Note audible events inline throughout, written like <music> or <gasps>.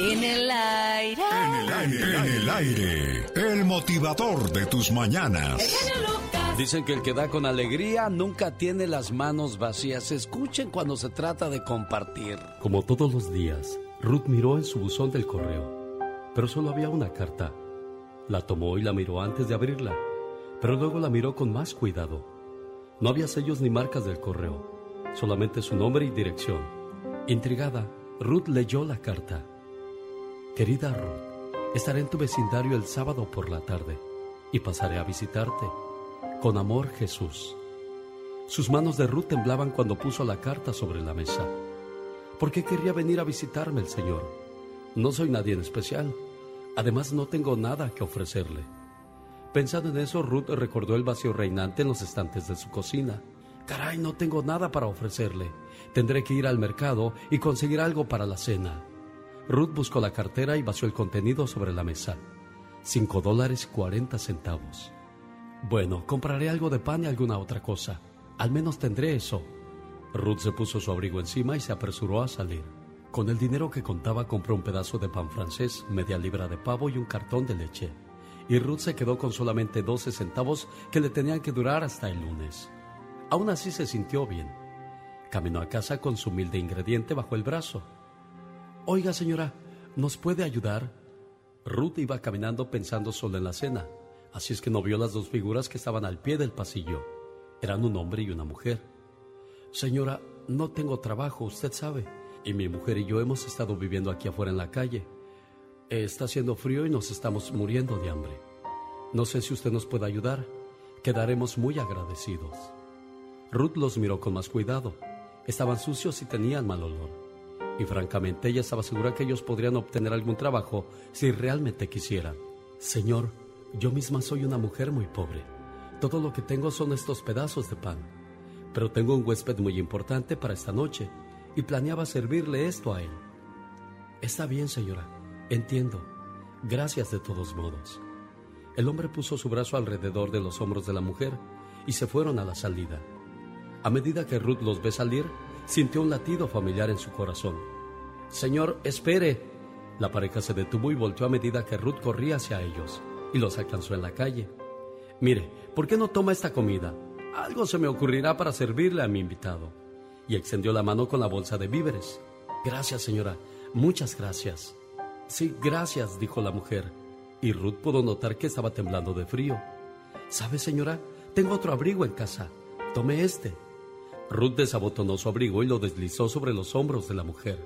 En el aire. En el aire. En el aire. El motivador de tus mañanas. Dicen que el que da con alegría nunca tiene las manos vacías. Escuchen cuando se trata de compartir. Como todos los días, Ruth miró en su buzón del correo, pero solo había una carta. La tomó y la miró antes de abrirla, pero luego la miró con más cuidado. No había sellos ni marcas del correo, solamente su nombre y dirección. Intrigada, Ruth leyó la carta. Querida Ruth, estaré en tu vecindario el sábado por la tarde y pasaré a visitarte. Con amor, Jesús. Sus manos de Ruth temblaban cuando puso la carta sobre la mesa. ¿Por qué querría venir a visitarme el Señor? No soy nadie en especial. Además, no tengo nada que ofrecerle. Pensando en eso, Ruth recordó el vacío reinante en los estantes de su cocina. Caray, no tengo nada para ofrecerle. Tendré que ir al mercado y conseguir algo para la cena. Ruth buscó la cartera y vació el contenido sobre la mesa. Cinco dólares cuarenta centavos. Bueno, compraré algo de pan y alguna otra cosa. Al menos tendré eso. Ruth se puso su abrigo encima y se apresuró a salir. Con el dinero que contaba compró un pedazo de pan francés, media libra de pavo y un cartón de leche. Y Ruth se quedó con solamente 12 centavos que le tenían que durar hasta el lunes. Aún así se sintió bien. Caminó a casa con su humilde ingrediente bajo el brazo. Oiga, señora, ¿nos puede ayudar? Ruth iba caminando pensando solo en la cena, así es que no vio las dos figuras que estaban al pie del pasillo. Eran un hombre y una mujer. Señora, no tengo trabajo, usted sabe, y mi mujer y yo hemos estado viviendo aquí afuera en la calle. Está haciendo frío y nos estamos muriendo de hambre. No sé si usted nos puede ayudar. Quedaremos muy agradecidos. Ruth los miró con más cuidado. Estaban sucios y tenían mal olor y francamente ella estaba segura que ellos podrían obtener algún trabajo si realmente quisieran. Señor, yo misma soy una mujer muy pobre. Todo lo que tengo son estos pedazos de pan. Pero tengo un huésped muy importante para esta noche y planeaba servirle esto a él. Está bien, señora. Entiendo. Gracias de todos modos. El hombre puso su brazo alrededor de los hombros de la mujer y se fueron a la salida. A medida que Ruth los ve salir, sintió un latido familiar en su corazón. Señor, espere. La pareja se detuvo y volteó a medida que Ruth corría hacia ellos y los alcanzó en la calle. Mire, ¿por qué no toma esta comida? Algo se me ocurrirá para servirle a mi invitado. Y extendió la mano con la bolsa de víveres. Gracias, señora. Muchas gracias. Sí, gracias, dijo la mujer. Y Ruth pudo notar que estaba temblando de frío. ¿Sabe, señora? Tengo otro abrigo en casa. Tome este. Ruth desabotonó su abrigo y lo deslizó sobre los hombros de la mujer.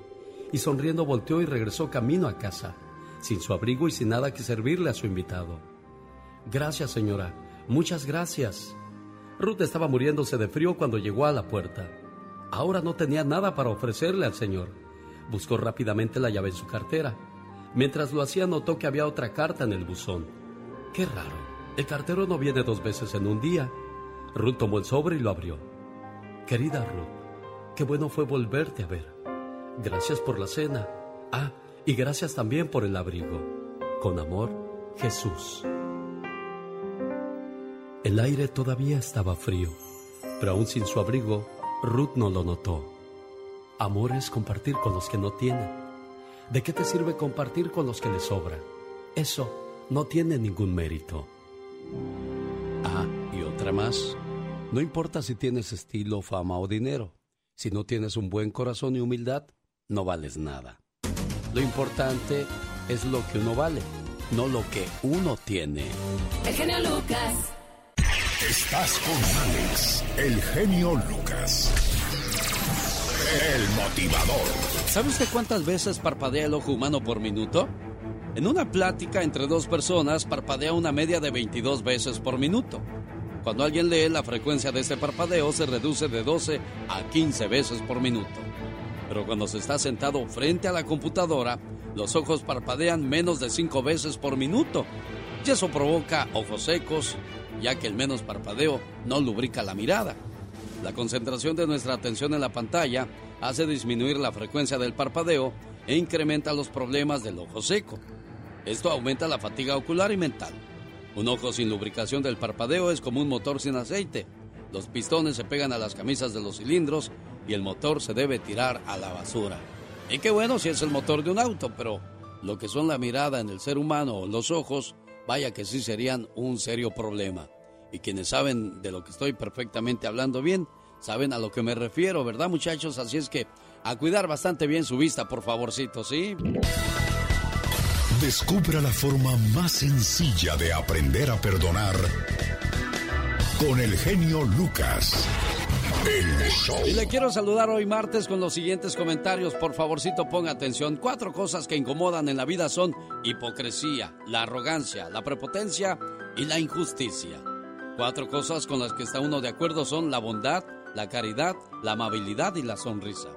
Y sonriendo volteó y regresó camino a casa, sin su abrigo y sin nada que servirle a su invitado. Gracias, señora. Muchas gracias. Ruth estaba muriéndose de frío cuando llegó a la puerta. Ahora no tenía nada para ofrecerle al señor. Buscó rápidamente la llave en su cartera. Mientras lo hacía notó que había otra carta en el buzón. Qué raro. El cartero no viene dos veces en un día. Ruth tomó el sobre y lo abrió. Querida Ruth, qué bueno fue volverte a ver. Gracias por la cena. Ah, y gracias también por el abrigo. Con amor, Jesús. El aire todavía estaba frío, pero aún sin su abrigo, Ruth no lo notó. Amor es compartir con los que no tienen. ¿De qué te sirve compartir con los que les sobra? Eso no tiene ningún mérito. Ah, y otra más. No importa si tienes estilo, fama o dinero. Si no tienes un buen corazón y humildad, no vales nada. Lo importante es lo que uno vale, no lo que uno tiene. El genio Lucas. Estás con Alex, el genio Lucas. El motivador. ¿Sabe usted cuántas veces parpadea el ojo humano por minuto? En una plática entre dos personas parpadea una media de 22 veces por minuto. Cuando alguien lee, la frecuencia de ese parpadeo se reduce de 12 a 15 veces por minuto. Pero cuando se está sentado frente a la computadora, los ojos parpadean menos de 5 veces por minuto. Y eso provoca ojos secos, ya que el menos parpadeo no lubrica la mirada. La concentración de nuestra atención en la pantalla hace disminuir la frecuencia del parpadeo e incrementa los problemas del ojo seco. Esto aumenta la fatiga ocular y mental. Un ojo sin lubricación del parpadeo es como un motor sin aceite. Los pistones se pegan a las camisas de los cilindros y el motor se debe tirar a la basura. Y qué bueno si es el motor de un auto, pero lo que son la mirada en el ser humano o los ojos, vaya que sí serían un serio problema. Y quienes saben de lo que estoy perfectamente hablando bien, saben a lo que me refiero, ¿verdad muchachos? Así es que a cuidar bastante bien su vista, por favorcito, ¿sí? Descubra la forma más sencilla de aprender a perdonar con el genio Lucas. Y le quiero saludar hoy martes con los siguientes comentarios. Por favorcito ponga atención. Cuatro cosas que incomodan en la vida son hipocresía, la arrogancia, la prepotencia y la injusticia. Cuatro cosas con las que está uno de acuerdo son la bondad, la caridad, la amabilidad y la sonrisa.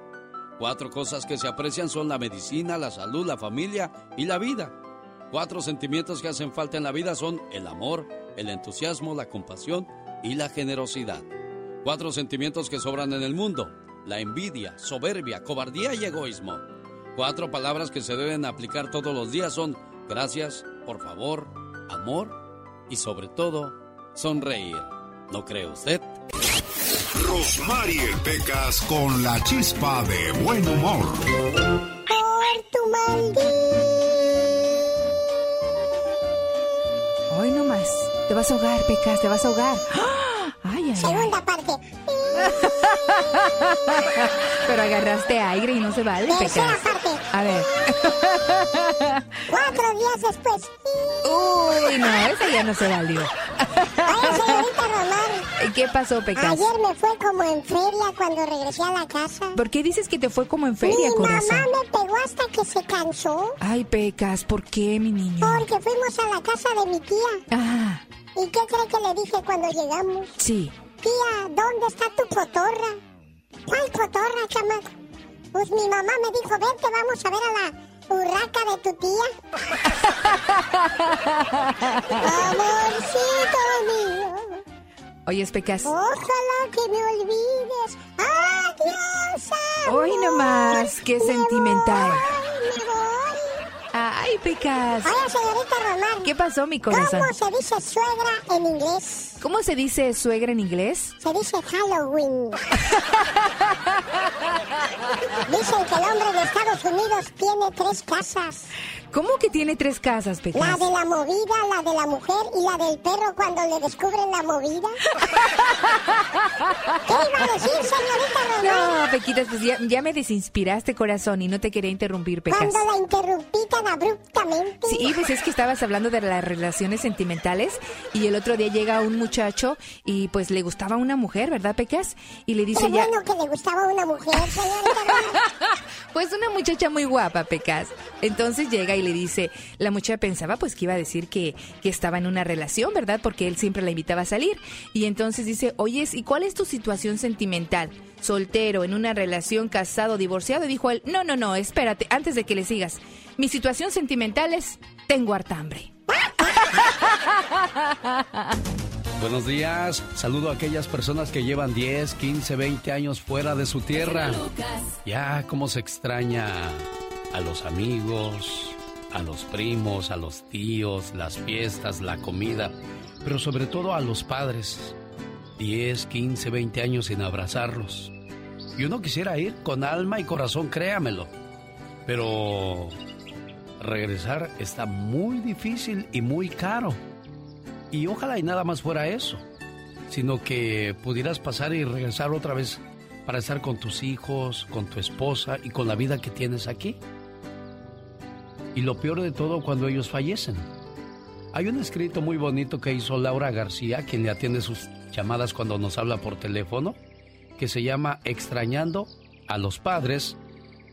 Cuatro cosas que se aprecian son la medicina, la salud, la familia y la vida. Cuatro sentimientos que hacen falta en la vida son el amor, el entusiasmo, la compasión y la generosidad. Cuatro sentimientos que sobran en el mundo. La envidia, soberbia, cobardía y egoísmo. Cuatro palabras que se deben aplicar todos los días son gracias, por favor, amor y sobre todo, sonreír. ¿No cree usted? Rosmarie Pecas con la chispa de buen humor. Por tu maldito. Hoy nomás. Te vas a ahogar, Pecas, te vas a ahogar. ¡Ah! Ay. Segunda parte. <laughs> Pero agarraste aire y no se vale, Tercera Pecas. parte. A ver. <laughs> Cuatro días después. Uy, no, esa ya no se valió. Oye, señorita Román. ¿Qué pasó, Pecas? Ayer me fue como en feria cuando regresé a la casa. ¿Por qué dices que te fue como en feria, Mi corazón? mamá me pegó hasta que se cansó. Ay, Pecas, ¿por qué, mi niño? Porque fuimos a la casa de mi tía. Ah, ¿Y qué cree que le dije cuando llegamos? sí. Tía, ¿dónde está tu cotorra? ¿Cuál cotorra, chamaco? Pues mi mamá me dijo, vente, vamos a ver a la urraca de tu tía. <laughs> Amorcito mío, Oyes, Pecas. ojalá que me olvides. Adiós. Hoy amor. nomás, qué Me sentimental. voy, me voy. Ay, Pecas. Oye, señorita Román. ¿Qué pasó, mi corazón? ¿Cómo se dice suegra en inglés? ¿Cómo se dice suegra en inglés? Se dice Halloween. Dicen que el hombre de Estados Unidos tiene tres casas. ¿Cómo que tiene tres casas, La Pecas? de la movida, la de la mujer y la del perro cuando le descubren la movida. ¿Qué iba a decir, señorita Román? No, Pequitas, pues ya, ya me desinspiraste, corazón, y no te quería interrumpir, Pecas. Cuando la interrumpí tan abruptamente. Sí, pues es que estabas hablando de las relaciones sentimentales y el otro día llega un muchacho y pues le gustaba una mujer, ¿verdad, Pecas? Y le Qué dice ya, bueno que le gustaba una mujer, <laughs> pues una muchacha muy guapa, Pecas. Entonces llega y le dice, la muchacha pensaba pues que iba a decir que, que estaba en una relación, ¿verdad? Porque él siempre la invitaba a salir. Y entonces dice, oye, ¿y cuál es tu situación sentimental? Soltero, en una relación, casado, divorciado. Y dijo él, no, no, no, espérate, antes de que le sigas. Mi situación sentimental es, tengo harta hambre. Buenos días. Saludo a aquellas personas que llevan 10, 15, 20 años fuera de su tierra. Ya, cómo se extraña a los amigos, a los primos, a los tíos, las fiestas, la comida, pero sobre todo a los padres. 10, 15, 20 años sin abrazarlos. Y uno quisiera ir con alma y corazón, créamelo. Pero regresar está muy difícil y muy caro. Y ojalá y nada más fuera eso, sino que pudieras pasar y regresar otra vez para estar con tus hijos, con tu esposa y con la vida que tienes aquí. Y lo peor de todo cuando ellos fallecen. Hay un escrito muy bonito que hizo Laura García, quien le atiende sus llamadas cuando nos habla por teléfono, que se llama Extrañando a los padres,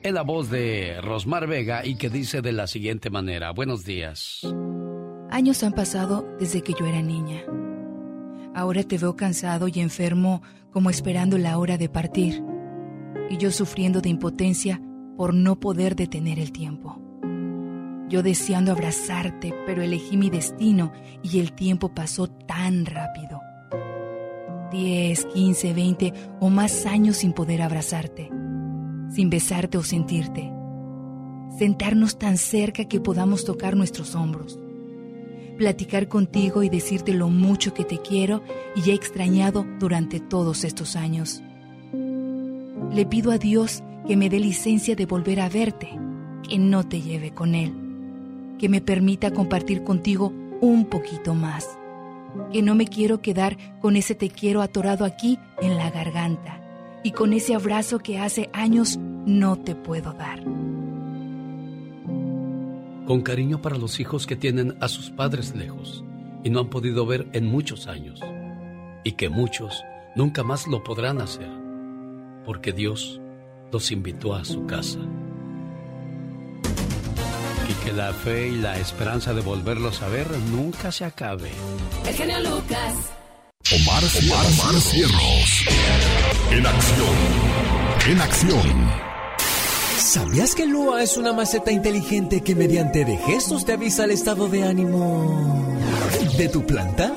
en la voz de Rosmar Vega y que dice de la siguiente manera, buenos días. Años han pasado desde que yo era niña. Ahora te veo cansado y enfermo como esperando la hora de partir. Y yo sufriendo de impotencia por no poder detener el tiempo. Yo deseando abrazarte, pero elegí mi destino y el tiempo pasó tan rápido. 10, 15, 20 o más años sin poder abrazarte, sin besarte o sentirte. Sentarnos tan cerca que podamos tocar nuestros hombros platicar contigo y decirte lo mucho que te quiero y he extrañado durante todos estos años. Le pido a Dios que me dé licencia de volver a verte, que no te lleve con Él. que me permita compartir contigo un poquito más. Que no me quiero quedar con ese te quiero atorado aquí en la garganta y con ese abrazo que hace años no te puedo dar. Con cariño para los hijos que tienen a sus padres lejos y no han podido ver en muchos años y que muchos nunca más lo podrán hacer porque Dios los invitó a su casa y que la fe y la esperanza de volverlos a ver nunca se acabe. El genio Lucas. Omar, Omar, Cierros. En acción. En acción. ¿Sabías que Lua es una maceta inteligente que mediante de gestos te avisa el estado de ánimo de tu planta?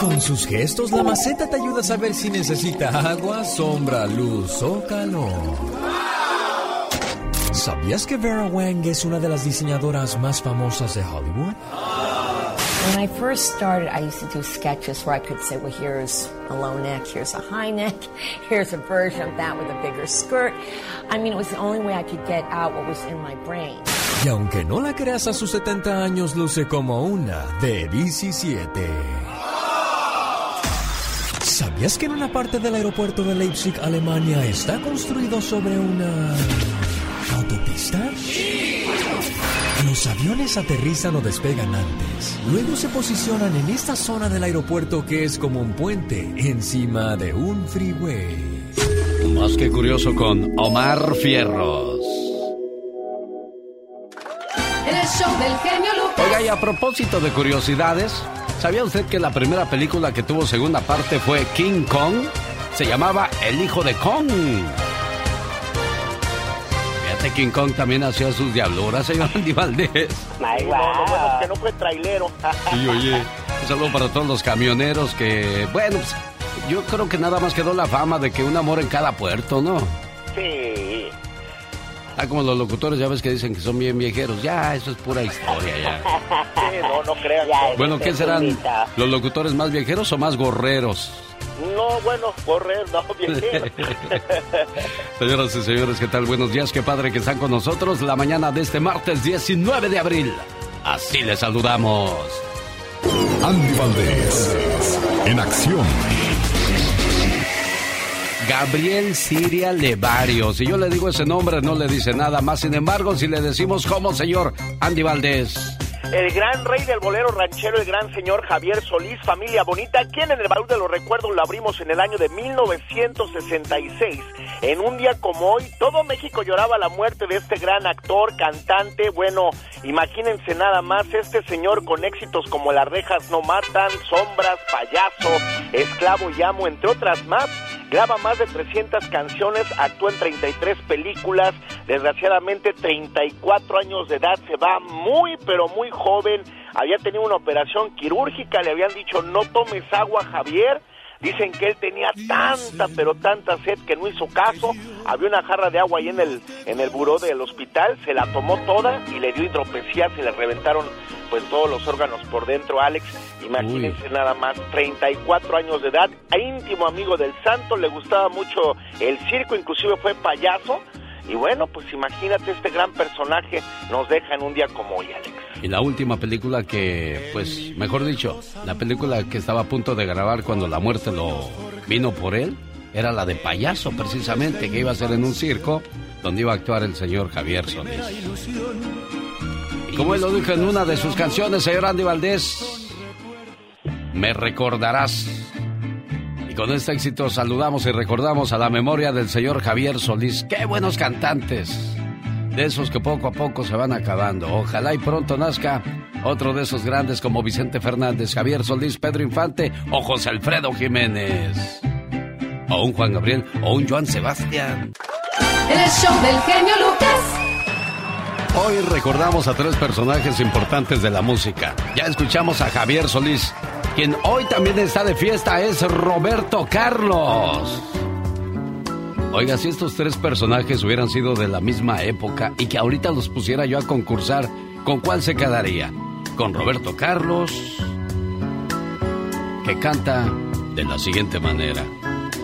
Con sus gestos, la maceta te ayuda a saber si necesita agua, sombra, luz o calor. ¿Sabías que Vera Wang es una de las diseñadoras más famosas de Hollywood? When I first started, I used to do sketches where I could say, well, here's a low neck, here's a high neck, <laughs> here's a version of that with a bigger skirt. I mean, it was the only way I could get out what was in my brain. Y aunque no la creas a sus 70 años, luce como una de 17. ¿Sabías que en una parte del aeropuerto de Leipzig, Alemania, está construido sobre una autopista? Los aviones aterrizan o despegan antes. Luego se posicionan en esta zona del aeropuerto que es como un puente encima de un freeway. Más que curioso con Omar Fierros. El show del genio Lucas. Oiga, y a propósito de curiosidades, ¿sabía usted que la primera película que tuvo segunda parte fue King Kong? Se llamaba El Hijo de Kong. King Kong también hacía sus diabluras, señor Andy Valdés. Ay, no, lo bueno es que no fue trailero. Y oye, un saludo para todos los camioneros que, bueno, pues, yo creo que nada más quedó la fama de que un amor en cada puerto, ¿no? Sí. Ah, como los locutores, ya ves que dicen que son bien viejeros. Ya, eso es pura historia, ya. Sí, no, no crean. Bueno, ¿qué serán los locutores más viejeros o más gorreros? No, bueno, correr, no, viejero. <laughs> Señoras y señores, ¿qué tal? Buenos días, qué padre que están con nosotros la mañana de este martes 19 de abril. Así les saludamos. Andy Valdés. En acción. Gabriel Siria Levario. Si yo le digo ese nombre, no le dice nada más. Sin embargo, si le decimos como señor Andy Valdés. El gran rey del bolero ranchero, el gran señor Javier Solís, familia bonita, quien en el baúl de los recuerdos lo abrimos en el año de 1966. En un día como hoy, todo México lloraba la muerte de este gran actor, cantante. Bueno, imagínense nada más, este señor con éxitos como Las rejas no matan, Sombras, Payaso, Esclavo y Amo, entre otras más. Graba más de 300 canciones, actúa en 33 películas, desgraciadamente 34 años de edad, se va muy pero muy joven, había tenido una operación quirúrgica, le habían dicho no tomes agua Javier, Dicen que él tenía tanta, pero tanta sed que no hizo caso. Había una jarra de agua ahí en el, en el buró del hospital, se la tomó toda y le dio hidropesía, se le reventaron pues todos los órganos por dentro, Alex. Imagínense nada más, 34 años de edad, íntimo amigo del santo, le gustaba mucho el circo, inclusive fue payaso. Y bueno, pues imagínate, este gran personaje nos deja en un día como hoy, Alex. Y la última película que, pues, mejor dicho, la película que estaba a punto de grabar cuando la muerte lo vino por él, era la de payaso, precisamente, que iba a ser en un circo donde iba a actuar el señor Javier Solís. Como él lo dijo en una de sus canciones, señor Andy Valdés, me recordarás. Y con este éxito saludamos y recordamos a la memoria del señor Javier Solís. ¡Qué buenos cantantes! De esos que poco a poco se van acabando. Ojalá y pronto nazca otro de esos grandes como Vicente Fernández, Javier Solís, Pedro Infante o José Alfredo Jiménez. O un Juan Gabriel o un Joan Sebastián. El show del genio Lucas. Hoy recordamos a tres personajes importantes de la música. Ya escuchamos a Javier Solís. Quien hoy también está de fiesta es Roberto Carlos. Oiga, si estos tres personajes hubieran sido de la misma época y que ahorita los pusiera yo a concursar, ¿con cuál se quedaría? ¿Con Roberto Carlos? Que canta de la siguiente manera.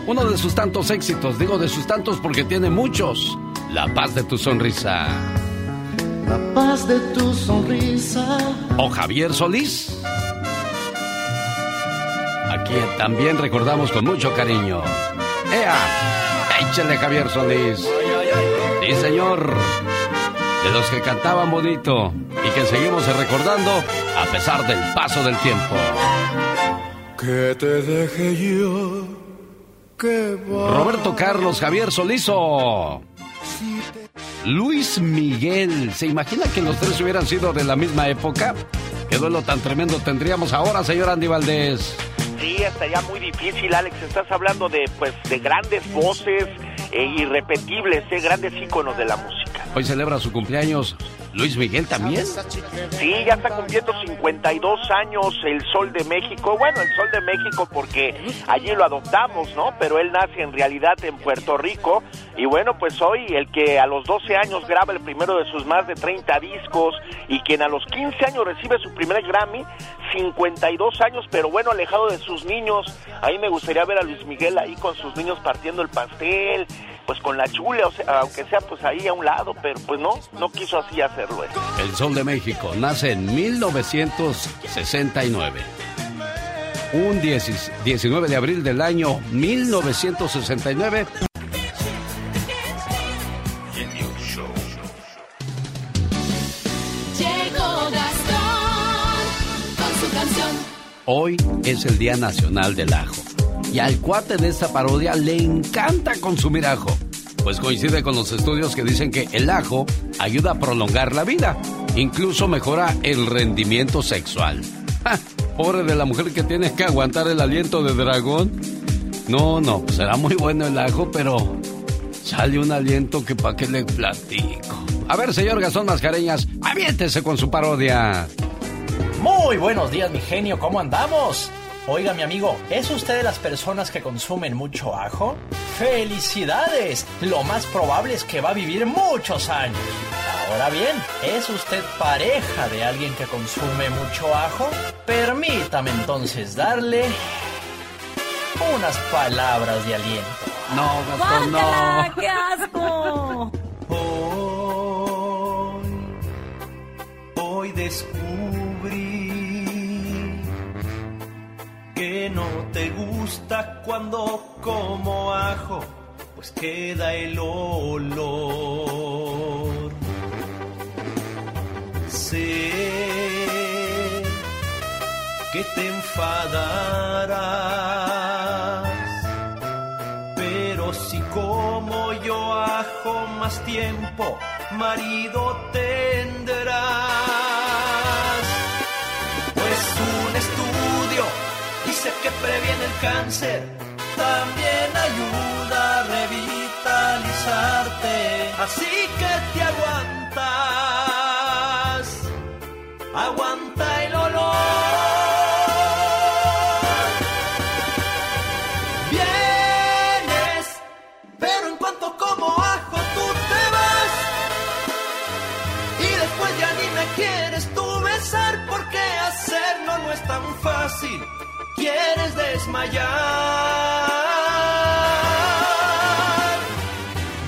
Uno de sus tantos éxitos, digo de sus tantos porque tiene muchos. La paz de tu sonrisa. La paz de tu sonrisa. O Javier Solís. Aquí también recordamos con mucho cariño. ¡Ea! ¡Échale Javier Solís! Sí, señor. De los que cantaban bonito y que seguimos recordando a pesar del paso del tiempo. Que te deje yo. Que Roberto Carlos Javier Solizo. Luis Miguel. ¿Se imagina que los tres hubieran sido de la misma época? ¿Qué duelo tan tremendo tendríamos ahora, señor Andy Valdés? Sí, estaría muy difícil, Alex. Estás hablando de, pues, de grandes voces e irrepetibles, de grandes íconos de la música. Hoy celebra su cumpleaños Luis Miguel también. Sí, ya está cumpliendo 52 años el Sol de México. Bueno, el Sol de México porque allí lo adoptamos, ¿no? Pero él nace en realidad en Puerto Rico. Y bueno, pues hoy el que a los 12 años graba el primero de sus más de 30 discos y quien a los 15 años recibe su primer Grammy, 52 años, pero bueno, alejado de sus niños. Ahí me gustaría ver a Luis Miguel ahí con sus niños partiendo el pastel, pues con la chule, o sea, aunque sea pues ahí a un lado, pero pues no, no quiso así hacerlo. El Sol de México nace en 1969. Un 19 de abril del año 1969. Llegó Gastón con su canción. Hoy es el Día Nacional del Ajo. Y al cuate de esta parodia le encanta consumir ajo. Pues coincide con los estudios que dicen que el ajo ayuda a prolongar la vida. Incluso mejora el rendimiento sexual. ¡Ja! Pobre de la mujer que tiene que aguantar el aliento de dragón. No, no, será muy bueno el ajo, pero sale un aliento que pa' qué le platico. A ver, señor Gastón Mascareñas, aviéntese con su parodia. Muy buenos días, mi genio, ¿cómo andamos? Oiga, mi amigo, ¿es usted de las personas que consumen mucho ajo? ¡Felicidades! Lo más probable es que va a vivir muchos años. Ahora bien, ¿es usted pareja de alguien que consume mucho ajo? Permítame entonces darle unas palabras de aliento. No, Gastón, no. ¡Qué asco! Hoy descubrí que no te gusta cuando como ajo, pues queda el olor. Sé que te enfadarás, pero si como yo ajo más tiempo, marido tendrás. Dice que previene el cáncer, también ayuda a revitalizarte. Así que te aguantas, aguanta el olor. Vienes, pero en cuanto como ajo tú te vas. Y después ya ni me quieres tú besar porque hacerlo no es tan fácil. Quieres desmayar.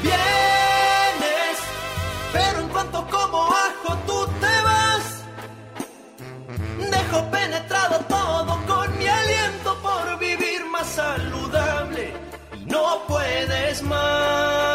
Vienes, pero en cuanto como ajo tú te vas. Dejo penetrado todo con mi aliento por vivir más saludable. No puedes más.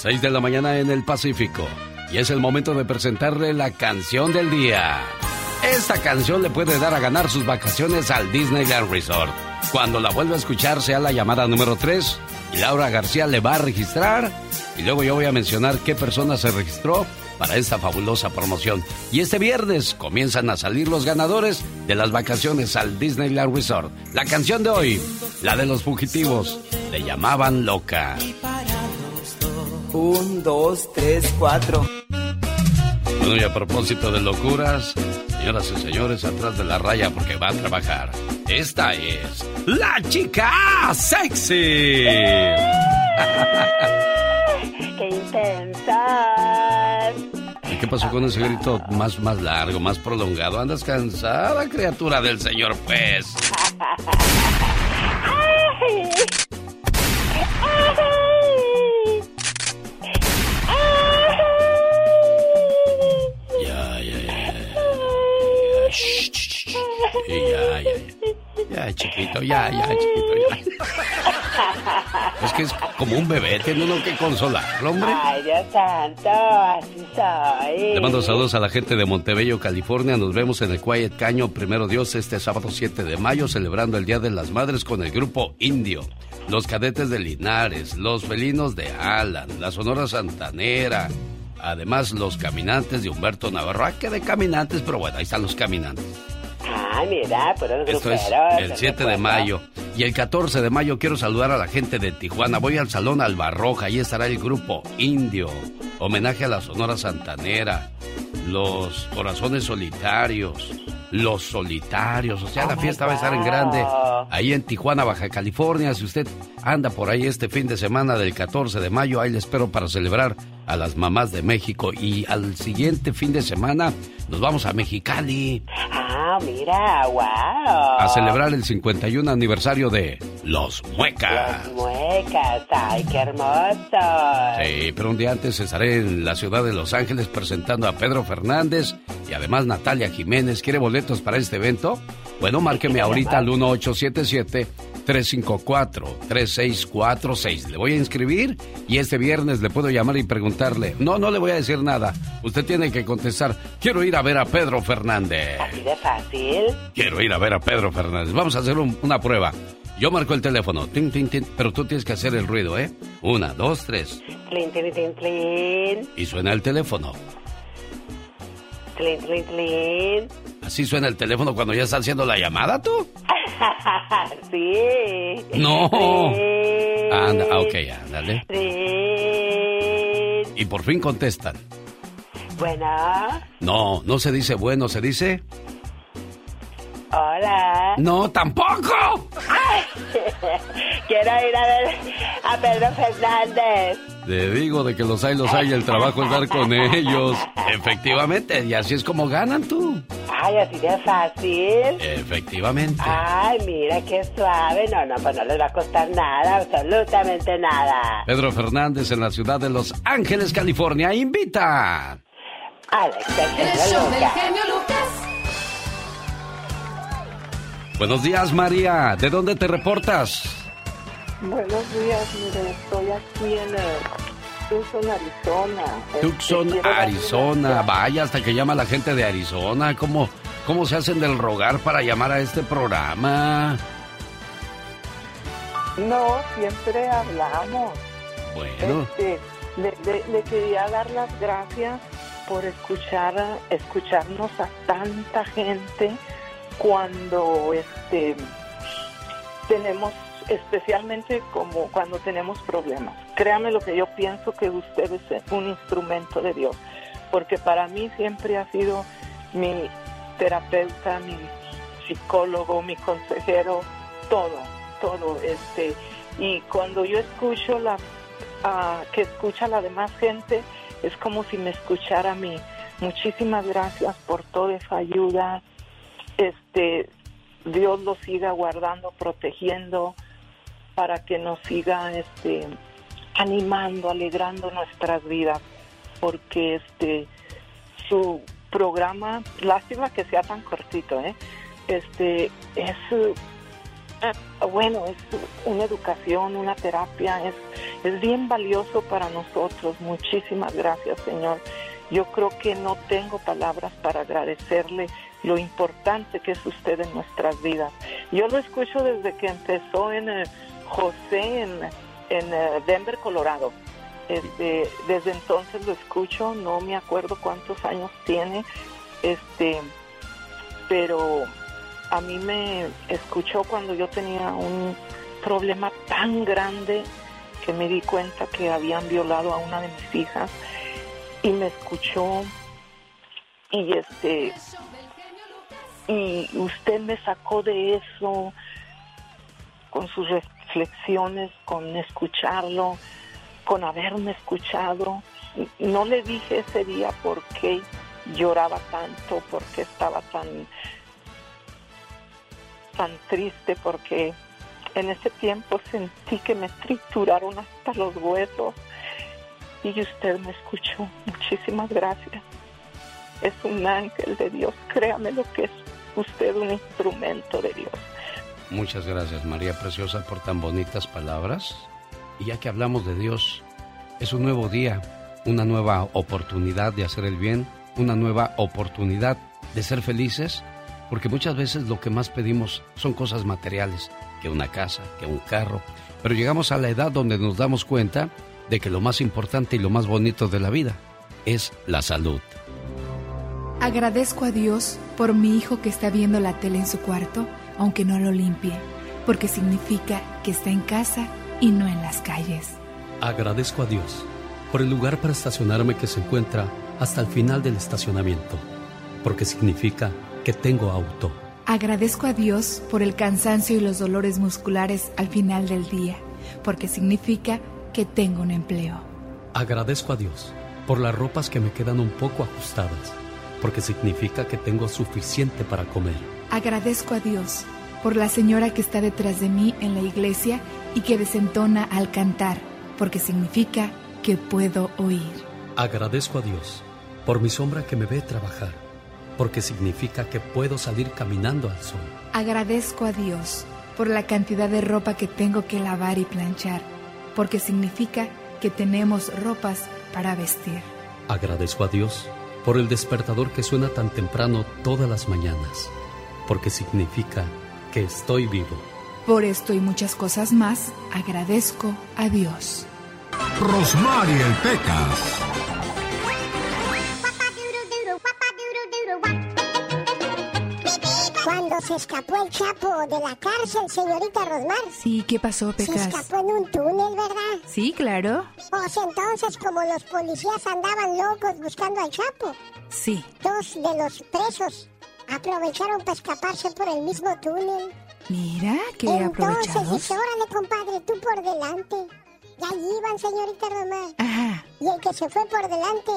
6 de la mañana en el Pacífico. Y es el momento de presentarle la canción del día. Esta canción le puede dar a ganar sus vacaciones al Disneyland Resort. Cuando la vuelva a escuchar sea la llamada número 3 y Laura García le va a registrar y luego yo voy a mencionar qué persona se registró para esta fabulosa promoción. Y este viernes comienzan a salir los ganadores de las vacaciones al Disneyland Resort. La canción de hoy, la de los fugitivos, le llamaban loca. Un, dos, tres, cuatro. Bueno, y a propósito de locuras, señoras y señores, atrás de la raya porque va a trabajar. Esta es la chica sexy. <laughs> ¡Qué intensa! ¿qué pasó con ese grito más, más largo, más prolongado? ¿Andas cansada, criatura del Señor, pues? <laughs> Ya, ya, ya. Ya, chiquito, ya, ya, chiquito, ya. Es que es como un bebé, tiene uno que consolarlo, hombre. Ay, Dios santo, así soy. Le mando saludos a la gente de Montebello, California. Nos vemos en el Quiet Caño, primero Dios, este sábado 7 de mayo, celebrando el Día de las Madres con el grupo Indio. Los cadetes de Linares, los felinos de Alan, la Sonora Santanera. Además, los caminantes de Humberto Navarro. Ah, que de caminantes, pero bueno, ahí están los caminantes. Mira, pero Esto es el 7 de mayo. Y el 14 de mayo quiero saludar a la gente de Tijuana. Voy al Salón Albarroja. Ahí estará el grupo Indio. Homenaje a la Sonora Santanera. Los Corazones Solitarios. Los Solitarios. O sea, la fiesta va a estar en grande. Ahí en Tijuana, Baja California. Si usted anda por ahí este fin de semana del 14 de mayo, ahí le espero para celebrar a las mamás de México. Y al siguiente fin de semana nos vamos a Mexicali. Ah, mira, wow. A celebrar el 51 aniversario de Los Muecas. Los muecas, ay, qué hermoso. Sí, pero un día antes estaré en la ciudad de Los Ángeles presentando a Pedro Fernández y además Natalia Jiménez. ¿Quiere boletos para este evento? Bueno, márqueme ahorita al 1877-354-3646. Le voy a inscribir y este viernes le puedo llamar y preguntarle. No, no le voy a decir nada. Usted tiene que contestar. Quiero ir a ver a Pedro Fernández. Así de fácil. Quiero ir a ver a Pedro Fernández. Vamos a hacer un- una prueba. Yo marco el teléfono. Tin, tin, tin, pero tú tienes que hacer el ruido, ¿eh? Una, dos, tres. Tlin, tlin, tlin, tlin. Y suena el teléfono. ¿Así suena el teléfono cuando ya está haciendo la llamada tú? <laughs> sí. No. Anda, ah, ok, ándale. Y por fin contestan. Bueno, No, no se dice bueno, se dice... hola. No, tampoco. <laughs> Quiero ir a ver a Pedro Fernández. Te digo de que los hay, los hay, el trabajo es dar con ellos. Efectivamente, y así es como ganan tú. Ay, así de fácil. Efectivamente. Ay, mira qué suave. No, no, pues no les va a costar nada, absolutamente nada. Pedro Fernández en la ciudad de Los Ángeles, California, invita. Alex, el El genio show del Lucas. genio Lucas. Buenos días, María. ¿De dónde te reportas? Buenos días, mire, estoy aquí en eh, Tucson, Arizona. Este, Tucson, Arizona. Vaya, hasta que llama la gente de Arizona. ¿Cómo, ¿Cómo se hacen del rogar para llamar a este programa? No, siempre hablamos. Bueno, Este, le, le- le quería dar las gracias por escuchar, a- escucharnos a tanta gente cuando este tenemos especialmente como cuando tenemos problemas. Créame lo que yo pienso que usted es un instrumento de Dios, porque para mí siempre ha sido mi terapeuta, mi psicólogo, mi consejero, todo, todo este y cuando yo escucho la ah, que escucha la demás gente es como si me escuchara a mí. Muchísimas gracias por toda esa ayuda. Este Dios lo siga guardando, protegiendo para que nos siga este animando, alegrando nuestras vidas, porque este su programa, lástima que sea tan cortito, ¿eh? Este es eh, bueno, es una educación, una terapia, es, es bien valioso para nosotros. Muchísimas gracias, Señor. Yo creo que no tengo palabras para agradecerle lo importante que es usted en nuestras vidas. Yo lo escucho desde que empezó en eh, José, en, en eh, Denver, Colorado. Este, desde entonces lo escucho, no me acuerdo cuántos años tiene, este, pero a mí me escuchó cuando yo tenía un problema tan grande que me di cuenta que habían violado a una de mis hijas y me escuchó y este y usted me sacó de eso con sus reflexiones, con escucharlo, con haberme escuchado no le dije ese día por qué lloraba tanto, por qué estaba tan, tan triste, porque en ese tiempo sentí que me trituraron hasta los huesos y usted me escuchó. Muchísimas gracias. Es un ángel de Dios. Créame lo que es usted un instrumento de Dios. Muchas gracias María Preciosa por tan bonitas palabras. Y ya que hablamos de Dios, es un nuevo día, una nueva oportunidad de hacer el bien, una nueva oportunidad de ser felices, porque muchas veces lo que más pedimos son cosas materiales, que una casa, que un carro, pero llegamos a la edad donde nos damos cuenta de que lo más importante y lo más bonito de la vida es la salud. Agradezco a Dios por mi hijo que está viendo la tele en su cuarto, aunque no lo limpie, porque significa que está en casa y no en las calles. Agradezco a Dios por el lugar para estacionarme que se encuentra hasta el final del estacionamiento, porque significa que tengo auto. Agradezco a Dios por el cansancio y los dolores musculares al final del día, porque significa que tengo un empleo. Agradezco a Dios por las ropas que me quedan un poco ajustadas, porque significa que tengo suficiente para comer. Agradezco a Dios por la señora que está detrás de mí en la iglesia y que desentona al cantar, porque significa que puedo oír. Agradezco a Dios por mi sombra que me ve trabajar, porque significa que puedo salir caminando al sol. Agradezco a Dios por la cantidad de ropa que tengo que lavar y planchar, porque significa que tenemos ropas para vestir. Agradezco a Dios por el despertador que suena tan temprano todas las mañanas, porque significa que estoy vivo. Por esto y muchas cosas más, agradezco a Dios. Rosmarie Pecas. Cuando se escapó el Chapo de la cárcel, señorita Rosmar. Sí, ¿qué pasó, Se Pecas? escapó en un túnel, ¿verdad? Sí, claro. O sea, entonces, como los policías andaban locos buscando al Chapo, Sí. dos de los presos aprovecharon para escaparse por el mismo túnel. Mira, qué Entonces dice, órale, compadre, tú por delante. Y ahí iban, señorita. Ajá. Y el que se fue por delante,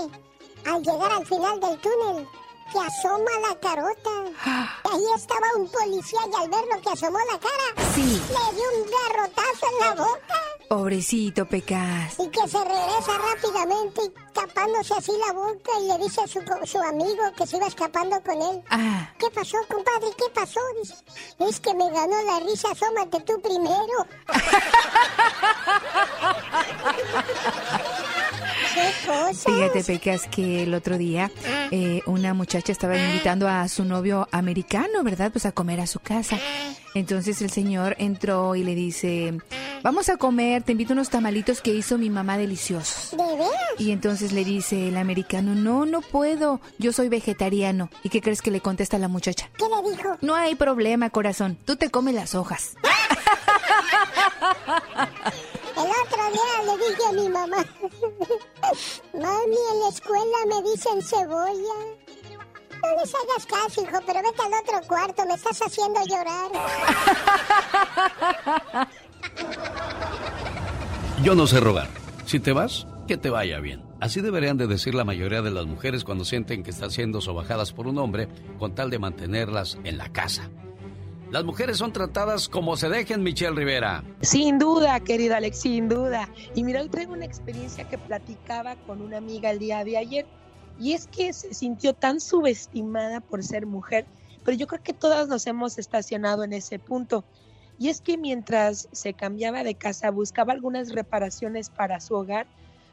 al llegar al final del túnel, que asoma la carota. <gasps> Ahí estaba un policía y al ver lo que asomó la cara, Sí. le dio un garrotazo en la boca. Pobrecito, Pecas. Y que se regresa rápidamente tapándose así la boca y le dice a su, su amigo que se iba escapando con él. Ah, ¿Qué pasó, compadre? ¿Qué pasó? Dice, es que me ganó la risa, asómate tú primero. <laughs> Fíjate, Pecas, que el otro día eh, una muchacha estaba invitando a su novio americano, ¿verdad? Pues a comer a su casa. Entonces el señor entró y le dice, vamos a comer, te invito unos tamalitos que hizo mi mamá deliciosos. ¿De veras? Y entonces le dice el americano, no, no puedo, yo soy vegetariano. ¿Y qué crees que le contesta la muchacha? ¿Qué le dijo? No hay problema, corazón, tú te comes las hojas. <laughs> Le dije a mi mamá, mami, en la escuela me dicen cebolla. No les hagas caso, hijo, pero vete al otro cuarto, me estás haciendo llorar. Yo no sé rogar. Si te vas, que te vaya bien. Así deberían de decir la mayoría de las mujeres cuando sienten que están siendo sobajadas por un hombre con tal de mantenerlas en la casa. Las mujeres son tratadas como se dejen, Michelle Rivera. Sin duda, querido Alex, sin duda. Y mira, hoy traigo una experiencia que platicaba con una amiga el día de ayer. Y es que se sintió tan subestimada por ser mujer, pero yo creo que todas nos hemos estacionado en ese punto. Y es que mientras se cambiaba de casa, buscaba algunas reparaciones para su hogar,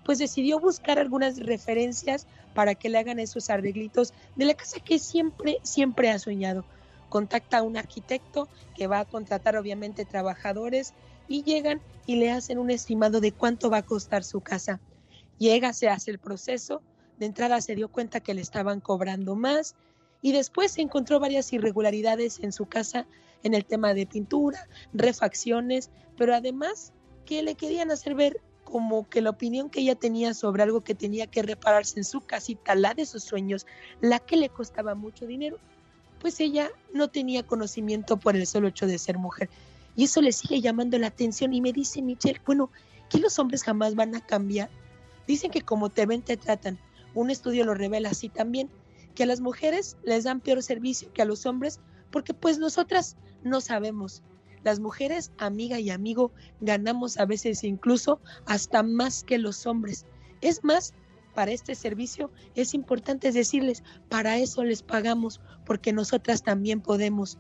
pues decidió buscar algunas referencias para que le hagan esos arreglitos de la casa que siempre, siempre ha soñado. Contacta a un arquitecto que va a contratar obviamente trabajadores y llegan y le hacen un estimado de cuánto va a costar su casa. Llega, se hace el proceso, de entrada se dio cuenta que le estaban cobrando más y después se encontró varias irregularidades en su casa en el tema de pintura, refacciones, pero además que le querían hacer ver como que la opinión que ella tenía sobre algo que tenía que repararse en su casita, la de sus sueños, la que le costaba mucho dinero, pues ella no tenía conocimiento por el solo hecho de ser mujer. Y eso le sigue llamando la atención y me dice Michelle, bueno, que los hombres jamás van a cambiar. Dicen que como te ven, te tratan. Un estudio lo revela así también, que a las mujeres les dan peor servicio que a los hombres porque pues nosotras no sabemos. Las mujeres, amiga y amigo, ganamos a veces incluso hasta más que los hombres. Es más, para este servicio es importante decirles, para eso les pagamos, porque nosotras también podemos.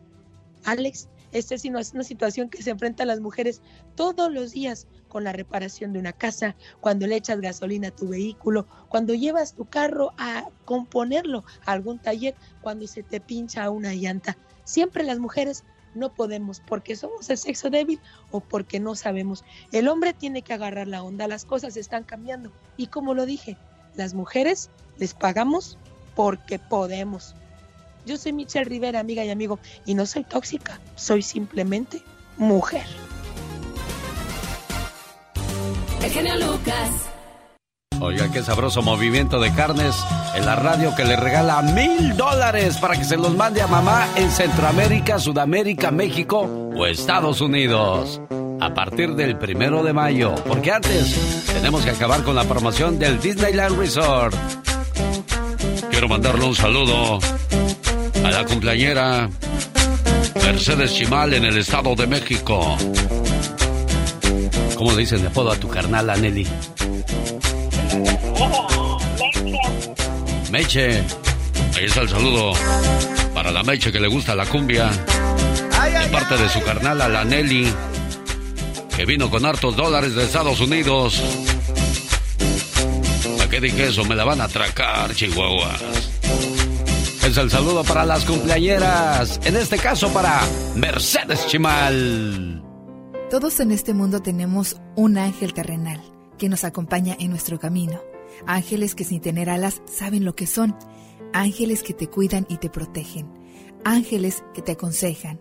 Alex, esta es una situación que se enfrentan las mujeres todos los días con la reparación de una casa, cuando le echas gasolina a tu vehículo, cuando llevas tu carro a componerlo a algún taller, cuando se te pincha una llanta. Siempre las mujeres no podemos porque somos el sexo débil o porque no sabemos. El hombre tiene que agarrar la onda, las cosas están cambiando. Y como lo dije, las mujeres les pagamos porque podemos. Yo soy Michelle Rivera, amiga y amigo, y no soy tóxica, soy simplemente mujer. El genio Lucas. Oiga, qué sabroso movimiento de carnes en la radio que le regala mil dólares para que se los mande a mamá en Centroamérica, Sudamérica, México o Estados Unidos. A partir del primero de mayo, porque antes tenemos que acabar con la promoción del Disneyland Resort. Quiero mandarle un saludo a la cumpleañera Mercedes Chimal en el Estado de México. ¿Cómo le dicen de apodo a tu carnal, Nelly? Meche. Ahí está el saludo para la Meche que le gusta la cumbia. De parte de su carnal, a la Nelly, que vino con hartos dólares de Estados Unidos. ¿Para qué dije eso? Me la van a atracar, chihuahuas. Es el saludo para las cumpleañeras. En este caso, para Mercedes Chimal. Todos en este mundo tenemos un ángel terrenal que nos acompaña en nuestro camino ángeles que sin tener alas saben lo que son, ángeles que te cuidan y te protegen, ángeles que te aconsejan,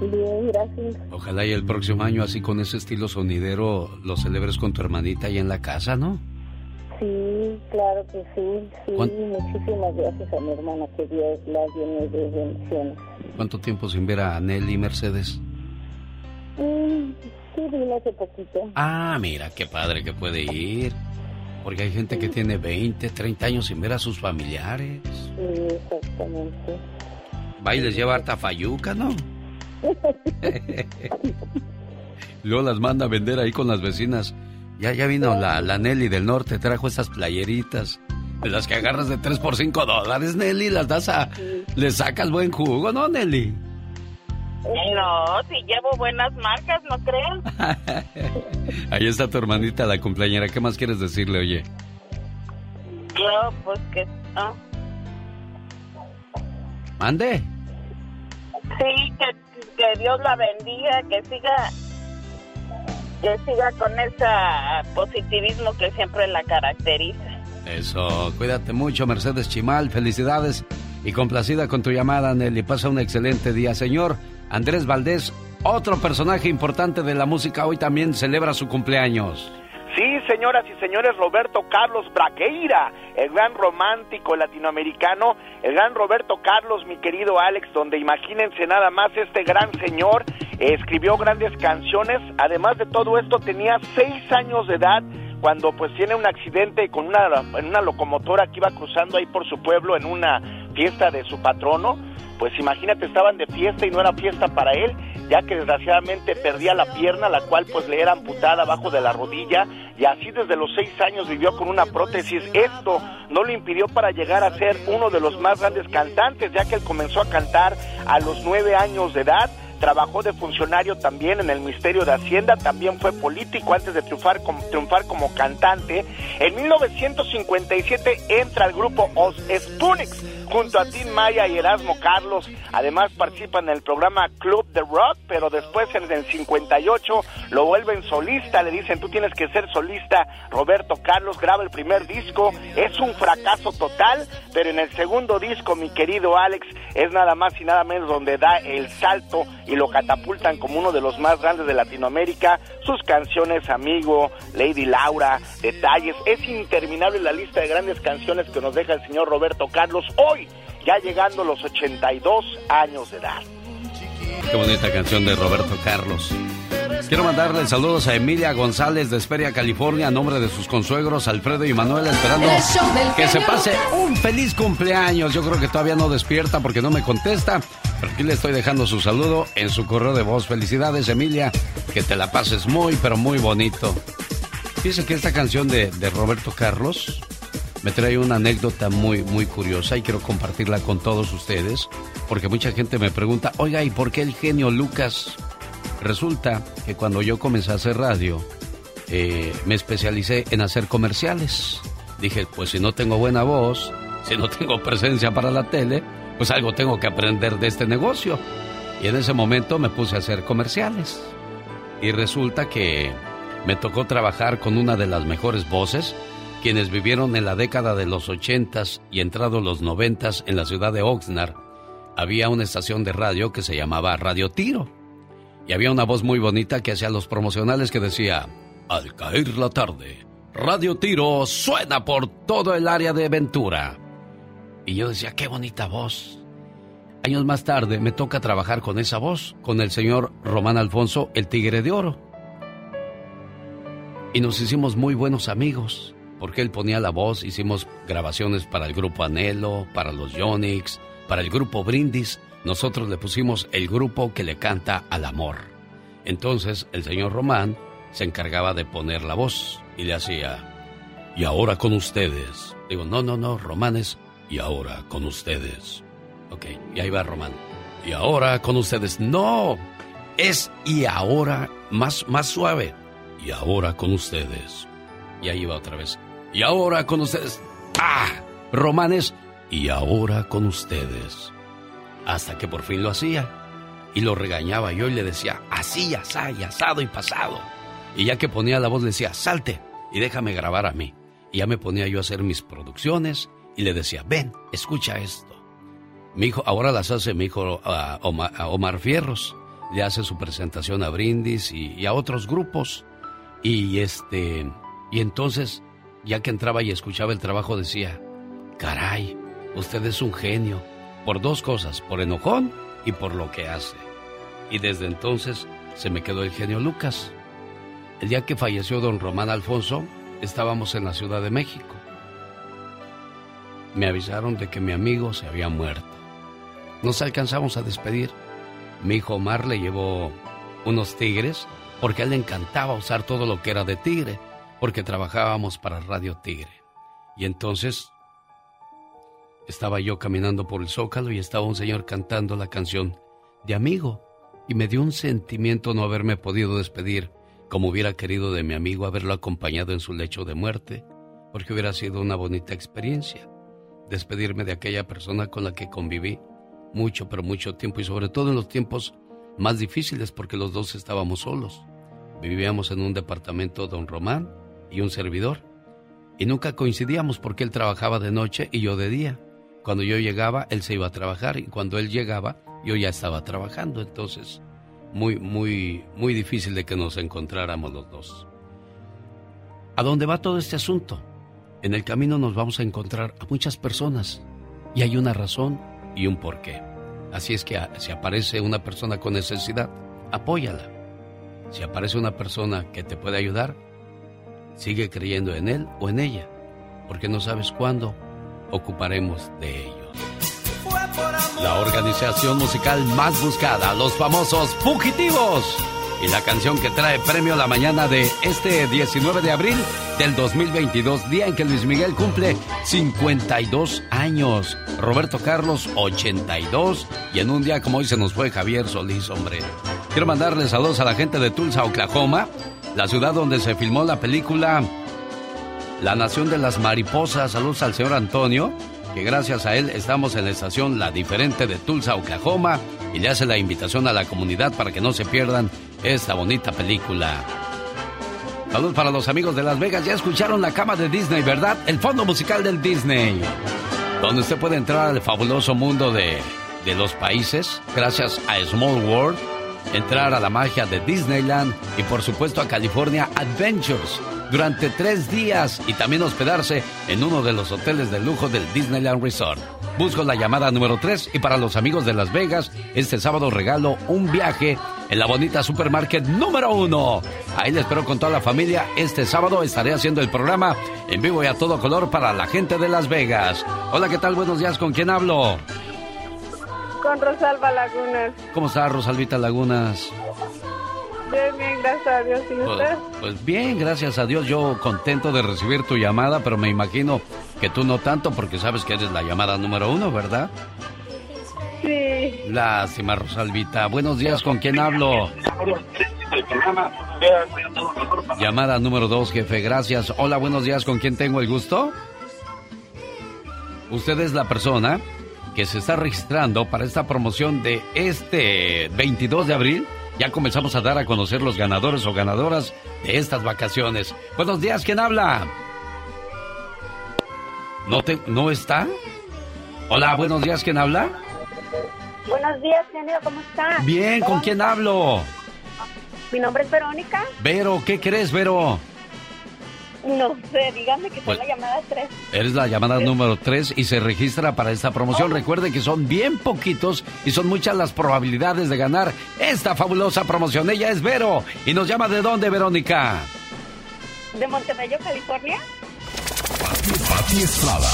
Bien, gracias. Ojalá y el próximo año, así con ese estilo sonidero, lo celebres con tu hermanita ahí en la casa, ¿no? Sí, claro que sí. Sí, muchísimas gracias a mi hermana, que Dios la llene de bendiciones. ¿Cuánto tiempo sin ver a Nelly Mercedes? Mm, sí, vine hace poquito. Ah, mira, qué padre que puede ir. Porque hay gente que tiene 20, 30 años sin ver a sus familiares. Sí, exactamente. Va y les lleva harta fayuca, ¿no? <laughs> Luego las manda a vender ahí con las vecinas. Ya, ya vino la, la Nelly del norte, trajo esas playeritas. De las que agarras de 3 por 5 dólares, Nelly, las das a... Le sacas buen jugo, ¿no, Nelly? No, si llevo buenas marcas, ¿no creo? <laughs> Ahí está tu hermanita, la cumpleañera. ¿Qué más quieres decirle, oye? Yo, pues que... ¿Mande? Sí, que, Dios la bendiga, que siga que siga con ese positivismo que siempre la caracteriza. Eso, cuídate mucho, Mercedes Chimal, felicidades y complacida con tu llamada, Nelly. Pasa un excelente día, señor. Andrés Valdés, otro personaje importante de la música, hoy también celebra su cumpleaños. Sí, señoras y señores, Roberto Carlos Braqueira, el gran romántico latinoamericano, el gran Roberto Carlos, mi querido Alex, donde imagínense nada más, este gran señor escribió grandes canciones, además de todo esto tenía seis años de edad cuando pues tiene un accidente con una, en una locomotora que iba cruzando ahí por su pueblo en una fiesta de su patrono, pues imagínate, estaban de fiesta y no era fiesta para él, ya que desgraciadamente perdía la pierna, la cual pues le era amputada abajo de la rodilla, y así desde los seis años vivió con una prótesis. Esto no lo impidió para llegar a ser uno de los más grandes cantantes, ya que él comenzó a cantar a los nueve años de edad trabajó de funcionario también en el Ministerio de Hacienda, también fue político antes de triunfar como, triunfar como cantante. En 1957 entra al grupo Os Spunix junto a Tim Maya y Erasmo Carlos. Además participan en el programa Club de Rock, pero después en el 58 lo vuelven solista. Le dicen, tú tienes que ser solista. Roberto Carlos graba el primer disco. Es un fracaso total, pero en el segundo disco, mi querido Alex, es nada más y nada menos donde da el salto y lo catapultan como uno de los más grandes de Latinoamérica. Sus canciones, Amigo, Lady Laura, Detalles. Es interminable la lista de grandes canciones que nos deja el señor Roberto Carlos ya llegando a los 82 años de edad. Qué bonita canción de Roberto Carlos. Quiero mandarle saludos a Emilia González de Esperia, California, a nombre de sus consuegros Alfredo y Manuel, esperando que se pase un feliz cumpleaños. Yo creo que todavía no despierta porque no me contesta, pero aquí le estoy dejando su saludo en su correo de voz. Felicidades, Emilia, que te la pases muy, pero muy bonito. Fíjese que esta canción de, de Roberto Carlos me trae una anécdota muy, muy curiosa y quiero compartirla con todos ustedes, porque mucha gente me pregunta, oiga, ¿y por qué el genio Lucas? Resulta que cuando yo comencé a hacer radio, eh, me especialicé en hacer comerciales. Dije, pues si no tengo buena voz, si no tengo presencia para la tele, pues algo tengo que aprender de este negocio. Y en ese momento me puse a hacer comerciales. Y resulta que me tocó trabajar con una de las mejores voces, quienes vivieron en la década de los ochentas y entrado los noventas en la ciudad de Oxnard. Había una estación de radio que se llamaba Radio Tiro. Y había una voz muy bonita que hacía los promocionales que decía, al caer la tarde, Radio Tiro suena por todo el área de Ventura. Y yo decía, qué bonita voz. Años más tarde me toca trabajar con esa voz, con el señor Román Alfonso, el Tigre de Oro. Y nos hicimos muy buenos amigos, porque él ponía la voz, hicimos grabaciones para el grupo Anhelo, para los Yonix, para el grupo Brindis, nosotros le pusimos el grupo que le canta al amor. Entonces el señor Román se encargaba de poner la voz y le hacía, y ahora con ustedes. Digo, no, no, no, Román es, y ahora con ustedes. Ok, y ahí va Román. Y ahora con ustedes. No, es y ahora más, más suave. Y ahora con ustedes. Y ahí va otra vez. Y ahora con ustedes. ¡Ah! Román es, y ahora con ustedes hasta que por fin lo hacía. Y lo regañaba yo y le decía, así, asá, y asado y pasado. Y ya que ponía la voz le decía, salte y déjame grabar a mí. Y ya me ponía yo a hacer mis producciones y le decía, ven, escucha esto. Mi hijo, ahora las hace mi hijo a Omar, Fierros. Le hace su presentación a Brindis y, y a otros grupos. Y este, y entonces, ya que entraba y escuchaba el trabajo, decía, caray, usted es un genio por dos cosas, por enojón y por lo que hace. Y desde entonces se me quedó el genio Lucas. El día que falleció don Román Alfonso, estábamos en la Ciudad de México. Me avisaron de que mi amigo se había muerto. Nos alcanzamos a despedir. Mi hijo Omar le llevó unos tigres porque a él le encantaba usar todo lo que era de tigre, porque trabajábamos para Radio Tigre. Y entonces estaba yo caminando por el zócalo y estaba un señor cantando la canción de amigo y me dio un sentimiento no haberme podido despedir como hubiera querido de mi amigo haberlo acompañado en su lecho de muerte, porque hubiera sido una bonita experiencia despedirme de aquella persona con la que conviví mucho, pero mucho tiempo y sobre todo en los tiempos más difíciles porque los dos estábamos solos. Vivíamos en un departamento don Román y un servidor y nunca coincidíamos porque él trabajaba de noche y yo de día. Cuando yo llegaba, él se iba a trabajar y cuando él llegaba, yo ya estaba trabajando. Entonces, muy, muy, muy difícil de que nos encontráramos los dos. ¿A dónde va todo este asunto? En el camino nos vamos a encontrar a muchas personas y hay una razón y un porqué. Así es que si aparece una persona con necesidad, apóyala. Si aparece una persona que te puede ayudar, sigue creyendo en él o en ella, porque no sabes cuándo ocuparemos de ellos. La organización musical más buscada, los famosos Fugitivos. Y la canción que trae premio la mañana de este 19 de abril del 2022, día en que Luis Miguel cumple 52 años, Roberto Carlos 82 y en un día como hoy se nos fue Javier Solís, hombre. Quiero mandarle saludos a la gente de Tulsa, Oklahoma, la ciudad donde se filmó la película la Nación de las Mariposas, saludos al señor Antonio. que gracias a él estamos en la estación La Diferente de Tulsa, Oklahoma, y le hace la invitación a la comunidad para que no se pierdan esta bonita película. Saludos para los amigos de Las Vegas. Ya escucharon la cama de Disney, ¿verdad? El fondo musical del Disney. Donde usted puede entrar al fabuloso mundo de, de los países gracias a Small World entrar a la magia de Disneyland y por supuesto a California Adventures durante tres días y también hospedarse en uno de los hoteles de lujo del Disneyland Resort. Busco la llamada número 3 y para los amigos de Las Vegas, este sábado regalo un viaje en la bonita supermarket número 1. Ahí les espero con toda la familia. Este sábado estaré haciendo el programa en vivo y a todo color para la gente de Las Vegas. Hola, ¿qué tal? Buenos días, ¿con quién hablo? Con Rosalba Lagunas. ¿Cómo está Rosalvita Lagunas? Bien, bien, gracias a Dios. ¿Y Pues, usted? pues bien, gracias a Dios. Yo contento de recibir tu llamada, pero me imagino que tú no tanto porque sabes que eres la llamada número uno, ¿verdad? Sí. Lástima, Rosalvita. Buenos días, ¿con quién hablo? Llamada número dos, jefe, gracias. Hola, buenos días, ¿con quién tengo el gusto? Usted es la persona que se está registrando para esta promoción de este 22 de abril. Ya comenzamos a dar a conocer los ganadores o ganadoras de estas vacaciones. Buenos días, ¿quién habla? ¿No, te, ¿No está? Hola, buenos días, ¿quién habla? Buenos días, genio, ¿cómo está? Bien, ¿con quién hablo? Mi nombre es Verónica. Vero, ¿qué crees, Vero? No sé, dígame que Pues- soy la llamada 3. Eres la llamada número 3 y se registra para esta promoción. Recuerde que son bien poquitos y son muchas las probabilidades de ganar esta fabulosa promoción. Ella es Vero y nos llama de dónde, Verónica. ¿De Montebello, California? Pati Estrada.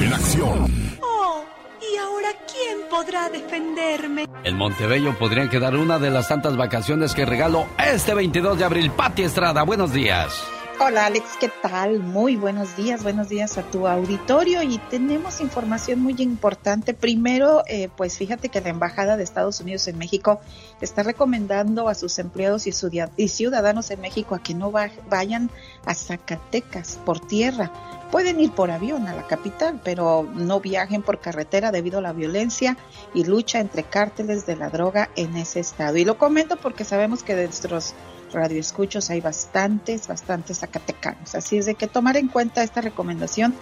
En acción. Oh, ¿y ahora quién podrá defenderme? En Montebello podrían quedar una de las tantas vacaciones que regalo este 22 de abril. Pati Estrada, buenos días. Hola Alex, ¿qué tal? Muy buenos días, buenos días a tu auditorio y tenemos información muy importante. Primero, eh, pues fíjate que la Embajada de Estados Unidos en México está recomendando a sus empleados y, y ciudadanos en México a que no va- vayan a Zacatecas por tierra. Pueden ir por avión a la capital, pero no viajen por carretera debido a la violencia y lucha entre cárteles de la droga en ese estado. Y lo comento porque sabemos que de nuestros radioescuchos hay bastantes, bastantes zacatecanos. Así es de que tomar en cuenta esta recomendación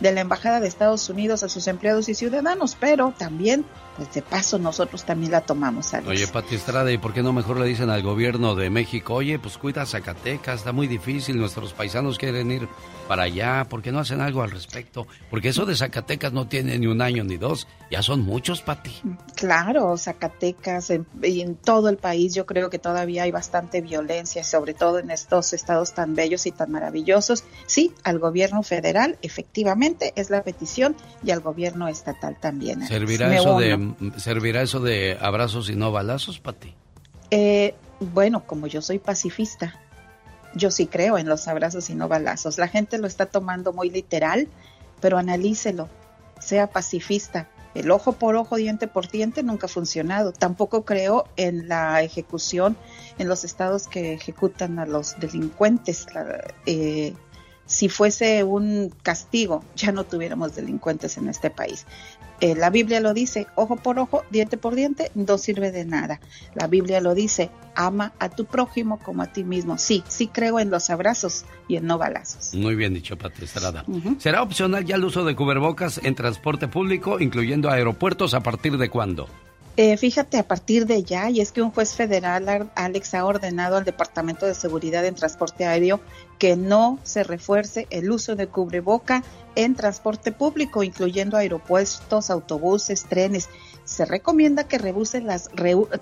de la Embajada de Estados Unidos a sus empleados y ciudadanos, pero también, pues de paso, nosotros también la tomamos. Alex. Oye, Pati Estrada, ¿y por qué no mejor le dicen al gobierno de México, oye, pues cuida Zacatecas, está muy difícil, nuestros paisanos quieren ir para allá, ¿por qué no hacen algo al respecto? Porque eso de Zacatecas no tiene ni un año ni dos, ya son muchos, Pati. Claro, Zacatecas en- y en todo el país yo creo que todavía hay bastante violencia, sobre todo en estos estados tan bellos y tan maravillosos. Sí, al gobierno federal efectivamente es la petición y al gobierno estatal también. Alex. ¿Servirá Me eso, de, ¿Servirá eso de abrazos y no balazos, Pati? Eh, bueno, como yo soy pacifista, yo sí creo en los abrazos y no balazos. La gente lo está tomando muy literal, pero analícelo, sea pacifista. El ojo por ojo, diente por diente nunca ha funcionado. Tampoco creo en la ejecución en los estados que ejecutan a los delincuentes. Eh, si fuese un castigo, ya no tuviéramos delincuentes en este país. Eh, la Biblia lo dice, ojo por ojo, diente por diente, no sirve de nada. La Biblia lo dice, ama a tu prójimo como a ti mismo. Sí, sí creo en los abrazos y en no balazos. Muy bien dicho, Pati Estrada. ¿Será opcional ya el uso de cubrebocas en transporte público, incluyendo aeropuertos, a partir de cuándo? Eh, fíjate, a partir de ya, y es que un juez federal, Alex, ha ordenado al Departamento de Seguridad en Transporte Aéreo que no se refuerce el uso de cubreboca en transporte público, incluyendo aeropuertos, autobuses, trenes. Se recomienda que, revise las,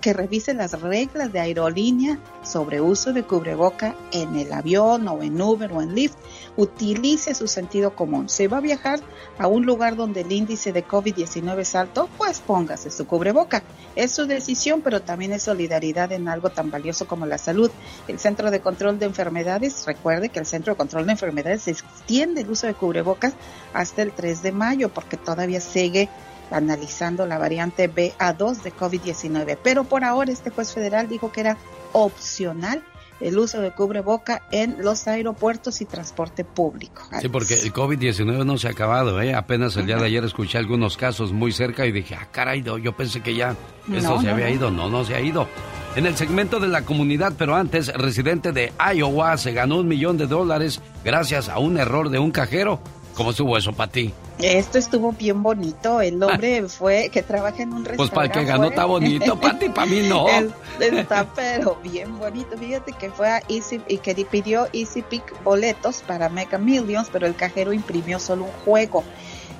que revise las reglas de aerolínea sobre uso de cubreboca en el avión o en Uber o en Lyft. Utilice su sentido común. Si va a viajar a un lugar donde el índice de COVID-19 es alto, pues póngase su cubreboca. Es su decisión, pero también es solidaridad en algo tan valioso como la salud. El Centro de Control de Enfermedades, recuerde que el Centro de Control de Enfermedades extiende el uso de cubrebocas hasta el 3 de mayo, porque todavía sigue analizando la variante BA2 de COVID-19. Pero por ahora este juez federal dijo que era opcional el uso de cubreboca en los aeropuertos y transporte público. Sí, porque el COVID-19 no se ha acabado, ¿eh? Apenas el día de ayer escuché algunos casos muy cerca y dije, ah, caray, yo pensé que ya eso se había ido. No, no se ha ido. En el segmento de la comunidad, pero antes, residente de Iowa se ganó un millón de dólares gracias a un error de un cajero. ¿Cómo estuvo eso para ti? Esto estuvo bien bonito. El hombre fue que trabaja en un restaurante. Pues para el que ganó está bonito, para ti, para mí no. está pero bien bonito. Fíjate que fue a Easy y que pidió Easy Pick boletos para Mega Millions, pero el cajero imprimió solo un juego.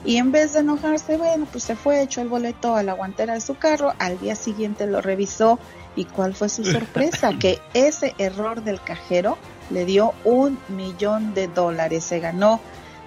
Y en vez de enojarse, bueno, pues se fue, echó el boleto a la guantera de su carro. Al día siguiente lo revisó. ¿Y cuál fue su sorpresa? <laughs> que ese error del cajero le dio un millón de dólares. Se ganó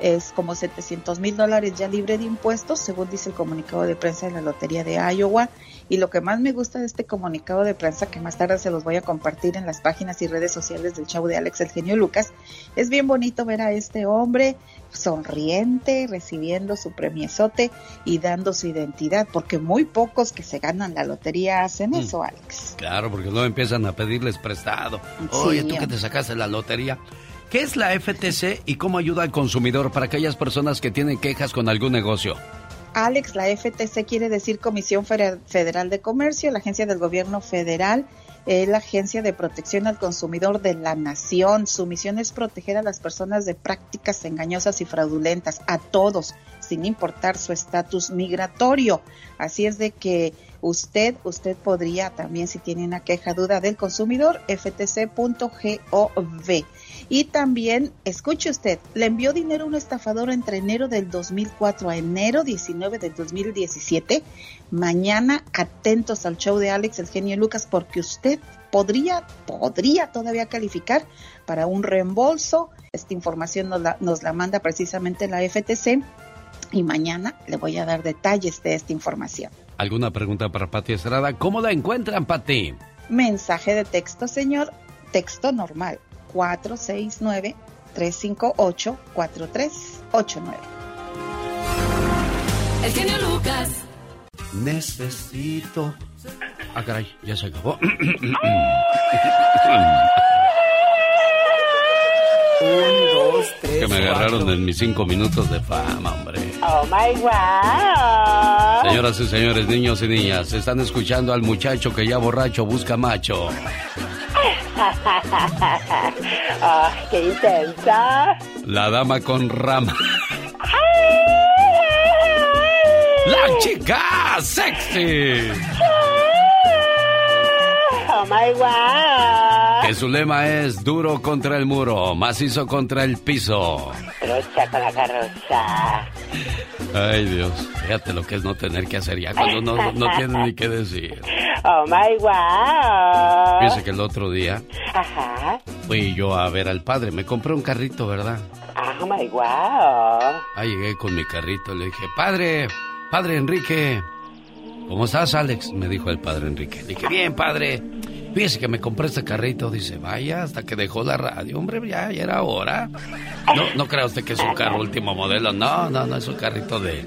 es como 700 mil dólares ya libre de impuestos, según dice el comunicado de prensa de la Lotería de Iowa. Y lo que más me gusta de este comunicado de prensa, que más tarde se los voy a compartir en las páginas y redes sociales del show de Alex el genio Lucas, es bien bonito ver a este hombre sonriente, recibiendo su premiesote y dando su identidad, porque muy pocos que se ganan la lotería hacen mm. eso, Alex. Claro, porque luego empiezan a pedirles prestado. Oye, tú que te sacaste la lotería. ¿Qué es la FTC y cómo ayuda al consumidor para aquellas personas que tienen quejas con algún negocio? Alex, la FTC quiere decir Comisión Federal de Comercio, la agencia del gobierno federal, es la agencia de protección al consumidor de la nación. Su misión es proteger a las personas de prácticas engañosas y fraudulentas, a todos, sin importar su estatus migratorio. Así es de que usted, usted podría también, si tiene una queja, duda del consumidor, ftc.gov. Y también, escuche usted, le envió dinero a un estafador entre enero del 2004 a enero 19 del 2017. Mañana, atentos al show de Alex, el genio Lucas, porque usted podría, podría todavía calificar para un reembolso. Esta información nos la, nos la manda precisamente la FTC y mañana le voy a dar detalles de esta información. ¿Alguna pregunta para Pati Estrada? ¿Cómo la encuentran, Pati? Mensaje de texto, señor. Texto normal. 469-358-4389. El genio Lucas. Necesito. Ah, caray, ya se acabó. <clears throat> Un, dos, tres. Que me agarraron en mis cinco minutos de fama, hombre. Oh my wow. Señoras y señores, niños y niñas, están escuchando al muchacho que ya borracho busca macho. <laughs> oh, ¡Qué intensa! La dama con rama. ¡La chica sexy! ¡Oh, my God! Que su lema es duro contra el muro, macizo contra el piso. Trucha con la carroza. Ay, Dios, fíjate lo que es no tener que hacer ya cuando no, no tiene ni qué decir. Oh my wow. Fíjese que el otro día Ajá. fui yo a ver al padre. Me compré un carrito, ¿verdad? Oh my wow. Ahí llegué con mi carrito. Le dije, padre, padre Enrique. ¿Cómo estás, Alex? Me dijo el padre Enrique. Le dije, bien, padre. Fíjese que me compré este carrito. Dice, vaya, hasta que dejó la radio. Hombre, ya, ya era hora. No, no crea usted que es un carro último modelo. No, no, no, es un carrito de...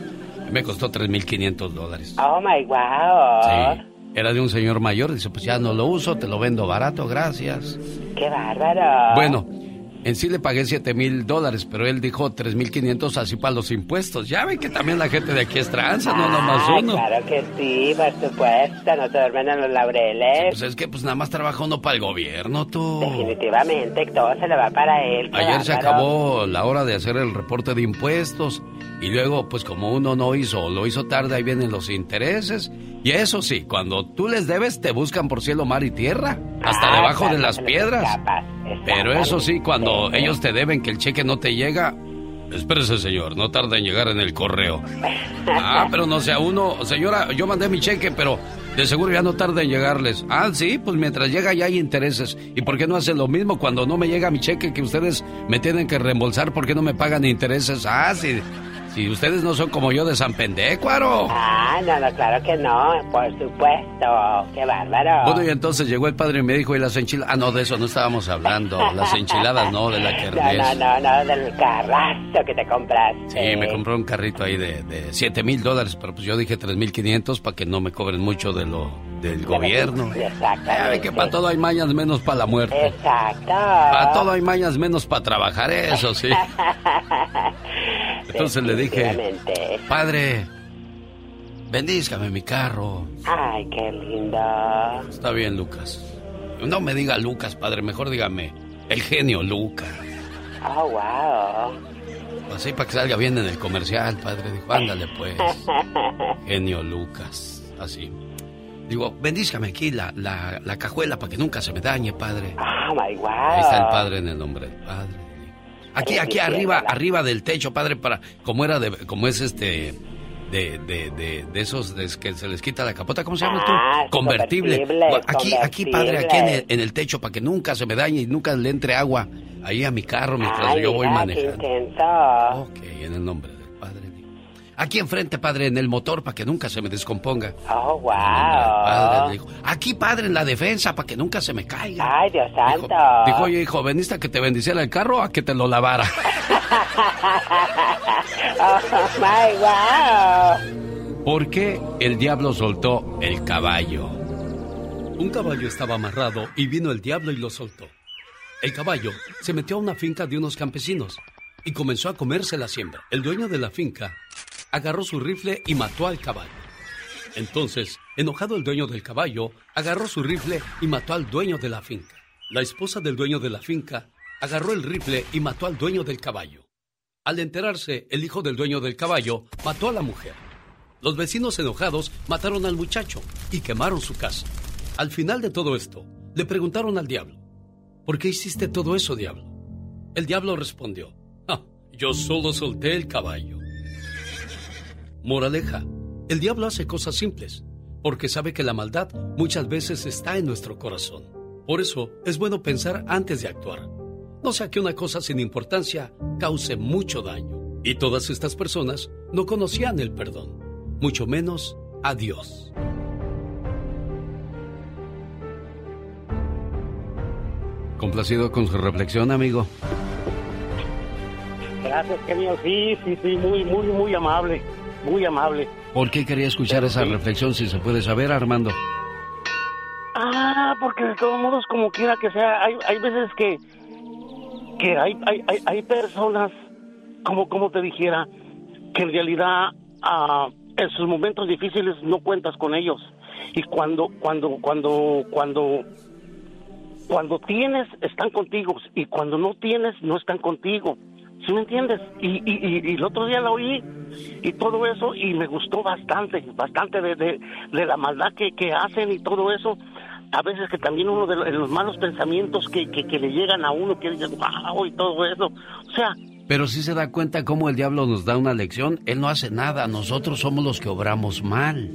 Me costó 3.500 dólares. Oh, my wow. Sí. Era de un señor mayor. Dice, pues ya no lo uso, te lo vendo barato, gracias. ¡Qué bárbaro! Bueno, en sí le pagué 7 mil dólares, pero él dijo 3 mil 500 así para los impuestos. Ya ven que también la gente de aquí es tranza, no nomás uno. Claro que sí, por supuesto, no te duermen en los laureles. pues es que pues nada más trabaja uno para el gobierno, tú. Definitivamente, todo se le va para él. Ayer se acabó la hora de hacer el reporte de impuestos y luego pues como uno no hizo, lo hizo tarde, ahí vienen los intereses. Y eso sí, cuando tú les debes te buscan por cielo, mar y tierra, hasta ah, debajo de las piedras. Pero eso sí, cuando ellos te deben que el cheque no te llega, espérese señor, no tarda en llegar en el correo. Ah, pero no sea uno, señora, yo mandé mi cheque, pero de seguro ya no tarda en llegarles. Ah, sí, pues mientras llega ya hay intereses. ¿Y por qué no hacen lo mismo cuando no me llega mi cheque que ustedes me tienen que reembolsar? ¿Por qué no me pagan intereses? Ah, sí. Y ustedes no son como yo de San Pendécuaro. Ah, no, no, claro que no, por supuesto. Qué bárbaro. Bueno, y entonces llegó el padre y me dijo, ¿y las enchiladas? Ah, no, de eso no estábamos hablando. Las enchiladas no, de la <laughs> kermés. No, no, no, no, del carrazo que te compraste. Sí, me compró un carrito ahí de, de 7 mil dólares, pero pues yo dije 3 mil 500 para que no me cobren mucho de lo del gobierno. Exactamente. que para todo hay mañas menos para la muerte. Exacto. Para todo hay mañas menos para trabajar, eso sí. <laughs> Entonces le dije, padre, bendízcame mi carro. Ay, qué lindo. Está bien, Lucas. No me diga Lucas, padre, mejor dígame el genio Lucas. Oh, wow. Así para que salga bien en el comercial, padre. Dijo, ándale pues. <laughs> Genio Lucas. Así. Digo, bendízcame aquí la, la, la cajuela para que nunca se me dañe, padre. Oh, my wow. Ahí está el padre en el nombre del padre. Aquí, aquí arriba, arriba del techo, padre, para, como era de, como es este, de, de, de, de esos de que se les quita la capota, ¿cómo se llama tú? Ah, convertible. convertible, Aquí, aquí, padre, aquí en el, convertible. en el techo para que nunca se me dañe y nunca le entre agua ahí a mi carro mientras Ay, yo voy mira, manejando. Ok, en el nombre. Aquí enfrente, padre, en el motor para que nunca se me descomponga. Oh, Padre, wow. le dijo, aquí, padre, en la defensa para que nunca se me caiga. Ay, Dios santo. Dijo, oye, hijo, ¿veniste a que te bendiciera el carro o a que te lo lavara? <laughs> oh, my wow. ¿Por qué el diablo soltó el caballo? Un caballo estaba amarrado y vino el diablo y lo soltó. El caballo se metió a una finca de unos campesinos y comenzó a comerse la siembra. El dueño de la finca agarró su rifle y mató al caballo. Entonces, enojado el dueño del caballo, agarró su rifle y mató al dueño de la finca. La esposa del dueño de la finca agarró el rifle y mató al dueño del caballo. Al enterarse, el hijo del dueño del caballo mató a la mujer. Los vecinos enojados mataron al muchacho y quemaron su casa. Al final de todo esto, le preguntaron al diablo, ¿por qué hiciste todo eso, diablo? El diablo respondió, "Ah, yo solo solté el caballo. Moraleja, el diablo hace cosas simples, porque sabe que la maldad muchas veces está en nuestro corazón. Por eso es bueno pensar antes de actuar. No sea que una cosa sin importancia cause mucho daño. Y todas estas personas no conocían el perdón, mucho menos a Dios. Complacido con su reflexión, amigo. Gracias, genio. Sí, sí, sí, muy, muy, muy amable. Muy amable. ¿Por qué quería escuchar esa reflexión si se puede saber, Armando? Ah, porque de todos modos, como quiera que sea, hay, hay veces que, que hay, hay, hay, hay personas, como, como te dijera, que en realidad ah, en sus momentos difíciles no cuentas con ellos. Y cuando, cuando, cuando, cuando, cuando tienes, están contigo. Y cuando no tienes, no están contigo. ¿Sí me entiendes? Y, y, y- y el otro día la oí y todo eso y me gustó bastante, bastante de, de, de la maldad que, que hacen y todo eso. A veces que también uno de lo- de los malos pensamientos que, que, que le llegan a uno, que dice, wow, y todo eso. O sea, Pero si se da cuenta cómo el diablo nos da una lección, él no hace nada, nosotros somos los que obramos mal.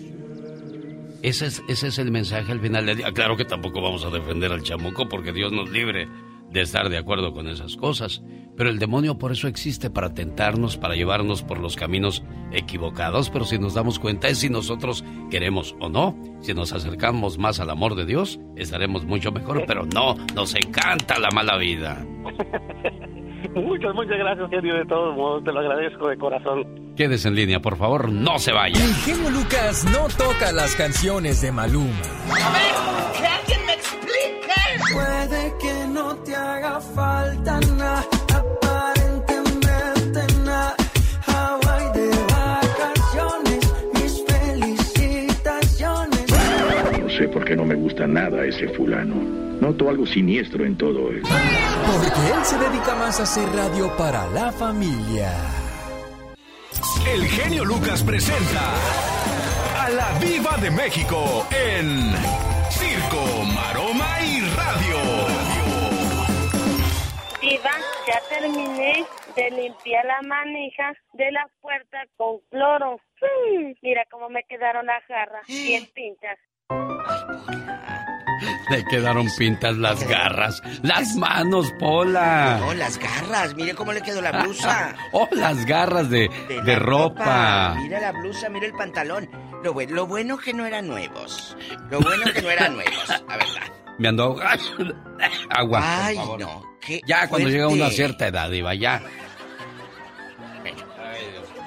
Ese es, ese es el mensaje al final del día. Claro que tampoco vamos a defender al chamuco porque Dios nos libre de estar de acuerdo con esas cosas. Pero el demonio por eso existe, para tentarnos, para llevarnos por los caminos equivocados. Pero si nos damos cuenta es si nosotros queremos o no. Si nos acercamos más al amor de Dios, estaremos mucho mejor. Pero no, nos encanta la mala vida. <laughs> muchas, muchas gracias, genio, de todos modos, te lo agradezco de corazón. Quédese en línea, por favor, no se vaya. El genio Lucas no toca las canciones de Maluma. A ver, haga falta nada, aparentemente nada. Hawaii de vacaciones, mis felicitaciones. No sé por qué no me gusta nada ese fulano. Noto algo siniestro en todo él. Porque él se dedica más a hacer radio para la familia. El genio Lucas presenta a la Viva de México en Diva, ya terminé de limpiar la manija de la puerta con cloro. Mm, mira cómo me quedaron las garras, bien pintas. Le quedaron pintas las garras, las manos, Pola. No, las garras, mire cómo le quedó la blusa. <laughs> Oh, las garras de, de, la ropa. Mira la blusa, mira el pantalón. Lo, buen- lo bueno que no eran nuevos. Lo bueno que no eran nuevos, la verdad. Me ando <laughs> agua. Ay, por favor. no, qué Ya cuando llega fuerte. una cierta edad, Iba, ya.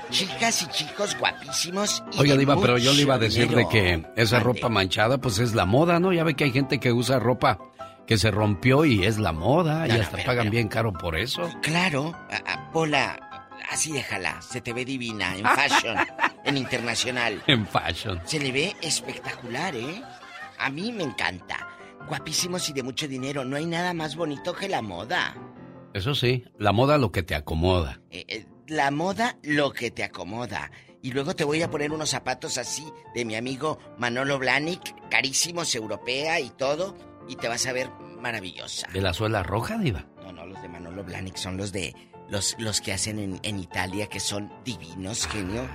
chicas y chicos guapísimos. Y Oiga, Diva, pero yo le iba a decir de que esa ropa manchada, pues es la moda, ¿no? Ya ve que hay gente que usa ropa que se rompió y es la moda, y no, hasta pero- pagan pero- bien caro por eso. Claro, a- a- Pola, así déjala, se te ve divina en fashion, <laughs> en internacional. En fashion. Se le ve espectacular, ¿eh? A mí me encanta. Guapísimos y de mucho dinero. No hay nada más bonito que la moda. Eso sí, la moda lo que te acomoda. Eh, eh, la moda lo que te acomoda. Y luego te voy a poner unos zapatos así de mi amigo Manolo Blahnik, carísimos, europea y todo. Y te vas a ver maravillosa. ¿De la suela roja, Diva? No, no, los de Manolo Blahnik son los de los, los que hacen en, en Italia, que son divinos, genio.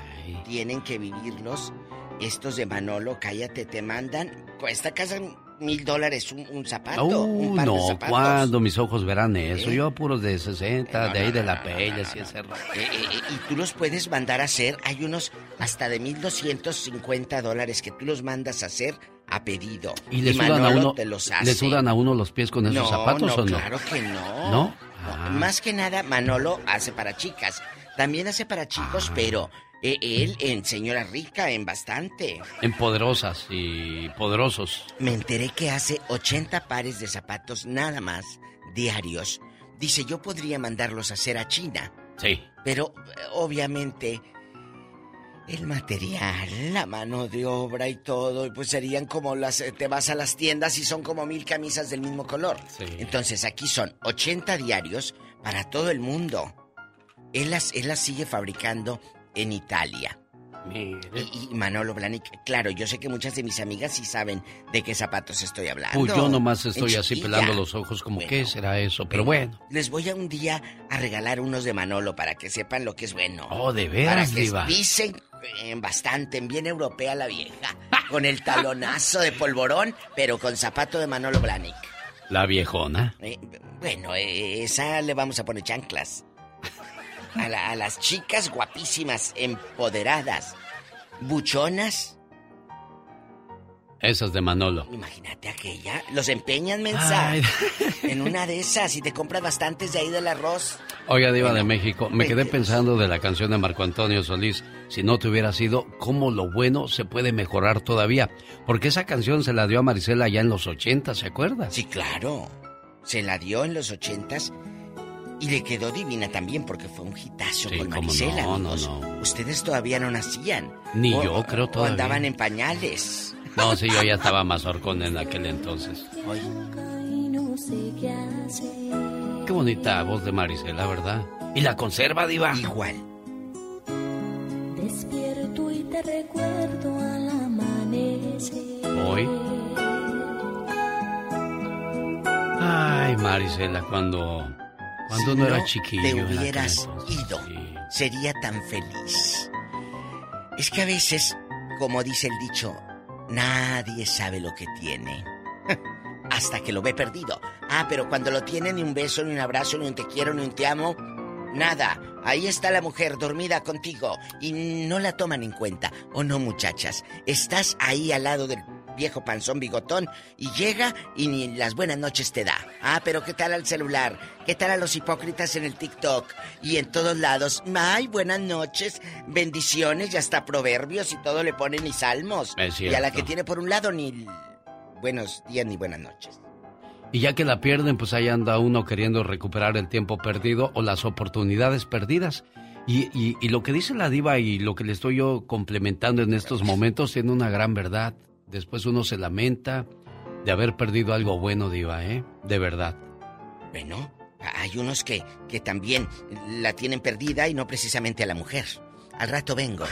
Tienen que vivirlos. Estos de Manolo, cállate, te mandan. Cuesta casi mil dólares un, un zapato. un Uh, par de no, zapatos. ¿cuándo mis ojos verán eso? ¿Eh? Yo puros de 60, No, de ahí no, de la pella, si eh, y tú los puedes mandar a hacer. Hay unos hasta de 1250 dólares que tú los mandas a hacer a pedido. ¿Y le sudan a uno, los hace. le sudan a uno los pies con esos zapatos no, o no? Claro que no. ¿No? Ah. Más que nada, Manolo hace para chicas. También hace para chicos, Ah. pero eh, él en señora rica, en bastante. En poderosas y poderosos. Me enteré que hace 80 pares de zapatos nada más, diarios. Dice, yo podría mandarlos a hacer a China. Sí. Pero eh, obviamente el material, la mano de obra y todo, y pues serían como las eh, te vas a las tiendas y son como mil camisas del mismo color. Entonces aquí son 80 diarios para todo el mundo. Él las, él las sigue fabricando en Italia. Y, y Manolo Blahnik, claro, yo sé que muchas de mis amigas sí saben de qué zapatos estoy hablando. Uy, yo nomás estoy así pelando los ojos como, ¿qué será eso? Pero bueno. Les voy a un día a regalar unos de Manolo para que sepan lo que es bueno. Oh, de Para veras, que Diva. pisen en bastante, en bien europea la vieja. Con el talonazo de polvorón, pero con zapato de Manolo Blahnik. La viejona. Eh, bueno, eh, esa le vamos a poner chanclas. A, la- a las chicas guapísimas, empoderadas, buchonas. Esas de Manolo. Imagínate aquella. Los empeñan, mensa. Ay. En una de esas y te compras bastantes de ahí del arroz. Oiga, Diva de México, me quedé pensando de la canción de Marco Antonio Solís. Si no te hubiera sido, cómo lo bueno se puede mejorar todavía. Porque esa canción se la dio a Marisela ya en los 80, ¿se acuerda? Sí, claro. Se la dio en los ochentas y le quedó divina también porque fue un hitazo Sí, con Marisela, no, no, amigos. no. Ustedes todavía no nacían. Ni O- yo creo O todavía. andaban en pañales. No, sí, yo ya estaba más horcón en aquel entonces. Qué bonita voz de Marisela, ¿verdad? Y la conserva, Diva. Igual. Despierto y te recuerdo al amanecer. Hoy. Ay, Marisela, cuando. Cuando Si no era chiquillo. Te hubieras ido. Sería tan feliz. Es que a veces, como dice el dicho, nadie sabe lo que tiene. <laughs> Hasta que lo ve perdido. Ah, pero cuando lo tiene ni un beso, ni un abrazo, ni un te quiero, ni un te amo, nada. Ahí está la mujer dormida contigo y no la toman en cuenta. ¿O no, muchachas? Estás ahí al lado del viejo panzón bigotón y llega y ni las buenas noches te da. Ah, pero ¿qué tal al celular? ¿Qué tal a los hipócritas en el TikTok? Y en todos lados. Ay, buenas noches, bendiciones y hasta proverbios y todo le ponen y salmos. Y a la que tiene por un lado ni buenos días ni buenas noches. Y ya que la pierden, pues ahí anda uno queriendo recuperar el tiempo perdido o las oportunidades perdidas. Y, y- y lo que dice la diva y lo que le estoy yo complementando en estos momentos tiene una gran verdad. Después uno se lamenta de haber perdido algo bueno, diva, ¿eh? De verdad. Bueno, hay unos que, que también la tienen perdida y no precisamente a la mujer. Al rato vengo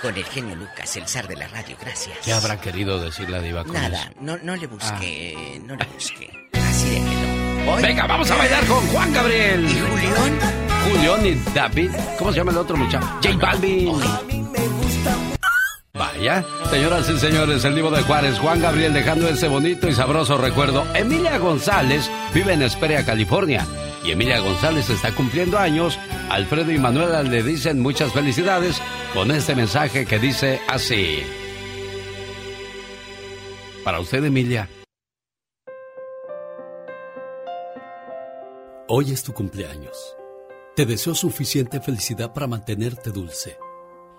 con el genio Lucas, el zar de la radio. Gracias. ¿Qué habrá querido decir la diva con Nada, eso? no, no le busqué, no le busqué. Así déjelo. Hoy- Venga, vamos a bailar con Juan Gabriel. ¿Y Julián? Julián y David. ¿Cómo se llama el otro muchacho? J Balvin. Señoras y señores, el divo de Juárez, Juan Gabriel, dejando ese bonito y sabroso recuerdo. Emilia González vive en Esperia, California. Y Emilia González está cumpliendo años. Alfredo y Manuela le dicen muchas felicidades con este mensaje que dice así. Para usted, Emilia. Hoy es tu cumpleaños. Te deseo suficiente felicidad para mantenerte dulce,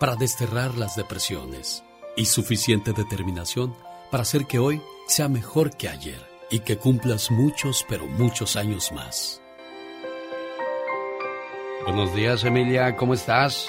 desterrar las depresiones y suficiente determinación para hacer que hoy sea mejor que ayer y que cumplas muchos, pero muchos años más. Buenos días, Emilia, ¿cómo estás?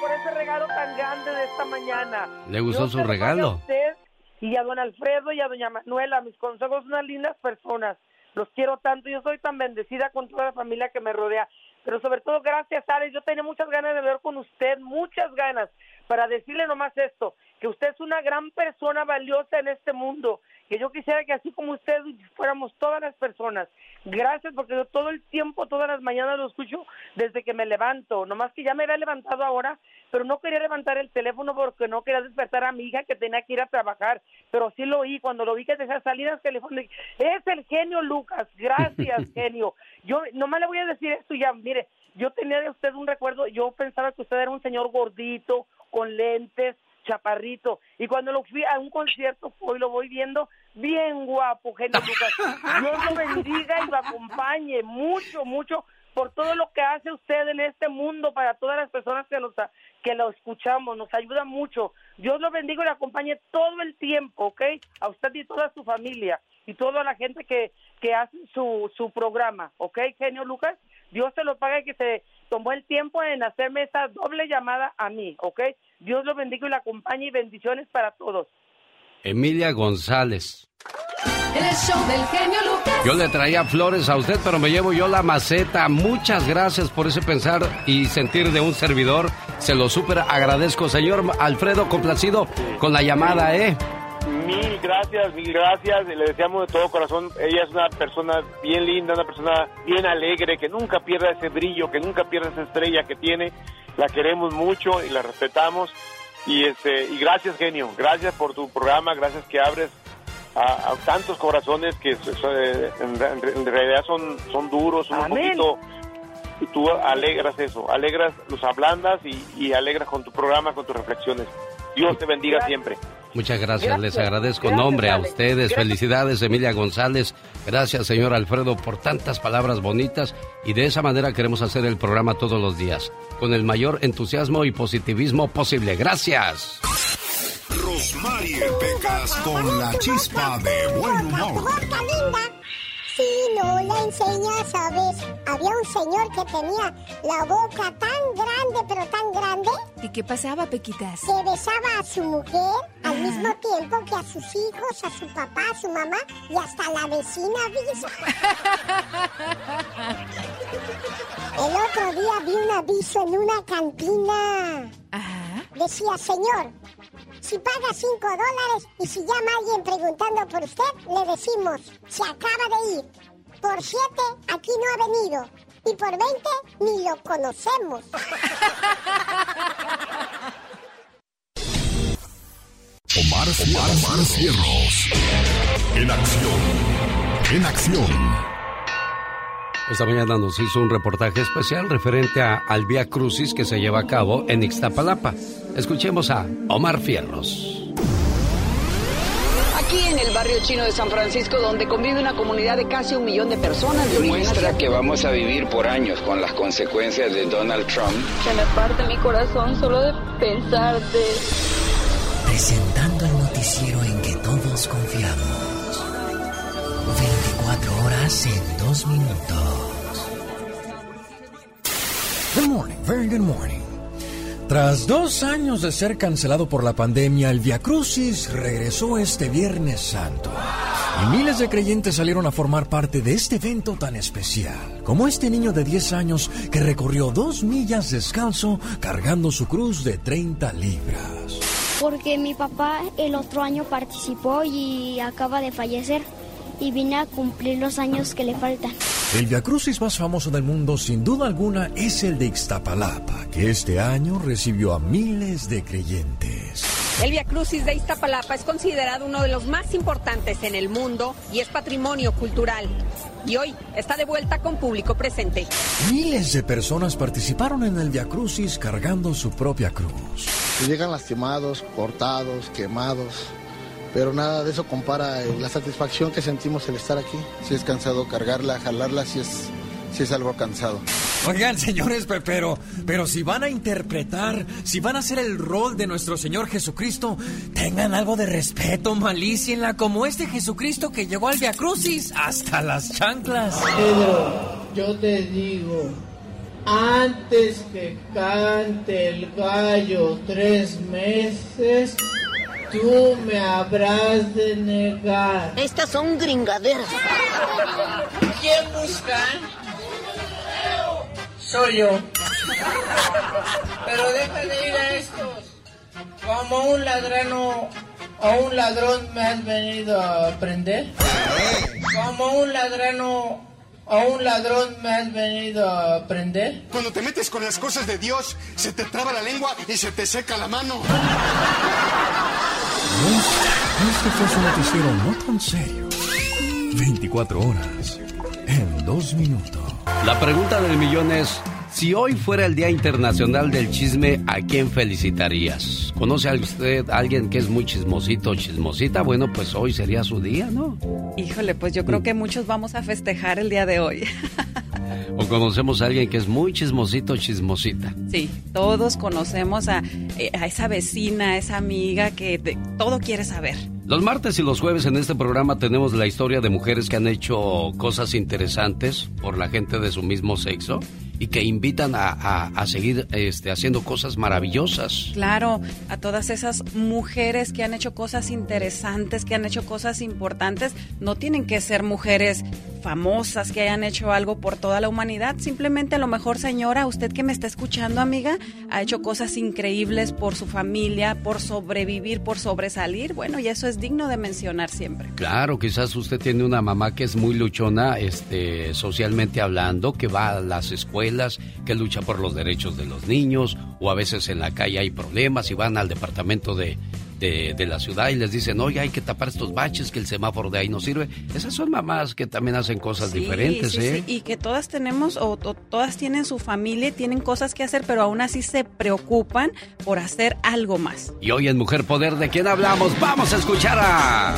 Por ese regalo tan grande de esta mañana. ¿Le gustó su regalo? A usted y a don Alfredo y a doña Manuela, mis consejos, unas lindas personas. Los quiero tanto, yo soy tan bendecida con toda la familia que me rodea pero sobre todo gracias, Alex. Yo tenía muchas ganas de hablar con usted, muchas ganas, para decirle nomás esto, que usted es una gran persona valiosa en este mundo, que yo quisiera que así como usted fuéramos todas las personas. Gracias porque yo todo el tiempo, todas las mañanas lo escucho desde que me levanto, nomás que ya me había levantado ahora, pero no quería levantar el teléfono porque no quería despertar a mi hija que tenía que ir a trabajar, pero sí lo oí, cuando lo vi que decía salir al teléfono, es el genio Lucas, gracias <laughs> genio. Yo nomás le voy a decir esto ya, mire, yo tenía de usted un recuerdo, yo pensaba que usted era un señor gordito, con lentes, chaparrito. Y cuando lo fui a un concierto, hoy lo voy viendo, bien guapo, genio <laughs> Lucas. Dios lo bendiga y lo acompañe mucho, mucho por todo lo que hace usted en este mundo para todas las personas que nos que lo escuchamos, nos ayuda mucho. Dios lo bendiga y lo acompañe todo el tiempo, ¿ok? A usted y toda su familia y toda la gente que, que hace su, su programa, ¿ok, genio Lucas? Dios se lo paga y que se tomó el tiempo en hacerme esa doble llamada a mí, ¿ok? Dios lo bendiga y la acompañe y bendiciones para todos. Emilia González. El show del genio Lucas. Yo le traía flores a usted, pero me llevo yo la maceta. Muchas gracias por ese pensar y sentir de un servidor. Se lo súper agradezco, señor Alfredo, complacido con la llamada, ¿eh? Mil gracias, mil gracias. Le deseamos de todo corazón. Ella es una persona bien linda, una persona bien alegre, que nunca pierda ese brillo, que nunca pierda esa estrella que tiene. La queremos mucho y la respetamos. Y, este, y gracias, genio. Gracias por tu programa. Gracias que abres a, tantos corazones que eh, en, realidad son, son duros, un poquito. Y tú alegras eso, alegras, los ablandas y, y alegras con tu programa, con tus reflexiones. Dios te bendiga siempre. Muchas gracias, les agradezco nombre a ustedes. Felicidades, Emilia González. Gracias, señor Alfredo, por tantas palabras bonitas. Y de esa manera queremos hacer el programa todos los días, con el mayor entusiasmo y positivismo posible. Gracias. Rosmarie Pecas con la chispa de buen humor si no la enseñas, ¿sabes? Había un señor que tenía la boca tan grande, pero tan grande. ¿Y qué pasaba, Pequitas? Que besaba a su mujer al mismo tiempo que a sus hijos, a su papá, a su mamá y hasta la vecina. <laughs> El otro día vi un aviso en una cantina. Ajá. Decía, señor, si paga 5 dólares y si llama alguien preguntando por usted, le decimos, se acaba de ir. Por 7, aquí no ha venido. Y por 20, ni lo conocemos. Omar, Omar. En acción. En acción. Esta mañana nos hizo un reportaje especial referente a, al Vía Crucis que se lleva a cabo en Ixtapalapa. Escuchemos a Omar Fierros. Aquí en el barrio chino de San Francisco, donde convive una comunidad de casi un millón de personas. De Demuestra que vamos a vivir por años con las consecuencias de Donald Trump. Se me parte mi corazón solo de pensarte. Presentando el noticiero en que todos confiamos. 24 horas en 2 minutos. Good morning, very good morning. Tras dos años de ser cancelado por la pandemia, el Via Crucis regresó este Viernes Santo. Y miles de creyentes salieron a formar parte de este evento tan especial, como este niño de 10 años que recorrió dos millas descalzo cargando su cruz de 30 libras. Porque mi papá el otro año participó y acaba de fallecer y vine a cumplir los años que le faltan. El viacrucis más famoso del mundo, sin duda alguna, es el de Ixtapalapa, que este año recibió a miles de creyentes. El Via Crucis de Iztapalapa es considerado uno de los más importantes en el mundo y es patrimonio cultural. Y hoy está de vuelta con público presente. Miles de personas participaron en el Via Crucis cargando su propia cruz. Llegan lastimados, cortados, quemados, pero nada de eso compara eh, la satisfacción que sentimos el estar aquí. Si es cansado cargarla, jalarla, si es, si es algo cansado. Oigan, <laughs> señores, pe- pero, pero si van a interpretar, si van a hacer el rol de nuestro Señor Jesucristo, tengan algo de respeto, malícienla, como este Jesucristo que llegó al Via Crucis hasta las chanclas. Pedro, yo te digo, antes que cante el gallo tres meses, tú me habrás de negar. Estas son gringaderas. ¿Quién buscan? Soy yo. Pero deja de ir a estos. Como un ladrón o un ladrón me has venido a prender. Como un ladrón o un ladrón me has venido a prender. Cuando te metes con las cosas de Dios, se te traba la lengua y se te seca la mano. Este fue su noticiero no tan serio. 24 horas en dos minutos. La pregunta del millón es, si hoy fuera el Día Internacional del Chisme, ¿a quién felicitarías? ¿Conoce a usted a alguien que es muy chismosito o chismosita? Bueno, pues hoy sería su día, ¿no? Híjole, pues yo creo que muchos vamos a festejar el día de hoy. <laughs> ¿O conocemos a alguien que es muy chismosito o chismosita? Sí, todos conocemos a, eh, a esa vecina, a esa amiga que de- todo quiere saber. Los martes y los jueves en este programa tenemos la historia de mujeres que han hecho cosas interesantes por la gente de su mismo sexo y que invitan a, a- a seguir este, haciendo cosas maravillosas. Claro, a todas esas mujeres que han hecho cosas interesantes, que han hecho cosas importantes, no tienen que ser mujeres famosas que hayan hecho algo por toda la humanidad. Simplemente a lo mejor, señora, usted que me está escuchando, amiga, ha hecho cosas increíbles por su familia, por sobrevivir, por sobresalir. Bueno, y eso es digno de mencionar siempre. Claro, quizás usted tiene una mamá que es muy luchona, este, socialmente hablando, que va a las escuelas, que lucha por los derechos de los niños, o a veces en la calle hay problemas y van al departamento de, de, de la ciudad y les dicen, oye, hay que tapar estos baches, que el semáforo de ahí no sirve. Esas son mamás que también hacen cosas Sí, diferentes, sí, ¿eh? sí, Y que todas tenemos o, o todas tienen su familia, y tienen cosas que hacer, pero aún así se preocupan por hacer algo más. Y hoy en Mujer Poder, ¿de quién hablamos? Vamos a escuchar a...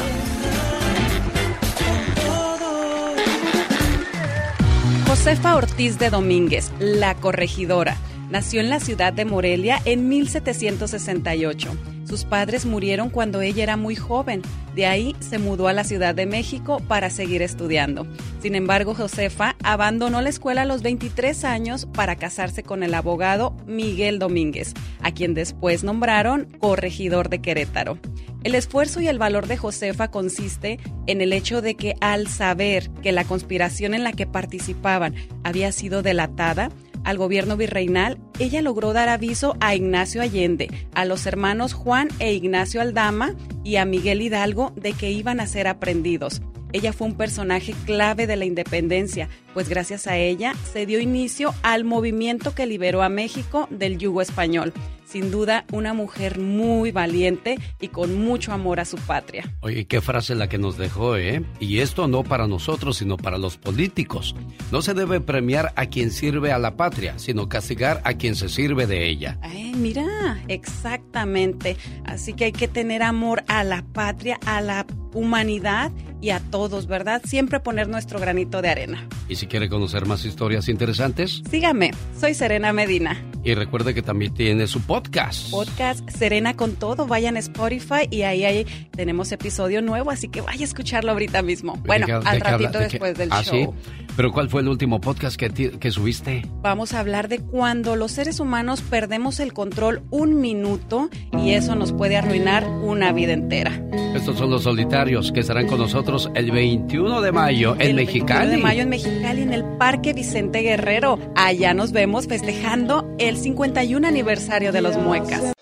Josefa Ortiz de Domínguez, la corregidora, nació en la ciudad de Morelia en 1768. Sus padres murieron cuando ella era muy joven. De ahí se mudó a la Ciudad de México para seguir estudiando. Sin embargo, Josefa abandonó la escuela a los 23 años para casarse con el abogado Miguel Domínguez, a quien después nombraron corregidor de Querétaro. El esfuerzo y el valor de Josefa consiste en el hecho de que al saber que la conspiración en la que participaban había sido delatada, al gobierno virreinal, ella logró dar aviso a Ignacio Allende, a los hermanos Juan e Ignacio Aldama y a Miguel Hidalgo de que iban a ser aprendidos. Ella fue un personaje clave de la independencia, pues gracias a ella se dio inicio al movimiento que liberó a México del yugo español. Sin duda, una mujer muy valiente y con mucho amor a su patria. Oye, qué frase la que nos dejó, ¿eh? Y esto no para nosotros, sino para los políticos. No se debe premiar a quien sirve a la patria, sino castigar a quien se sirve de ella. Ay, mira, exactamente. Así que hay que tener amor a la patria, a la humanidad y a todos, ¿verdad? Siempre poner nuestro granito de arena. Y si quiere conocer más historias interesantes, Sígame, soy Serena Medina. y recuerde que también tiene su podcast. Podcast Serena con todo, vayan a Spotify y ahí, ahí tenemos episodio nuevo, así que vaya a escucharlo ahorita mismo. Bueno, ¿De qué- al de qué habla- ratito de después del ah, show. ¿sí? Pero ¿cuál fue el último podcast que, que subiste? Vamos a hablar de cuando los seres humanos perdemos el control un minuto y eso nos puede arruinar una vida entera. Estos son los solitarios que estarán con nosotros el 21 de mayo en El Mexicali. 21 de mayo en Mexicali, en el Parque Vicente Guerrero. Allá nos vemos festejando el 51 aniversario de los Muecas.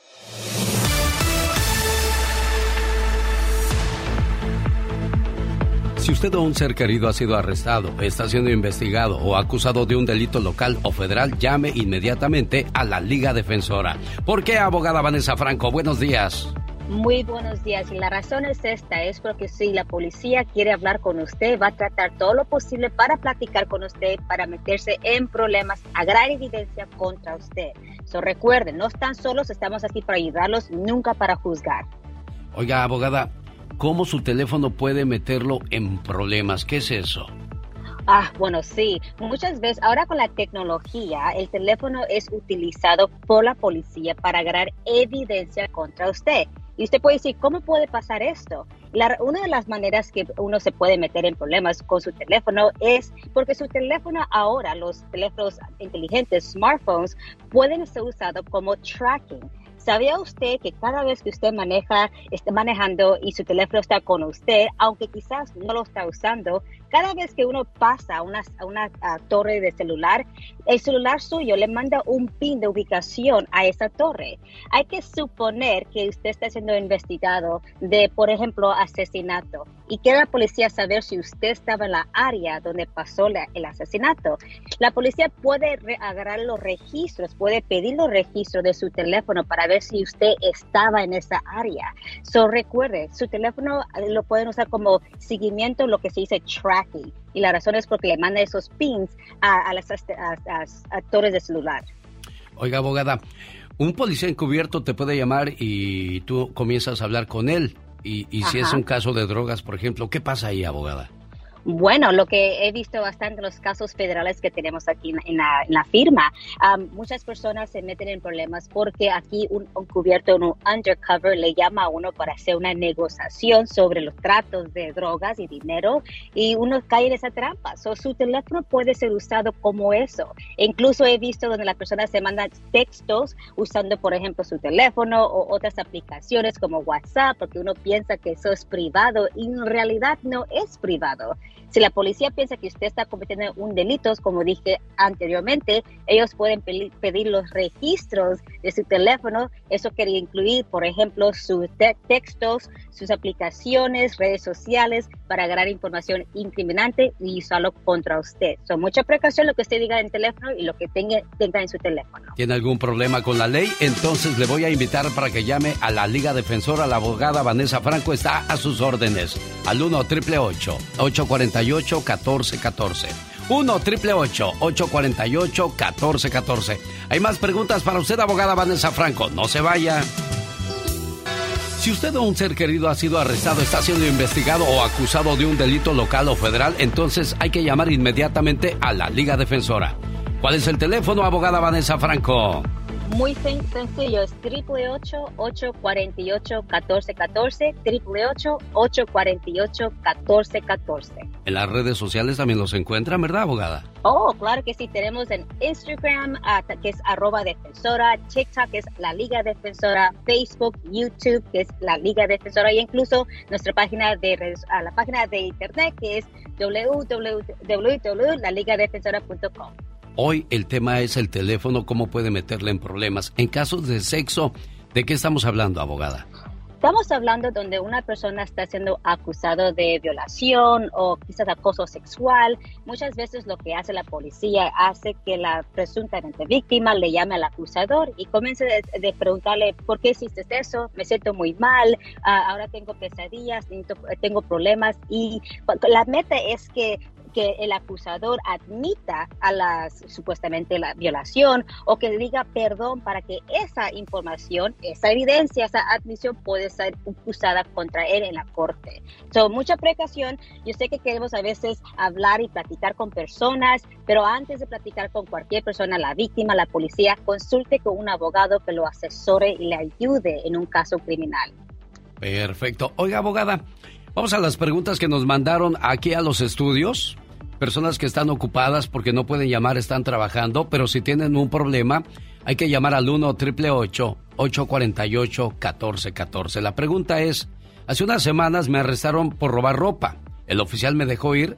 Si usted o un ser querido ha sido arrestado, está siendo investigado o acusado de un delito local o federal, llame inmediatamente a la Liga Defensora. ¿Por qué, abogada Vanessa Franco? Buenos días. Muy buenos días. Y la razón es esta, es porque si la policía quiere hablar con usted, va a tratar todo lo posible para platicar con usted, para meterse en problemas, agarrar evidencia contra usted. So recuerden, no están solos, estamos aquí para ayudarlos, nunca para juzgar. Oiga, abogada, ¿cómo su teléfono puede meterlo en problemas? ¿Qué es eso? Ah, bueno, sí. Muchas veces, ahora con la tecnología, el teléfono es utilizado por la policía para agarrar evidencia contra usted. Y usted puede decir, ¿cómo puede pasar esto? una de las maneras que uno se puede meter en problemas con su teléfono es porque su teléfono ahora, los teléfonos inteligentes, smartphones, pueden ser usados como tracking. ¿Sabía usted que cada vez que usted maneja, está manejando y su teléfono está con usted, aunque quizás no lo está usando, cada vez que uno pasa a una, torre de celular, el celular suyo le manda un pin de ubicación a esa torre. Hay que suponer que usted está siendo investigado de, por ejemplo, asesinato y quiere la policía saber si usted estaba en la área donde pasó el asesinato. La policía puede agarrar los registros, puede pedir los registros de su teléfono para ver si usted estaba en esa área. So recuerde, su teléfono eh, lo pueden usar como seguimiento, lo que se dice track y la razón es porque le manda esos pins a, las actores de celular. Oiga, abogada, un policía encubierto te puede llamar y tú comienzas a hablar con él. Y, y si es un caso de drogas, por ejemplo, ¿qué pasa ahí, abogada? Bueno, lo que he visto bastante los casos federales que tenemos aquí en, la, firma, muchas personas se meten en problemas porque aquí un, cubierto, un undercover, le llama a uno para hacer una negociación sobre los tratos de drogas y dinero y uno cae en esa trampa. So, su teléfono puede ser usado como eso. Incluso he visto donde la persona se manda textos usando, por ejemplo, su teléfono o otras aplicaciones como WhatsApp, porque uno piensa que eso es privado y en realidad no es privado. Si la policía piensa que usted está cometiendo un delito, como dije anteriormente, ellos pueden pedir los registros de su teléfono. Eso quería incluir, por ejemplo, sus textos, sus aplicaciones, redes sociales, para agarrar información incriminante y usarlo contra usted. Son mucha precaución lo que usted diga en teléfono y lo que tenga, tenga en su teléfono. ¿Tiene algún problema con la ley? Entonces le voy a invitar para que llame a la Liga Defensora. La abogada Vanessa Franco está a sus órdenes. Al 1 888 848 1414 1 888 848 1414 Hay más preguntas para usted, abogada Vanessa Franco. No se vaya. Si usted o un ser querido ha sido arrestado, está siendo investigado o acusado de un delito local o federal, entonces hay que llamar inmediatamente a la Liga Defensora. ¿Cuál es el teléfono, abogada Vanessa Franco? Muy sencillo, es 888-848-1414, 888-848-1414. En las redes sociales también los encuentran, ¿verdad, abogada? Oh, claro que sí, tenemos en Instagram, ah, que es arroba defensora, TikTok, que es la Liga Defensora, Facebook, YouTube, que es la Liga Defensora, y incluso nuestra página de a la página de internet, que es www.laligadefensora.com. Hoy el tema es el teléfono, cómo puede meterle en problemas. En casos de sexo, ¿de qué estamos hablando, abogada? Estamos hablando donde una persona está siendo acusado de violación o quizás acoso sexual. Muchas veces lo que hace la policía hace que la presuntamente víctima le llame al acusador y comience de, preguntarle por qué hiciste eso, me siento muy mal, ah, ahora tengo pesadillas, tengo problemas y la meta es que que el acusador admita a la supuestamente la violación o que diga perdón para que esa información, esa evidencia, esa admisión puede ser usada contra él en la corte. So, mucha precaución. Yo sé que queremos a veces hablar y platicar con personas, pero antes de platicar con cualquier persona, la víctima, la policía, consulte con un abogado que lo asesore y le ayude en un caso criminal. Perfecto. Oiga, abogada, Vamos a las preguntas que nos mandaron aquí a los estudios. Personas que están ocupadas porque no pueden llamar, están trabajando, pero si tienen un problema, hay que llamar al 1 888 848 1414 La pregunta es, hace unas semanas me arrestaron por robar ropa. El oficial me dejó ir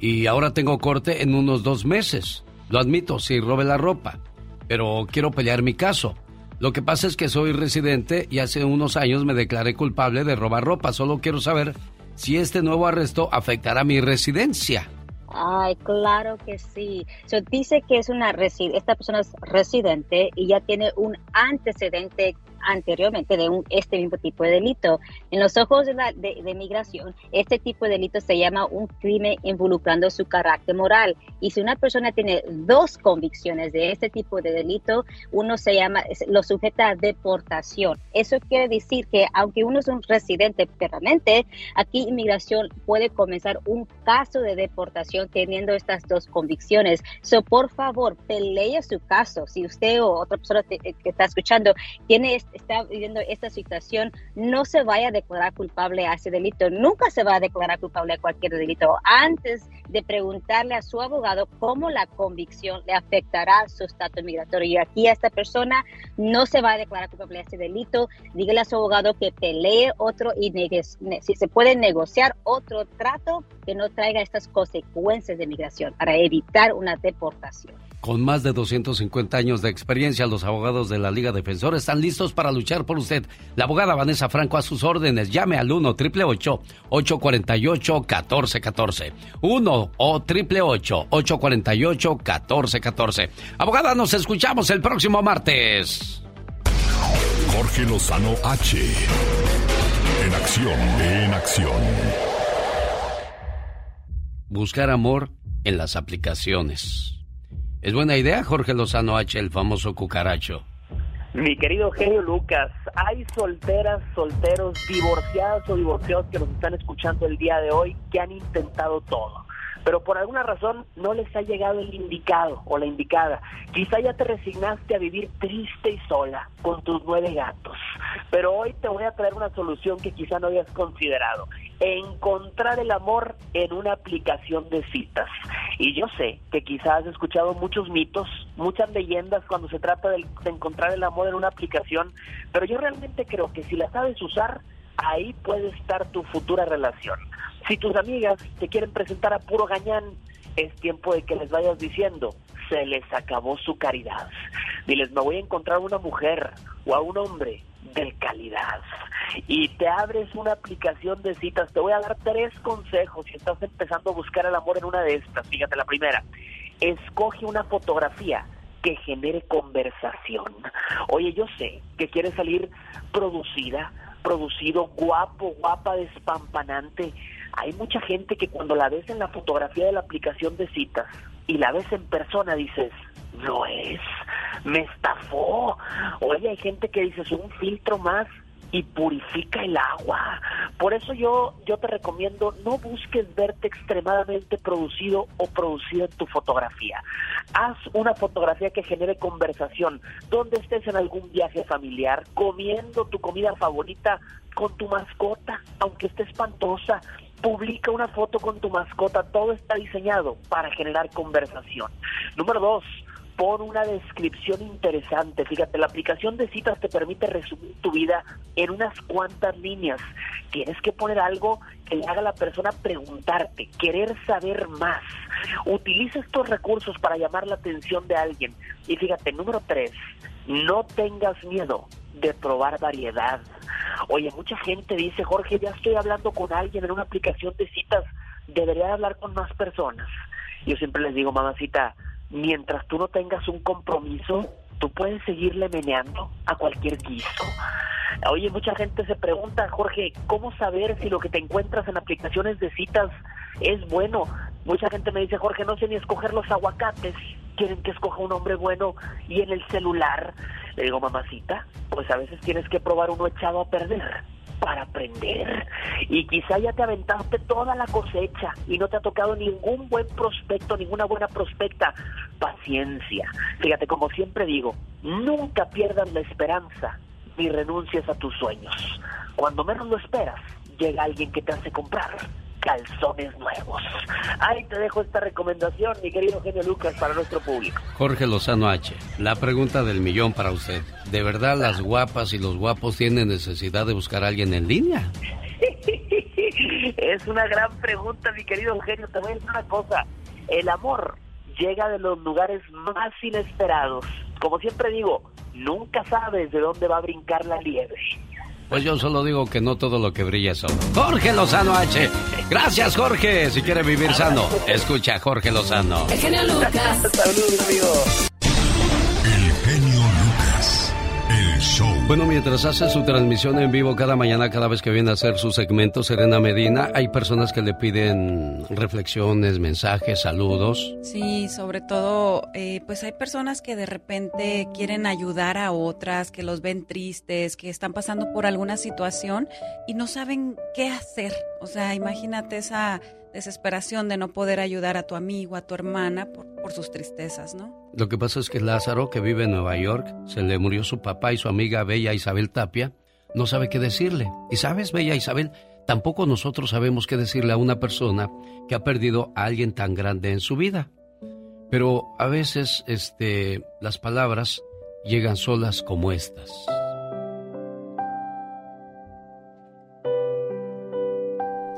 y ahora tengo corte en unos dos meses. Lo admito, si robe la ropa, pero quiero pelear mi caso. Lo que pasa es que soy residente y hace unos años me declaré culpable de robar ropa. Solo quiero saber si este nuevo arresto afectará mi residencia. Ay, claro que sí. So, dice que es una esta persona es residente y ya tiene un antecedente anteriormente de un, este mismo tipo de delito. En los ojos de, la, de, migración, este tipo de delito se llama un crimen involucrando su carácter moral. Y si una persona tiene dos convicciones de este tipo de delito, uno se llama, lo sujeta a deportación. Eso quiere decir que aunque uno es un residente permanente, aquí inmigración puede comenzar un caso de deportación teniendo estas dos convicciones. So, por favor, pelee su caso. Si usted o otra persona que está escuchando tiene este está viviendo esta situación no se vaya a declarar culpable a ese delito. Nunca se va a declarar culpable a cualquier delito antes de preguntarle a su abogado cómo la convicción le afectará su estatus migratorio. Y aquí a esta persona no se va a declarar culpable a ese delito. Dígale a su abogado que pelee otro y si se puede negociar otro trato que no traiga estas consecuencias de migración para evitar una deportación. Con más de 250 años de experiencia, los abogados de la Liga Defensor están listos para luchar por usted. La abogada Vanessa Franco a sus órdenes. Llame al 1 888 848 1414 1 o 888 848 1414 Abogada, nos escuchamos el próximo martes. Jorge Lozano H. En acción, en acción. Buscar amor en las aplicaciones. Es buena idea, Jorge Lozano H., el famoso cucaracho. Mi querido genio Lucas, hay solteras, solteros, divorciadas o divorciados que nos están escuchando el día de hoy que han intentado todo pero por alguna razón no les ha llegado el indicado o la indicada. Quizá ya te resignaste a vivir triste y sola con tus nueve gatos, pero hoy te voy a traer una solución que quizá no habías considerado. Encontrar el amor en una aplicación de citas. Y yo sé que quizás has escuchado muchos mitos, muchas leyendas cuando se trata de encontrar el amor en una aplicación, pero yo realmente creo que si la sabes usar, ahí puede estar tu futura relación. Si tus amigas te quieren presentar a puro gañán, es tiempo de que les vayas diciendo, se les acabó su caridad. Diles, me voy a encontrar una mujer o a un hombre de calidad. Y te abres una aplicación de citas. Te voy a dar tres consejos si estás empezando a buscar el amor en una de estas. Fíjate, la primera, escoge una fotografía que genere conversación. Oye, yo sé que quieres salir producida, producido, guapo, guapa, despampanante. Hay mucha gente que cuando la ves en la fotografía de la aplicación de citas y la ves en persona dices, no es, me estafó. Oye, hay gente que dices, un filtro más y purifica el agua. Por eso yo, yo te recomiendo no busques verte extremadamente producido o producido en tu fotografía. Haz una fotografía que genere conversación, donde estés en algún viaje familiar, comiendo tu comida favorita con tu mascota, aunque esté espantosa. Publica una foto con tu mascota, todo está diseñado para generar conversación. Número dos, pon una descripción interesante. Fíjate, la aplicación de citas te permite resumir tu vida en unas cuantas líneas. Tienes que poner algo que le haga a la persona preguntarte, querer saber más. Utiliza estos recursos para llamar la atención de alguien. Y fíjate, número tres, no tengas miedo de probar variedad. Oye, mucha gente dice, Jorge, ya estoy hablando con alguien en una aplicación de citas, debería hablar con más personas. Yo siempre les digo, mamacita, mientras tú no tengas un compromiso, tú puedes seguirle meneando a cualquier guiso. Oye, mucha gente se pregunta, Jorge, ¿cómo saber si lo que te encuentras en aplicaciones de citas es bueno? Mucha gente me dice, Jorge, no sé ni escoger los aguacates. Quieren que escoja un hombre bueno y en el celular. Le digo, mamacita, pues a veces tienes que probar uno echado a perder para aprender. Y quizá ya te aventaste toda la cosecha y no te ha tocado ningún buen prospecto, ninguna buena prospecta. Paciencia. Fíjate, como siempre digo, nunca pierdas la esperanza ni renuncies a tus sueños. Cuando menos lo esperas, llega alguien que te hace comprar calzones nuevos. Ahí te dejo esta recomendación, mi querido genio Lucas, para nuestro público. Jorge Lozano H., la pregunta del millón para usted. ¿De verdad las guapas y los guapos tienen necesidad de buscar a alguien en línea? <laughs> es una gran pregunta, mi querido genio. Te voy a decir una cosa. El amor llega de los lugares más inesperados. Como siempre digo, nunca sabes de dónde va a brincar la liebre. Pues yo solo digo que no todo lo que brilla es oro. Jorge Lozano H. Gracias, Jorge. Si quiere vivir sano, escucha a Jorge Lozano. El genio Lucas. El genio Lucas. El show. Bueno, mientras hace su transmisión en vivo cada mañana, cada vez que viene a hacer su segmento, Serena Medina, hay personas que le piden reflexiones, mensajes, saludos. Sí, sobre todo, eh, pues hay personas que de repente quieren ayudar a otras, que los ven tristes, que están pasando por alguna situación y no saben qué hacer. O sea, imagínate esa desesperación de no poder ayudar a tu amigo, a tu hermana por, por sus tristezas, ¿no? Lo que pasa es que Lázaro, que vive en Nueva York, se le murió su papá y su amiga Bella Isabel Tapia, no sabe qué decirle. Y sabes, Bella Isabel, tampoco nosotros sabemos qué decirle a una persona que ha perdido a alguien tan grande en su vida. Pero a veces, este, las palabras llegan solas como estas.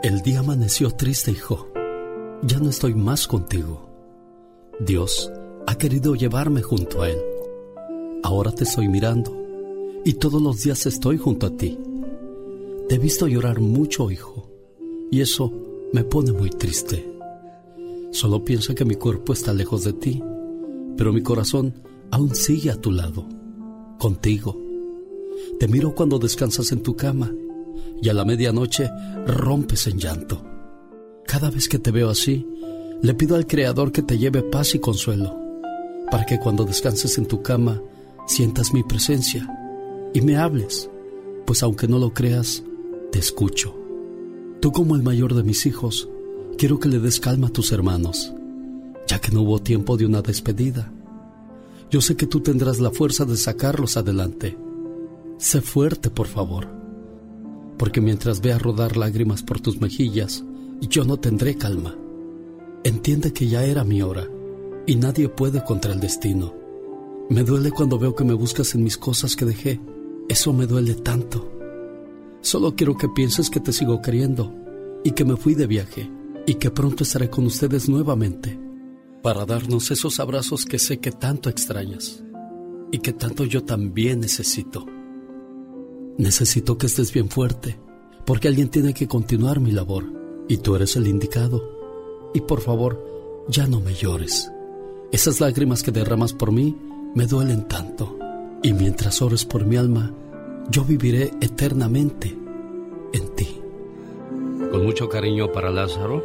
El día amaneció triste, hijo. Ya no estoy más contigo. Dios ha querido llevarme junto a Él. Ahora te estoy mirando y todos los días estoy junto a ti. Te he visto llorar mucho, hijo, y eso me pone muy triste. Solo piensa que mi cuerpo está lejos de ti, pero mi corazón aún sigue a tu lado, contigo. Te miro cuando descansas en tu cama y a la medianoche rompes en llanto. Cada vez que te veo así, le pido al Creador que te lleve paz y consuelo, para que cuando descanses en tu cama sientas mi presencia y me hables, pues aunque no lo creas, te escucho. Tú como el mayor de mis hijos, quiero que le des calma a tus hermanos, ya que no hubo tiempo de una despedida. Yo sé que tú tendrás la fuerza de sacarlos adelante. Sé fuerte, por favor, porque mientras vea rodar lágrimas por tus mejillas, yo no tendré calma. Entiende que ya era mi hora y nadie puede contra el destino. Me duele cuando veo que me buscas en mis cosas que dejé. Eso me duele tanto. Solo quiero que pienses que te sigo queriendo y que me fui de viaje y que pronto estaré con ustedes nuevamente para darnos esos abrazos que sé que tanto extrañas y que tanto yo también necesito. Necesito que estés bien fuerte porque alguien tiene que continuar mi labor y tú eres el indicado. Y por favor, ya no me llores. Esas lágrimas que derramas por mí me duelen tanto. Y mientras ores por mi alma, yo viviré eternamente en ti. Con mucho cariño para Lázaro,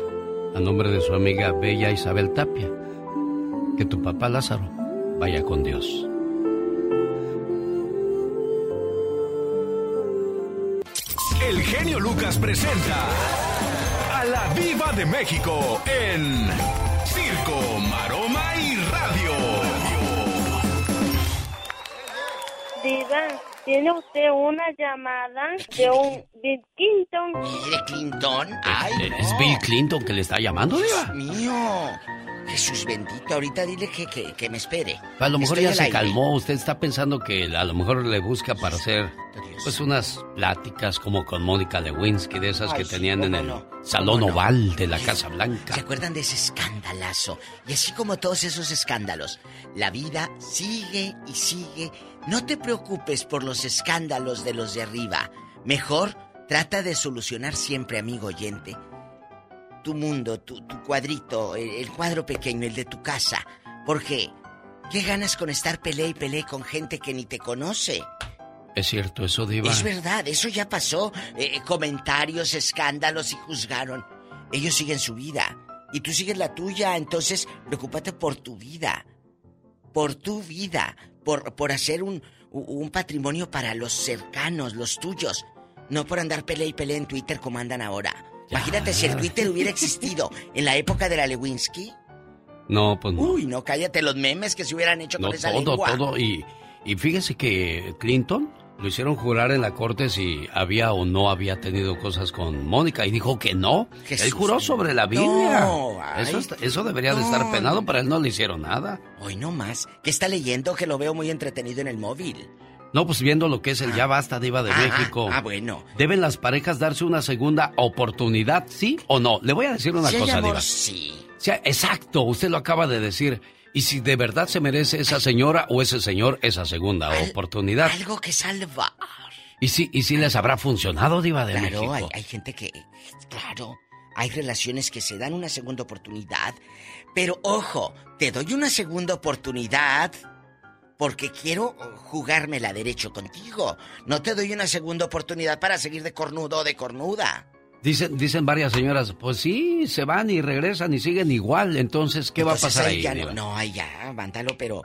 a nombre de su amiga Bella Isabel Tapia. Que tu papá Lázaro vaya con Dios. El genio Lucas presenta Viva de México en Circo, Maroma y Radio. Diva, ¿tiene usted una llamada de un Bill Clinton? ¿De Clinton? Ay, ¿Es no. Bill Clinton que le está llamando, Diva? Dios mío. Jesús bendito, ahorita dile que, que, que me espere. A lo mejor Estoy ya se aire. calmó. Usted está pensando que a lo mejor le busca para hacer pues unas pláticas como con Mónica Lewinsky, de esas Ay, que sí, tenían en el no, Salón no. Oval de la Casa Blanca. ¿Se acuerdan de ese escandalazo? Y así como todos esos escándalos, la vida sigue y sigue. No te preocupes por los escándalos de los de arriba. Mejor trata de solucionar siempre, amigo oyente, tu mundo, tu, tu cuadrito, el, el cuadro pequeño, el de tu casa. Porque, ¿qué ganas con estar pelea y pelea con gente que ni te conoce? Es cierto, eso, Diva. Es verdad, eso ya pasó. Eh, comentarios, escándalos y juzgaron. Ellos siguen su vida y tú sigues la tuya, entonces preocúpate por tu vida. Por tu vida. Por, por hacer un, un patrimonio para los cercanos, los tuyos. No por andar pelea y pelea en Twitter como andan ahora. Imagínate si el Twitter hubiera existido en la época de la Lewinsky. No, pues no. Uy, no, cállate los memes que se hubieran hecho No, con esa todo, lengua. todo. Y, y fíjese que Clinton lo hicieron jurar en la corte si había o no había tenido cosas con Mónica y dijo que no. Jesús él juró sobre la Biblia. No, ay, eso, está- eso debería de estar penado, pero él no le hicieron nada. Hoy no más. ¿Qué está leyendo? Que lo veo muy entretenido en el móvil. No, pues viendo lo que es el Ya Basta Diva de Ah, México. ah, bueno. ¿Deben las parejas darse una segunda oportunidad, sí o no? Le voy a decir una cosa, amor, Diva. sí. Sí, exacto, usted lo acaba de decir. Y si de verdad se merece esa señora o ese señor esa segunda oportunidad. Algo que salva. ¿Y si, y si les habrá funcionado, Diva de claro, México? Hay, hay gente que, claro, hay relaciones que se dan una segunda oportunidad. Pero ojo, te doy una segunda oportunidad porque quiero jugármela derecho contigo. No te doy una segunda oportunidad para seguir de cornudo o de cornuda. Dicen, dicen varias señoras, pues sí, se van y regresan y siguen igual. Entonces, ¿qué va a pasar ahí? ya no, no, ahí ya, mándalo, pero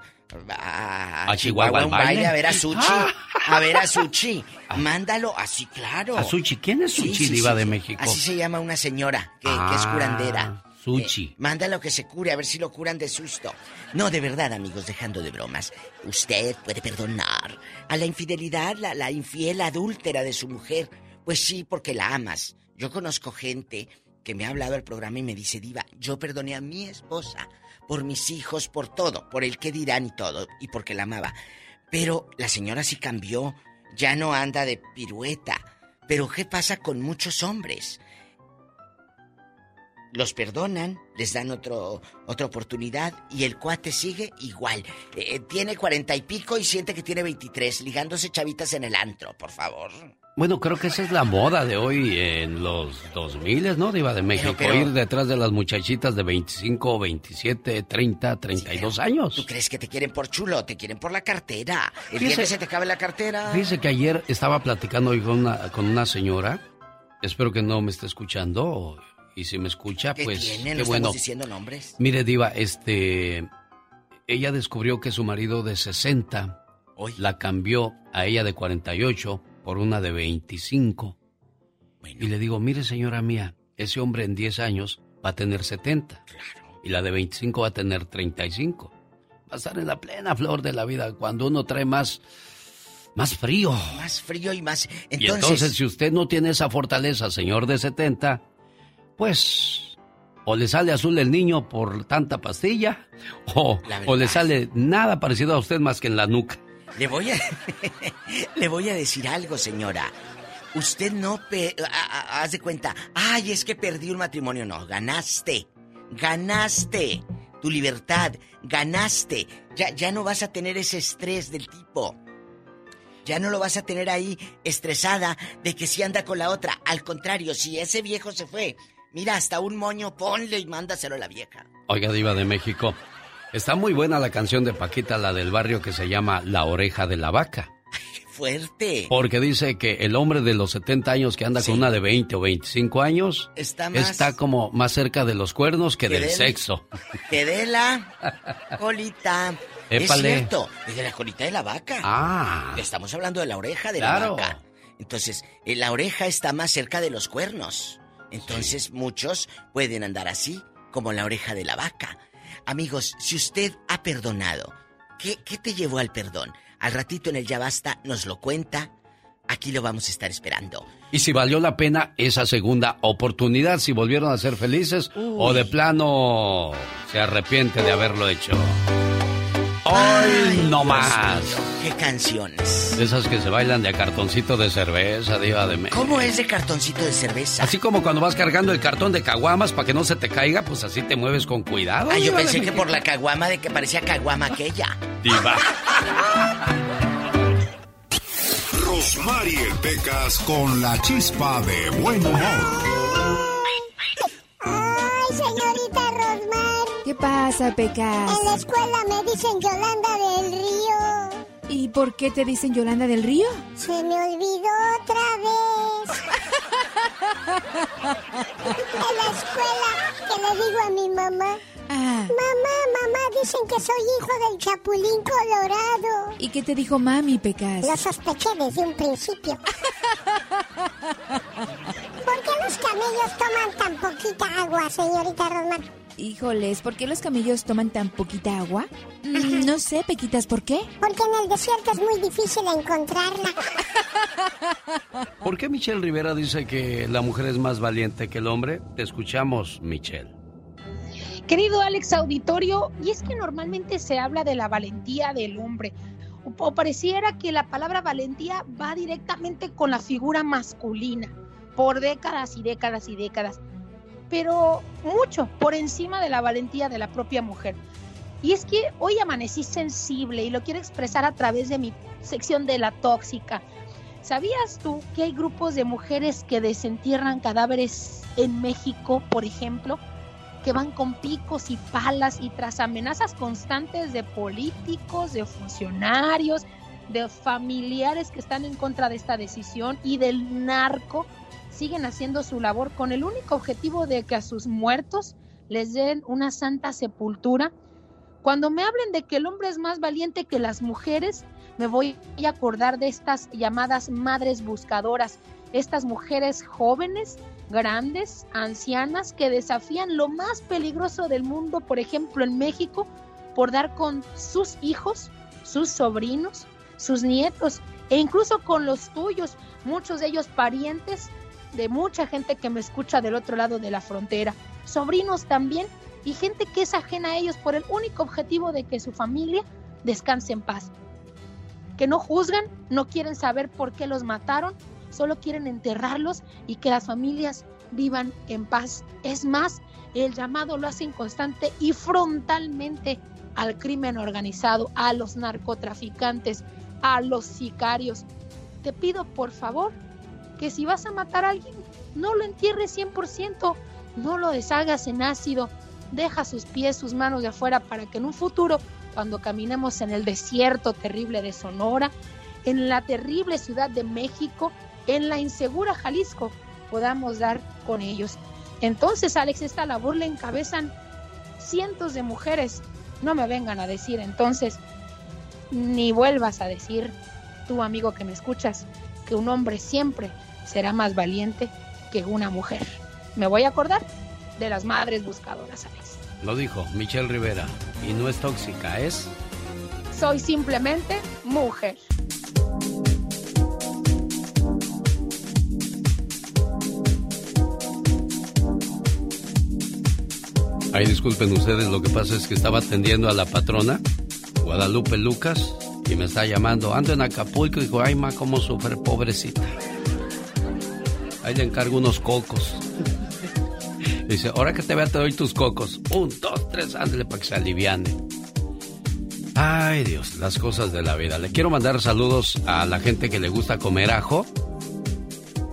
a, ¿A Chihuahua un baile, baile? a ver a Suchi. Ah. A ver a Suchi. <laughs> Mándalo así, claro. ¿A Suchi? ¿Quién es Suchi, sí, Diva sí, de. México? Así se llama una señora que, que es Ah, curandera. Suchi. Eh, mándalo que se cure, a ver si lo curan de susto. No, de verdad, amigos, dejando de bromas. Usted puede perdonar a la infidelidad, la, la infiel adúltera de su mujer. Pues sí, porque la amas. Yo conozco gente que me ha hablado al programa y me dice, Diva, yo perdoné a mi esposa por mis hijos, por todo, por el que dirán y todo, y porque la amaba. Pero la señora sí cambió, ya no anda de pirueta. Pero ¿qué pasa con muchos hombres? Los perdonan, les dan otro, otra oportunidad y el cuate sigue igual. Eh, tiene cuarenta y pico y siente que tiene veintitrés, ligándose chavitas en el antro, por favor. Bueno, creo que esa es la moda de hoy en los 2000, ¿no, Diva de México? pero- Ir detrás de las muchachitas de 25, 27, 30, 32 años. ¿Tú crees que te quieren por chulo te quieren por la cartera? El Fíjese- día que se te acabe la cartera. Fíjese que ayer estaba platicando hoy con una, con una señora. Espero que no me esté escuchando. Y si me escucha, ¿Qué pues tiene? qué No bueno. estamos diciendo nombres. Mire, Diva, este. Ella descubrió que su marido de 60 la cambió a ella de 48 por una de 25. Y le digo, mire, señora mía, ese hombre en 10 años va a tener 70. Y la de 25 va a tener 35. Va a estar en la plena flor de la vida cuando uno trae más. más frío. Más frío y más. y entonces, si usted no tiene esa fortaleza, señor de 70, pues o le sale azul el niño por tanta pastilla, o, o le sale nada parecido a usted más que en la nuca. Le voy a <laughs> le voy a decir algo, señora. Usted no pe- haz de cuenta, ay, es que perdí un matrimonio, no, ganaste. Ganaste tu libertad, ganaste. Ya ya no vas a tener ese estrés del tipo. Ya no lo vas a tener ahí estresada de que si anda con la otra. Al contrario, si ese viejo se fue, mira, hasta un moño ponle y mándaselo a la vieja. Oiga, Diva de México, está muy buena la canción de Paquita, la del barrio que se llama La oreja de la vaca. Fuerte. Porque dice que el hombre de los 70 años que anda con una de 20 o 25 años Está más- está como más cerca de los cuernos que Que del del- sexo. Que de la colita. <laughs> Es cierto, es de la colita de la vaca. Ah. Estamos hablando de la oreja de Claro. la vaca. Entonces, eh, la oreja está más cerca de los cuernos. Entonces, muchos pueden andar así, como la oreja de la vaca. Amigos, si usted ha perdonado, ¿qué, qué te llevó al perdón? Al ratito en el Ya Basta nos lo cuenta. Aquí lo vamos a estar esperando. Y si valió la pena esa segunda oportunidad, si volvieron a ser felices o de plano se arrepiente de haberlo hecho. Hoy no más. ¿Qué canciones? De esas que se bailan de a cartoncito de cerveza, diva de México. ¿Cómo es de cartoncito de cerveza? Así como cuando vas cargando el cartón de caguamas para que no se te caiga, pues así te mueves con cuidado. Ah, yo pensé que por la caguama de que parecía caguama aquella. Diva. Rosmarie Pecas con la chispa de buen humor. Ay, señorita Rosmar. ¿Qué pasa, Pecas? En la escuela me dicen Yolanda del Río. ¿Y por qué te dicen Yolanda del Río? Se me olvidó otra vez. en la escuela que le digo a mi mamá. Ah. Mamá, mamá, dicen que soy hijo del Chapulín Colorado. ¿Y qué te dijo mami, Pecas? Lo sospeché desde un principio. <laughs> ¿Por qué los camellos toman tan poquita agua, señorita Rosmar? Híjoles, ¿por qué los camellos toman tan poquita agua? Mm, no sé, Pequitas, ¿por qué? Porque en el desierto es muy difícil encontrarla. <laughs> ¿Por qué Michelle Rivera dice que la mujer es más valiente que el hombre? Te escuchamos, Michelle. Querido Alex Auditorio, y es que normalmente se habla de la valentía del hombre, o, o pareciera que la palabra valentía va directamente con la figura masculina, por décadas y décadas y décadas, pero mucho por encima de la valentía de la propia mujer. Y es que hoy amanecí sensible y lo quiero expresar a través de mi sección de la tóxica. ¿Sabías tú que hay grupos de mujeres que desentierran cadáveres en México, por ejemplo? que van con picos y palas y tras amenazas constantes de políticos, de funcionarios, de familiares que están en contra de esta decisión y del narco, siguen haciendo su labor con el único objetivo de que a sus muertos les den una santa sepultura. Cuando me hablen de que el hombre es más valiente que las mujeres, me voy a acordar de estas llamadas madres buscadoras, estas mujeres jóvenes grandes, ancianas, que desafían lo más peligroso del mundo, por ejemplo en México, por dar con sus hijos, sus sobrinos, sus nietos e incluso con los tuyos, muchos de ellos parientes de mucha gente que me escucha del otro lado de la frontera, sobrinos también y gente que es ajena a ellos por el único objetivo de que su familia descanse en paz. Que no juzgan, no quieren saber por qué los mataron solo quieren enterrarlos y que las familias vivan en paz. Es más, el llamado lo hacen constante y frontalmente al crimen organizado, a los narcotraficantes, a los sicarios. Te pido por favor que si vas a matar a alguien, no lo entierres 100%, no lo deshagas en ácido, deja sus pies, sus manos de afuera para que en un futuro, cuando caminemos en el desierto terrible de Sonora, en la terrible ciudad de México, en la insegura Jalisco podamos dar con ellos. Entonces, Alex, esta labor le encabezan cientos de mujeres. No me vengan a decir entonces, ni vuelvas a decir, tu amigo que me escuchas, que un hombre siempre será más valiente que una mujer. Me voy a acordar de las madres buscadoras, Alex. Lo dijo Michelle Rivera, y no es tóxica, es... Soy simplemente mujer. Ay, disculpen ustedes, lo que pasa es que estaba atendiendo a la patrona, Guadalupe Lucas, y me está llamando. Ando en Acapulco y dijo, ay, ma, cómo sufre, pobrecita. Ahí le encargo unos cocos. Dice, ahora que te vea te doy tus cocos. Un, dos, tres, ándale para que se aliviane. Ay, Dios, las cosas de la vida. Le quiero mandar saludos a la gente que le gusta comer ajo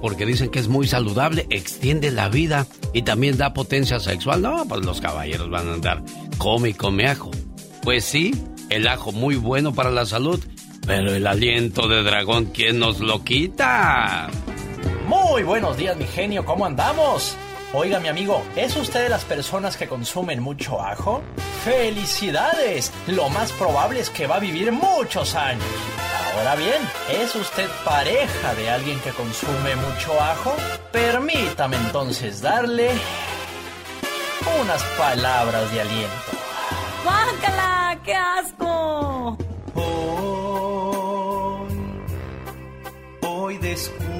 porque dicen que es muy saludable, extiende la vida y también da potencia sexual. No, pues los caballeros van a andar, come y come ajo. Pues sí, el ajo muy bueno para la salud, pero el aliento de dragón, ¿quién nos lo quita? Muy buenos días, mi genio, ¿cómo andamos? Oiga, mi amigo, ¿es usted de las personas que consumen mucho ajo? ¡Felicidades! Lo más probable es que va a vivir muchos años. Ahora bien, ¿es usted pareja de alguien que consume mucho ajo? Permítame entonces darle unas palabras de aliento. ¡Bájala! ¡Qué asco! Hoy, hoy descubrí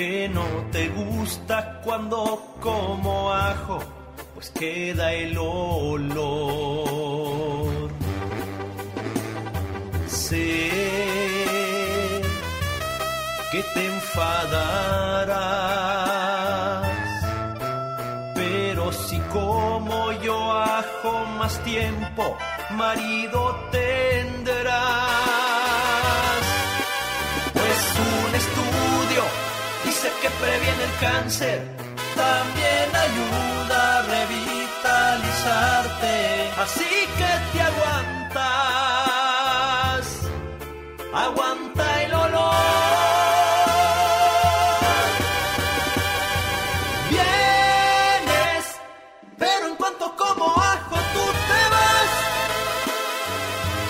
que no te gusta cuando como ajo, pues queda el olor. Sé que te enfadarás, pero si como yo ajo más tiempo, marido tendrás. Que previene el cáncer, también ayuda a revitalizarte, así que te aguantas, aguanta el olor. Vienes, pero en cuanto como ajo tú te vas,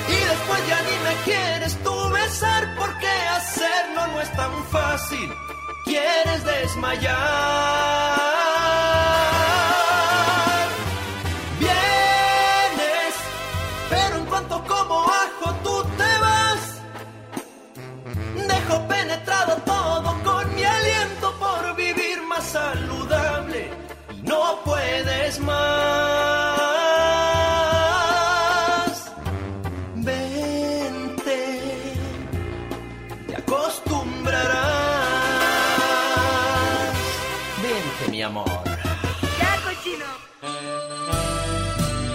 y después ya ni me quieres tú besar, porque hacerlo no es tan fácil quieres desmayar. Vienes, pero en cuanto como ajo tú te vas. Dejo penetrado todo con mi aliento por vivir más saludable y no puedes más.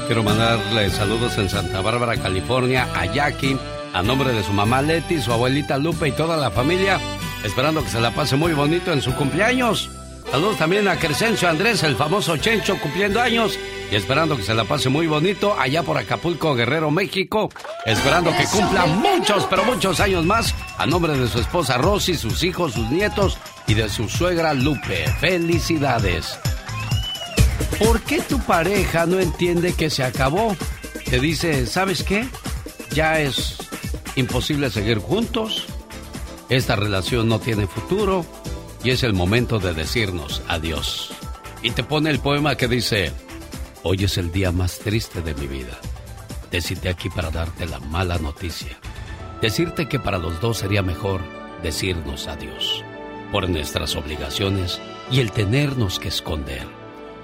Quiero mandarle saludos en Santa Bárbara, California, a Jackie, A nombre de su mamá Leti, su abuelita Lupe y toda la familia, esperando que se la pase muy bonito en su cumpleaños. Saludos también a Crescencio Andrés, el famoso Chencho, cumpliendo años. Y esperando que se la pase muy bonito allá por Acapulco, Guerrero, México. Esperando que cumpla muchos, pero muchos años más. A nombre de su esposa Rosy, sus hijos, sus nietos y de su suegra Lupe. Felicidades. ¿Por qué tu pareja no entiende que se acabó? Te dice, ¿sabes qué? Ya es imposible seguir juntos. Esta relación no tiene futuro y es el momento de decirnos adiós. Y te pone el poema que dice, hoy es el día más triste de mi vida. Te aquí para darte la mala noticia. Decirte que para los dos sería mejor decirnos adiós por nuestras obligaciones y el tenernos que esconder.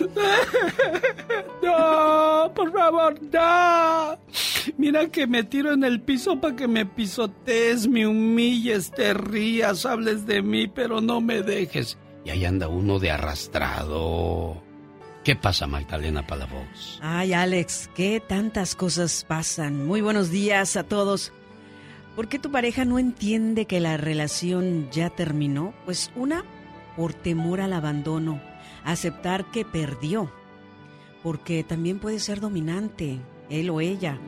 <laughs> No, por favor, no. Mira que me tiro en el piso para que me pisotees, me humilles, te rías, hables de mí, pero no me dejes. Y ahí anda uno de arrastrado. ¿Qué pasa, Magdalena Palafox? Ay, Alex, qué tantas cosas pasan. Muy buenos días a todos. ¿Por qué tu pareja no entiende que la relación ya terminó? Pues una, por temor al abandono, aceptar que perdió, porque también puede ser dominante, él o ella.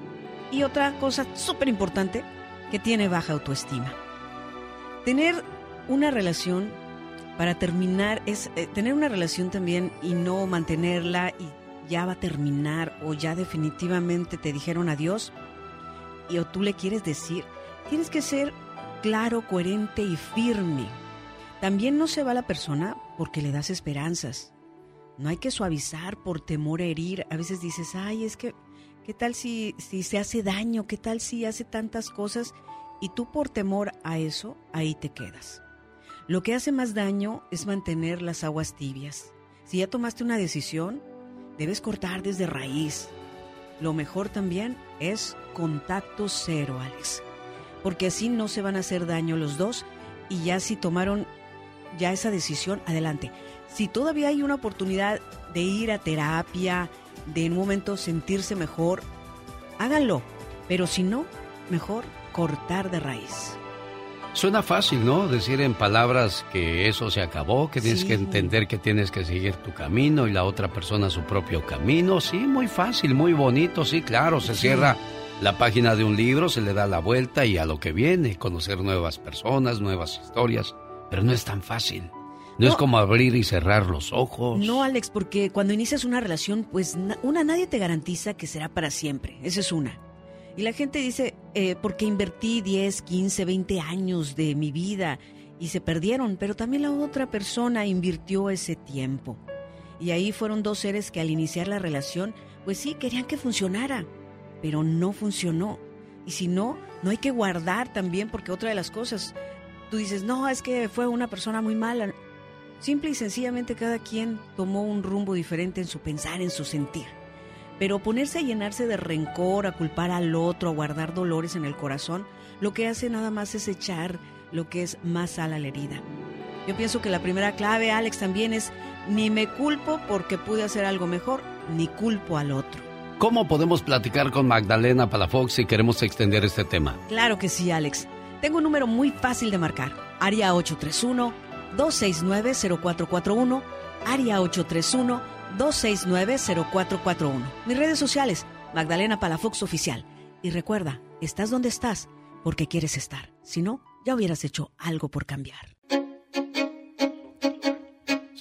Y otra cosa súper importante, que tiene baja autoestima. Tener una relación para terminar es eh, tener una relación también y no mantenerla y ya va a terminar o ya definitivamente te dijeron adiós y o tú le quieres decir, tienes que ser claro, coherente y firme. También no se va la persona porque le das esperanzas. No hay que suavizar por temor a herir. A veces dices, ay, es que, ¿qué tal si, si se hace daño? ¿Qué tal si hace tantas cosas? Y tú por temor a eso, ahí te quedas. Lo que hace más daño es mantener las aguas tibias. Si ya tomaste una decisión, debes cortar desde raíz. Lo mejor también es contacto cero, Alex. Porque así no se van a hacer daño los dos y ya si tomaron ya esa decisión, adelante. Si todavía hay una oportunidad de ir a terapia, de en un momento sentirse mejor, háganlo. Pero si no, mejor cortar de raíz. Suena fácil, ¿no? Decir en palabras que eso se acabó, que tienes que entender que tienes que seguir tu camino y la otra persona su propio camino. Sí, muy fácil, muy bonito, sí, claro. Se cierra la página de un libro, se le da la vuelta y a lo que viene, conocer nuevas personas, nuevas historias. Pero no es tan fácil. No, es como abrir y cerrar los ojos. No, Alex, porque cuando inicias una relación, pues una nadie te garantiza que será para siempre. Esa es una. Y la gente dice, eh, porque invertí 10, 15, 20 años de mi vida y se perdieron, pero también la otra persona invirtió ese tiempo. Y ahí fueron dos seres que al iniciar la relación, pues sí, querían que funcionara, pero no funcionó. Y si no, no hay que guardar también, porque otra de las cosas, tú dices, no, es que fue una persona muy mala. Simple y sencillamente cada quien tomó un rumbo diferente en su pensar, en su sentir. Pero ponerse a llenarse de rencor, a culpar al otro, a guardar dolores en el corazón, lo que hace nada más es echar lo que es más sal a la herida. Yo pienso que la primera clave, Alex, también es ni me culpo porque pude hacer algo mejor, ni culpo al otro. ¿Cómo podemos platicar con Magdalena Palafox si queremos extender este tema? Claro que sí, Alex. Tengo un número muy fácil de marcar. Área 831-269-0441. Área 831 269-0441. Mis redes sociales, Magdalena Palafox Oficial. Y recuerda, estás donde estás porque quieres estar. Si no, ya hubieras hecho algo por cambiar.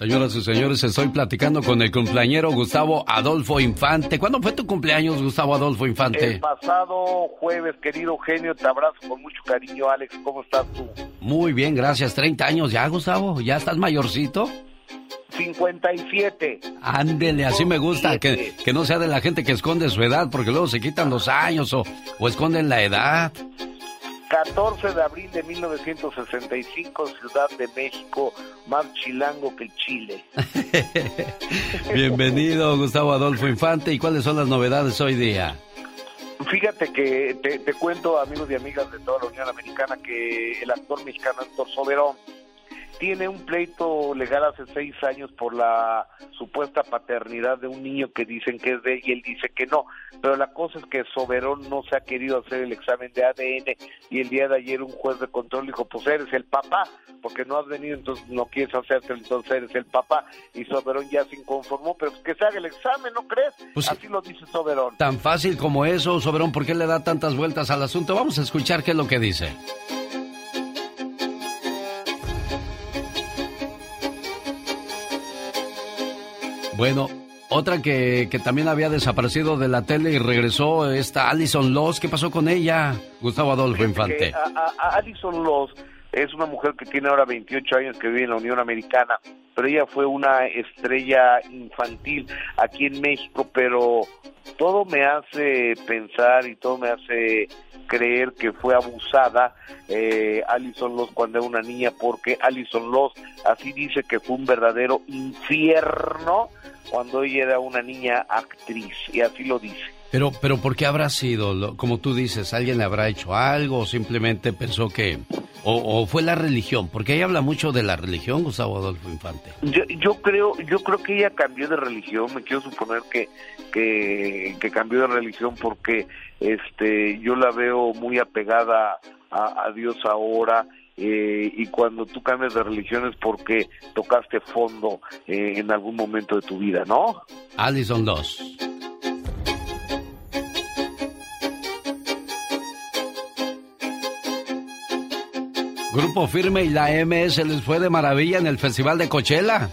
Señoras y señores, estoy platicando con el cumpleañero Gustavo Adolfo Infante. ¿Cuándo fue tu cumpleaños, Gustavo Adolfo Infante? El pasado jueves, querido genio, te abrazo con mucho cariño, Alex. ¿Cómo estás tú? Muy bien, gracias. 30 años ya, Gustavo. ¿Ya estás mayorcito? 57. Ándele, así me gusta, que, que, no sea de la gente que esconde su edad, porque luego se quitan los años o, o esconden la edad. 14 de abril de 1965, Ciudad de México, más chilango que Chile. <laughs> Bienvenido, Gustavo Adolfo Infante. ¿Y cuáles son las novedades hoy día? Fíjate que te, te cuento, amigos y amigas de toda la Unión Americana, que el actor mexicano Héctor Soberón tiene un pleito legal hace seis años por la supuesta paternidad de un niño que dicen que es de él y él dice que no. Pero la cosa es que Soberón no se ha querido hacer el examen de ADN y el día de ayer un juez de control dijo, pues eres el papá, porque no has venido, entonces no quieres hacerte, entonces eres el papá. Y Soberón ya se inconformó, pero pues que se haga el examen, ¿no crees? Pues Así lo dice Soberón. Tan fácil como eso, Soberón, ¿por qué le da tantas vueltas al asunto? Vamos a escuchar qué es lo que dice. Bueno, otra que, que, también había desaparecido de la tele y regresó, esta Alison Loss. ¿Qué pasó con ella, Gustavo Adolfo Infante? A, a, a Alison Loss es una mujer que tiene ahora 28 años que vive en la Unión Americana, pero ella fue una estrella infantil aquí en México, pero todo me hace pensar y todo me hace creer que fue abusada eh, Alison Loss cuando era una niña, porque Alison Loss así dice que fue un verdadero infierno cuando ella era una niña actriz, y así lo dice. Pero, pero ¿por qué habrá sido? Como tú dices, ¿alguien le habrá hecho algo o simplemente pensó que... O, o, fue la religión? Porque ella habla mucho de la religión, Gustavo Adolfo Infante. Yo, yo creo yo creo que ella cambió de religión, me quiero suponer que, que, que cambió de religión porque este yo la veo muy apegada a, a Dios ahora, eh, y cuando tú cambias de religión es porque tocaste fondo eh, en algún momento de tu vida, ¿no? Alison 2. Grupo Firme y la MS les fue de maravilla en el Festival de Coachella.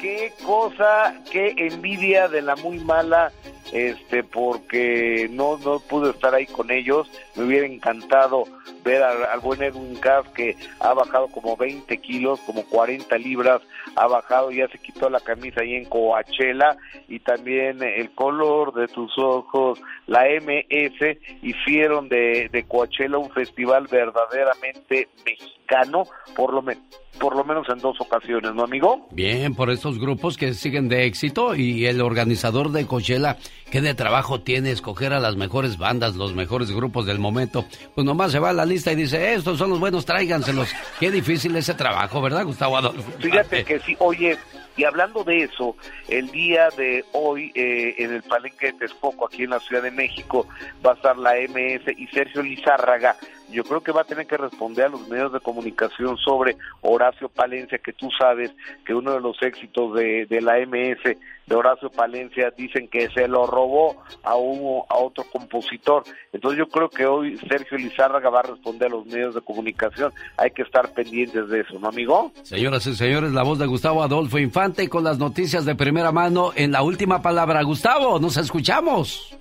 Qué cosa, qué envidia de la muy mala este porque no no pude estar ahí con ellos me hubiera encantado ver al, buen Edwin Cass que ha bajado como 20 kilos como 40 libras ha bajado ya se quitó la camisa ahí en Coachella y también el color de tus ojos la MS hicieron de, de Coachella un festival verdaderamente mexicano por lo menos por lo menos en dos ocasiones, ¿no, amigo? Bien, por estos grupos que siguen de éxito y el organizador de Coachella, ¿qué de trabajo tiene escoger a las mejores bandas, los mejores grupos del momento? Pues nomás se va a la lista y dice, estos son los buenos, tráiganselos. Qué difícil ese trabajo, ¿verdad, Gustavo Adolfo? Fíjate que sí, oye, y hablando de eso, el día de hoy eh, en el Palenque de Texcoco, aquí en la Ciudad de México, va a estar la MS y Sergio Lizárraga. Yo creo que va a tener que responder a los medios de comunicación sobre Horacio Palencia, que tú sabes que uno de los éxitos de, de la MS de Horacio Palencia dicen que se lo robó a, un, a otro compositor. Entonces yo creo que hoy Sergio Lizárraga va a responder a los medios de comunicación. Hay que estar pendientes de eso, ¿no, amigo? Señoras y señores, la voz de Gustavo Adolfo Infante con las noticias de primera mano en la última palabra. Gustavo, nos escuchamos.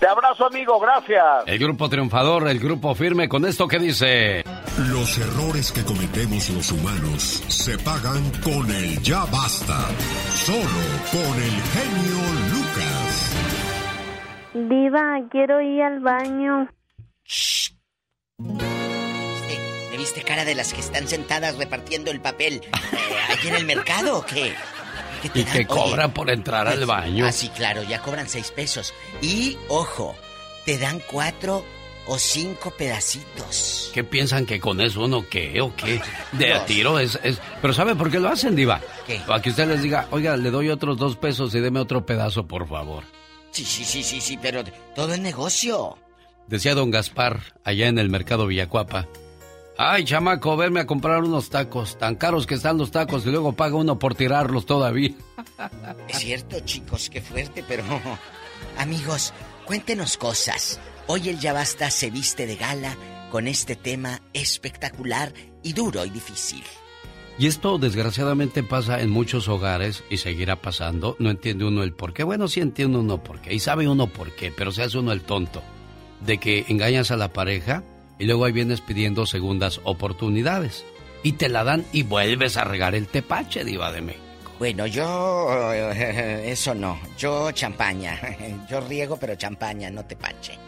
Te abrazo, amigo, gracias. El grupo triunfador, el grupo firme, con esto que dice... Los errores que cometemos los humanos se pagan con el ya basta. Solo con el genio Lucas. Diva, quiero ir al baño. ¿Me viste cara de las que están sentadas repartiendo el papel eh, allí en el mercado o qué? ¿Y que cobran por entrar al baño? Ah, sí, claro, ya cobran seis pesos. Y, ojo, te dan cuatro o cinco pedacitos. ¿Qué piensan que con eso uno qué o qué? De a tiro es, es... Pero ¿sabe por qué lo hacen, Diva? ¿Qué? Para que usted les diga, oiga, le doy otros dos pesos y deme otro pedazo, por favor. Sí, sí, sí, sí, sí, pero todo es negocio. Decía don Gaspar, allá en el mercado Villacuapa. Ay, chamaco, verme a comprar unos tacos. Tan caros que están los tacos y luego paga uno por tirarlos todavía. <laughs> Es cierto, chicos, qué fuerte, pero... <laughs> Amigos, cuéntenos cosas. Hoy el Ya Basta se viste de gala con este tema espectacular y duro y difícil. Y esto desgraciadamente pasa en muchos hogares y seguirá pasando. No entiende uno el por qué. Bueno, sí entiende uno por qué y sabe uno por qué, pero se hace uno el tonto. De que engañas a la pareja y luego ahí vienes pidiendo segundas oportunidades. Y te la dan y vuelves a regar el tepache, diva de México. Bueno, yo... <laughs> eso no. Yo champaña. <laughs> Yo riego, pero champaña, no tepache.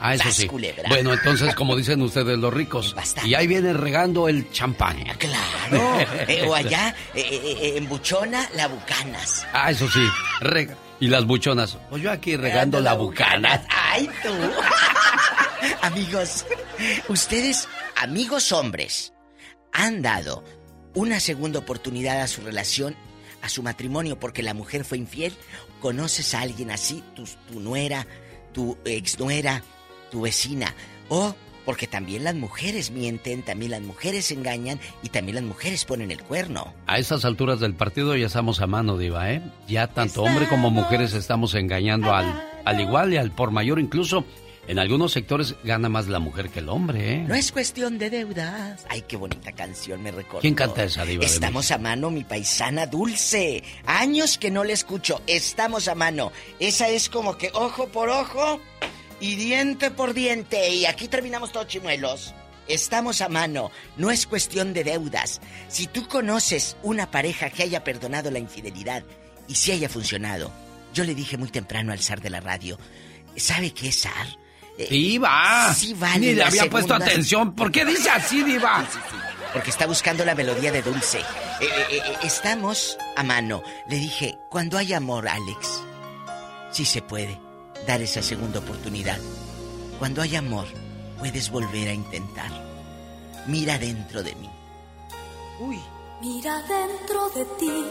Ah, eso sí. culebra. Bueno, entonces, como <laughs> dicen ustedes los ricos, y ahí viene regando el champán. Claro. Eh, o allá, eh, eh, eh, en Buchona, la Bucanas. Ah, eso sí. rega- Y las buchonas. Pues yo aquí regando la bucana. ¡Ay, tú! Amigos, ustedes, amigos hombres, han dado una segunda oportunidad a su relación, a su matrimonio, porque la mujer fue infiel. ¿Conoces a alguien así? Tu, tu nuera, tu exnuera, tu vecina. O porque también las mujeres mienten, también las mujeres engañan y también las mujeres ponen el cuerno. A estas alturas del partido ya estamos a mano, Diva, ¿eh? Ya tanto hombre como mujeres estamos engañando al, al igual y al por mayor. Incluso en algunos sectores gana más la mujer que el hombre, ¿eh? No es cuestión de deudas. Ay, qué bonita canción me recordó. ¿Quién canta esa, Diva? de Estamos a mano, mi paisana Dulce. Años que no le escucho. Estamos a mano. Esa es como que ojo por ojo y diente por diente. Y aquí terminamos todos chimuelos. Estamos a mano. No es cuestión de deudas. Si tú conoces una pareja que haya perdonado la infidelidad y si haya funcionado, yo le dije muy temprano al zar de la radio, ¿sabe qué, zar? Eh, ¡Diva! Sí vale Ni le había puesto atención. ¿Por qué dice así, Diva? Sí, sí, sí. Porque está buscando la melodía de Dulce. Eh, eh, eh, eh, estamos a mano. Le dije, cuando hay amor, Alex, sí se puede dar esa segunda oportunidad. Cuando hay amor, puedes volver a intentar. Mira dentro de mí. Uy. Mira dentro de ti.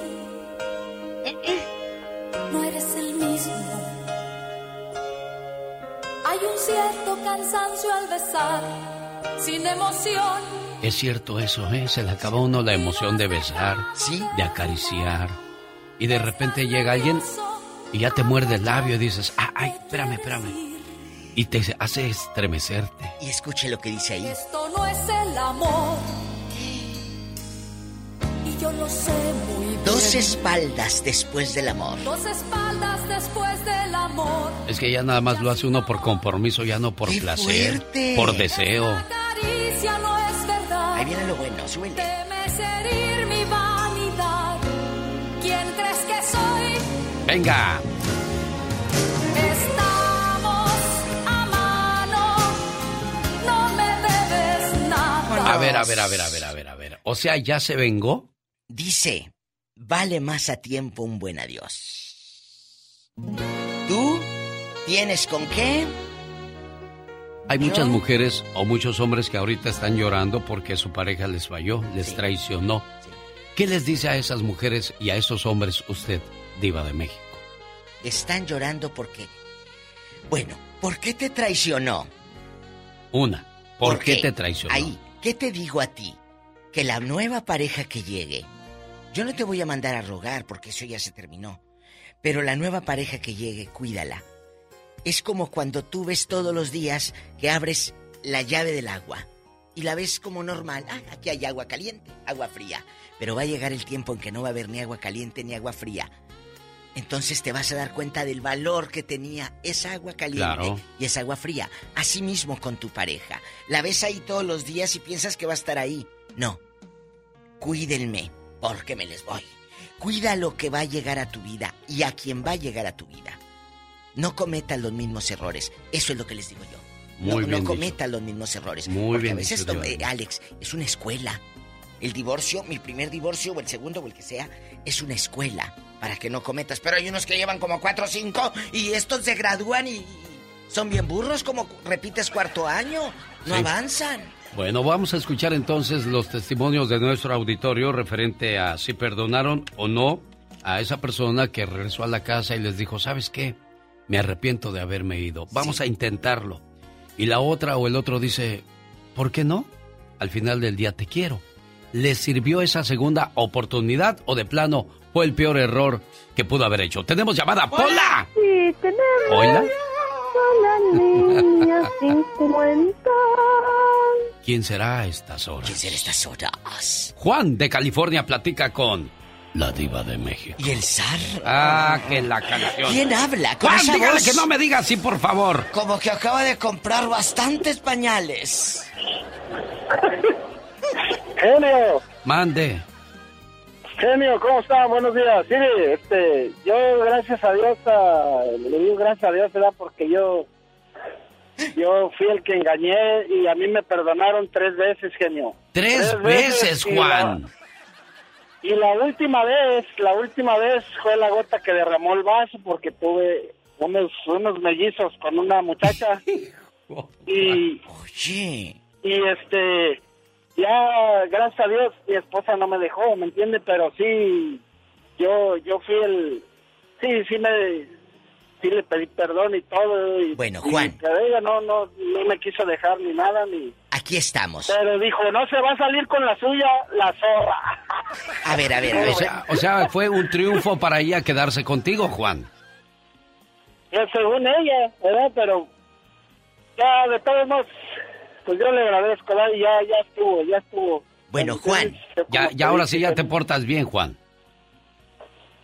No eres el mismo. Hay un cierto cansancio al besar, sin emoción. Es cierto eso, ¿eh? Se le acaba a uno la emoción de besar, ¿Sí? de acariciar. Y de repente llega alguien y ya te muerde el labio y dices, ah, ay, espérame, espérame. Y te hace estremecerte. Y escuche lo que dice ahí. Esto no es el amor. Yo lo sé muy bien. Dos espaldas después del amor. Dos espaldas después del amor. Es que ya nada más lo hace uno por compromiso, ya no por ¡Qué placer, fuerte! por deseo. Caricia no es verdad. Ahí viene lo bueno, súbele. Temes herir mi vanidad. ¿Quién crees que soy? Venga, Estamos a mano. No me debes nada. a ver, a ver, a ver, a ver, a ver, a ver. O sea, ¿ya se vengó? Dice, vale más a tiempo un buen adiós. ¿Tú tienes con qué? Hay muchas mujeres o muchos hombres que ahorita están llorando porque su pareja les falló, les traicionó. ¿Qué les dice a esas mujeres y a esos hombres usted, diva de México? Están llorando porque... Bueno, ¿por qué te traicionó? Una, ¿por, qué? te traicionó? Ahí, ¿qué te digo a ti? Que la nueva pareja que llegue, yo no te voy a mandar a rogar porque eso ya se terminó, pero la nueva pareja que llegue, cuídala. Es como cuando tú ves todos los días que abres la llave del agua y la ves como normal. Ah, aquí hay agua caliente, agua fría. Pero va a llegar el tiempo en que no va a haber ni agua caliente ni agua fría. Entonces te vas a dar cuenta del valor que tenía esa agua caliente Claro. y esa agua fría. Así mismo con tu pareja. La ves ahí todos los días y piensas que va a estar ahí. No. Cuídenme, porque me les voy. Cuida lo que va a llegar a tu vida y a quien va a llegar a tu vida. No cometan los mismos errores. Eso es lo que les digo yo. Muy no, bien no cometan los mismos errores. Muy porque bien a veces, dicho, eh, Alex, es una escuela. El divorcio, mi primer divorcio o el segundo o el que sea, es una escuela para que no cometas. Pero hay unos que llevan como cuatro o cinco y estos se gradúan y son bien burros, como repites cuarto año. No Sí. avanzan. Bueno, vamos a escuchar entonces los testimonios de nuestro auditorio referente a si perdonaron o no a esa persona que regresó a la casa y les dijo, ¿sabes qué? Me arrepiento de haberme ido. Vamos a intentarlo. Y la otra o el otro dice, ¿por qué no? Al final del día te quiero. ¿Les sirvió esa segunda oportunidad o de plano fue el peor error que pudo haber hecho? Tenemos llamada, Pola. Sí, tenemos Hola. A la niña cincuenta. ¿Quién será a estas horas? ¿Quién será estas horas? Juan de California platica con la diva de México. ¿Y el zar? Ah, que la canción. ¿Quién habla con Juan, esa dígale voz? que no me diga así, por favor. Como que acaba de comprar bastantes pañales. Genio, Mande. Genio, ¿cómo está? Buenos días. Sí, este, yo gracias a Dios, ah, le digo gracias a Dios, ¿verdad? Porque yo Yo fui el que engañé y a mí me perdonaron tres veces, genio. Tres, veces, y la- Juan. Y la última vez, la última vez fue la gota que derramó el vaso porque tuve unos, unos mellizos con una muchacha. <laughs> y, Oye. y este, ya, gracias a Dios, mi esposa no me dejó, ¿me entiende? Pero sí, yo, yo fui el, sí, sí me, sí le pedí perdón y todo. Y, Bueno, y Juan. pero ella no, no, no me quiso dejar ni nada, ni... Aquí estamos. Pero dijo, no se va a salir con la suya, la zorra. A ver, a ver, a ver. O sea, o sea, fue un triunfo para ella quedarse contigo, Juan. Pues, según ella, ¿verdad? Pero ya de todos modos, pues yo le agradezco, ¿verdad? Y ya, ya estuvo, ya estuvo. Bueno, Juan. Ya, ya ahora sí ya te portas bien, Juan.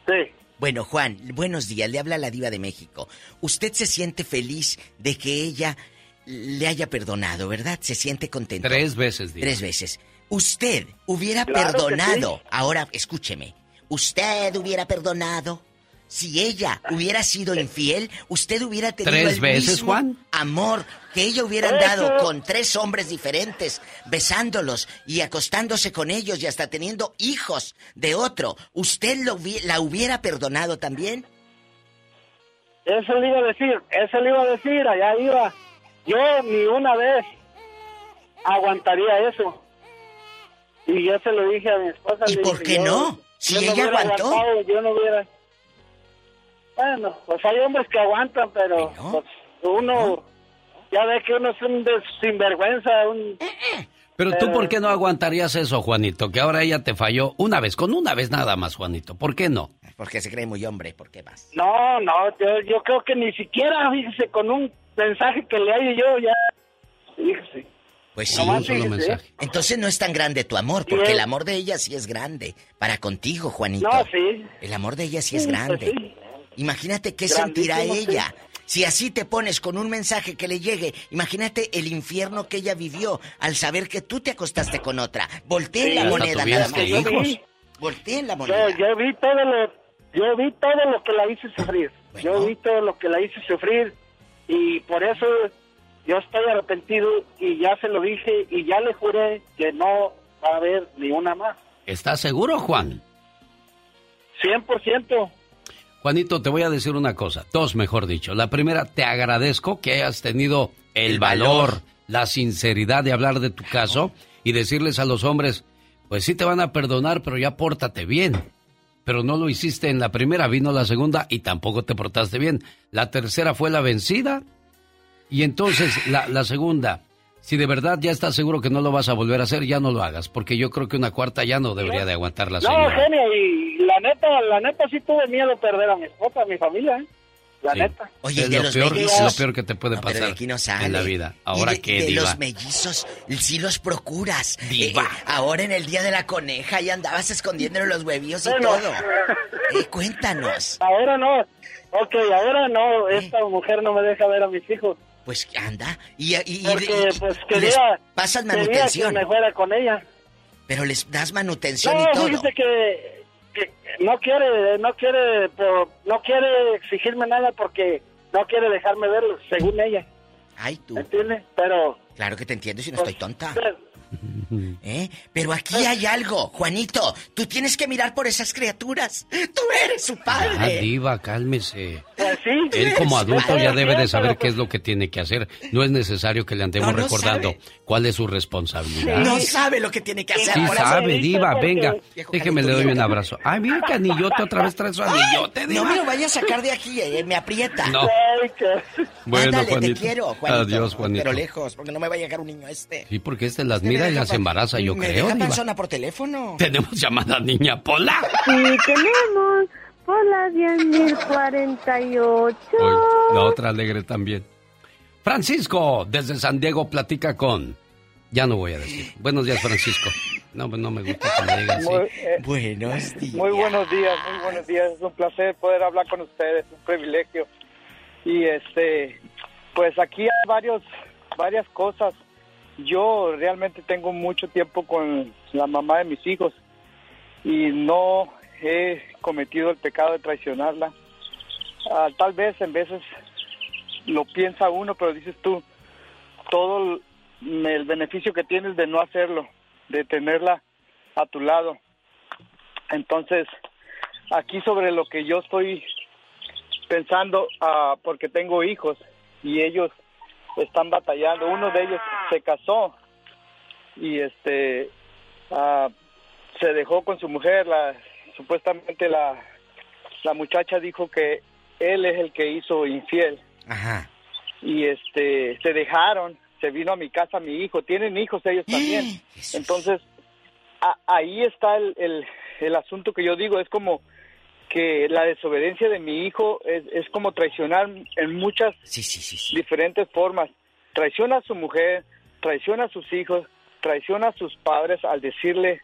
Sí. Bueno, Juan, buenos días. Le habla la diva de México. Usted se siente feliz de que ella le haya perdonado, ¿verdad? Se siente contento. Tres veces, Diva. Tres veces. Usted hubiera Claro perdonado. sí. Ahora, escúcheme. Usted hubiera perdonado. Si ella hubiera sido infiel, usted hubiera tenido ¿Tres el veces, mismo Juan? amor que ella hubiera andado con tres hombres diferentes, besándolos y acostándose con ellos y hasta teniendo hijos de otro. ¿Usted lo hubi- la hubiera perdonado también? Eso le iba a decir, eso le iba a decir, allá iba. Yo ni una vez aguantaría eso. Y yo se lo dije a mi esposa. ¿Y por qué yo- no? Si yo ella aguantó. yo no hubiera... Bueno, pues hay hombres que aguantan, pero pues, uno... Ya ve que uno es un des- sinvergüenza, un... Pero tú, Pero- ¿por qué no aguantarías eso, Juanito? Que ahora ella te falló una vez, con una vez nada más, Juanito. ¿Por qué no? Porque se cree muy hombre, ¿por qué más? No, no, yo, yo creo que ni siquiera, fíjese, con un mensaje que le haya yo ya... Fíjese. Pues sí, Nomás Un solo mensaje. Entonces no es tan grande tu amor, porque Sí. el amor de ella sí es grande. Para contigo, Juanito. No, sí. El amor de ella sí es Sí, pues grande. sí. Imagínate qué sentirá ella. Si así te pones con un mensaje que le llegue, imagínate el infierno que ella vivió al saber que tú te acostaste con otra. Volteen Sí. la moneda nada más. hijos. Volteen la moneda. Yo, yo vi todo lo, yo vi todo lo que la hice sufrir. Yo vi todo lo que la hice sufrir y por eso yo estoy arrepentido y ya se lo dije y ya le juré que no va a haber ni una más. ¿Estás seguro, Juan? 100%. Juanito, te voy a decir una cosa, dos mejor dicho. La primera, te agradezco que hayas tenido el, El valor, valor. la sinceridad de hablar de tu caso y decirles a los hombres, pues sí te van a perdonar, pero ya pórtate bien. Pero no lo hiciste en la primera, vino la segunda y tampoco te portaste bien. La tercera fue la vencida y entonces <sighs> la, la segunda, si de verdad ya estás seguro que no lo vas a volver a hacer, ya no lo hagas, porque yo creo que una cuarta ya no debería de aguantar la No, señora. genio, y la neta, la neta sí tuve miedo de perder a mi esposa, a mi familia, ¿eh? La Sí. neta. Oye, es de lo los peor, mellizos. es lo peor que te puede No, de pasar aquí no sale. en la vida. Y Ahora de, qué, de diva. los mellizos, sí los procuras. Diva. Eh, eh, ahora en el día de la coneja ya andabas escondiéndole los huevillos y Bueno. todo. <laughs> Eh, cuéntanos. Ahora no. Ok, ahora no. Esta mujer no me deja ver a mis hijos. Pues anda. Y, y- y- Porque, y- pues, y quería... les pasas quería manutención. que me fuera con ella. Pero les das manutención No, y todo. fíjese que, que no quiere, no quiere, por- no quiere exigirme nada porque no quiere dejarme verlo, según ella. Ay, tú. ¿Entiende? Pero... Claro que te entiendo si no pues, estoy tonta. pues, ¿Eh? Pero aquí hay algo, Juanito. Tú tienes que mirar por esas criaturas. Tú eres su Ah, padre. diva, cálmese. Pues sí. Él como adulto ya debe de saber qué es lo que tiene que hacer. No es necesario que le andemos No, no recordando sabe. cuál es su responsabilidad. No sabe lo que tiene que hacer. Sí por eso- sabe, diva, venga. Déjeme, le doy un abrazo. Ay, mira que anillote, otra vez trae su anillote, No me lo vaya a sacar de aquí, eh, me aprieta. No. Bueno, Ándale, Juanito. te quiero, Juanito. Adiós, Juanito. Pero lejos, porque no me va a llegar un niño este. Sí, porque este las mira y las embaraza, yo me creo, deja panzona por teléfono. <laughs> Tenemos llamada niña Pola. Sí, tenemos por la 10.048. Hoy, la otra alegre también. Francisco, desde San Diego, platica con... Ya no voy a decir. Buenos días, Francisco. No, no me gusta que me digan así. Muy, eh, Buenos días. muy buenos días, muy buenos días. Es un placer poder hablar con ustedes, un privilegio. Y este, pues aquí hay varios, varias cosas. Yo realmente tengo mucho tiempo con la mamá de mis hijos y no he cometido el pecado de traicionarla. Ah, tal vez en veces lo piensa uno, pero dices tú, todo el, beneficio que tienes de no hacerlo, de tenerla a tu lado. Entonces, aquí sobre lo que yo estoy pensando, ah, porque tengo hijos y ellos están batallando. Uno de ellos se casó y este ah, se dejó con su mujer. La, supuestamente la, la muchacha dijo que él es el que hizo infiel. Ajá. Y este se dejaron, se vino a mi casa mi hijo. Tienen hijos ellos también. Entonces a- ahí está el, el, el asunto que yo digo. Es como que la desobediencia de mi hijo es, es como traicionar en muchas diferentes formas. Traiciona a su mujer, traiciona a sus hijos, traiciona a sus padres al decirle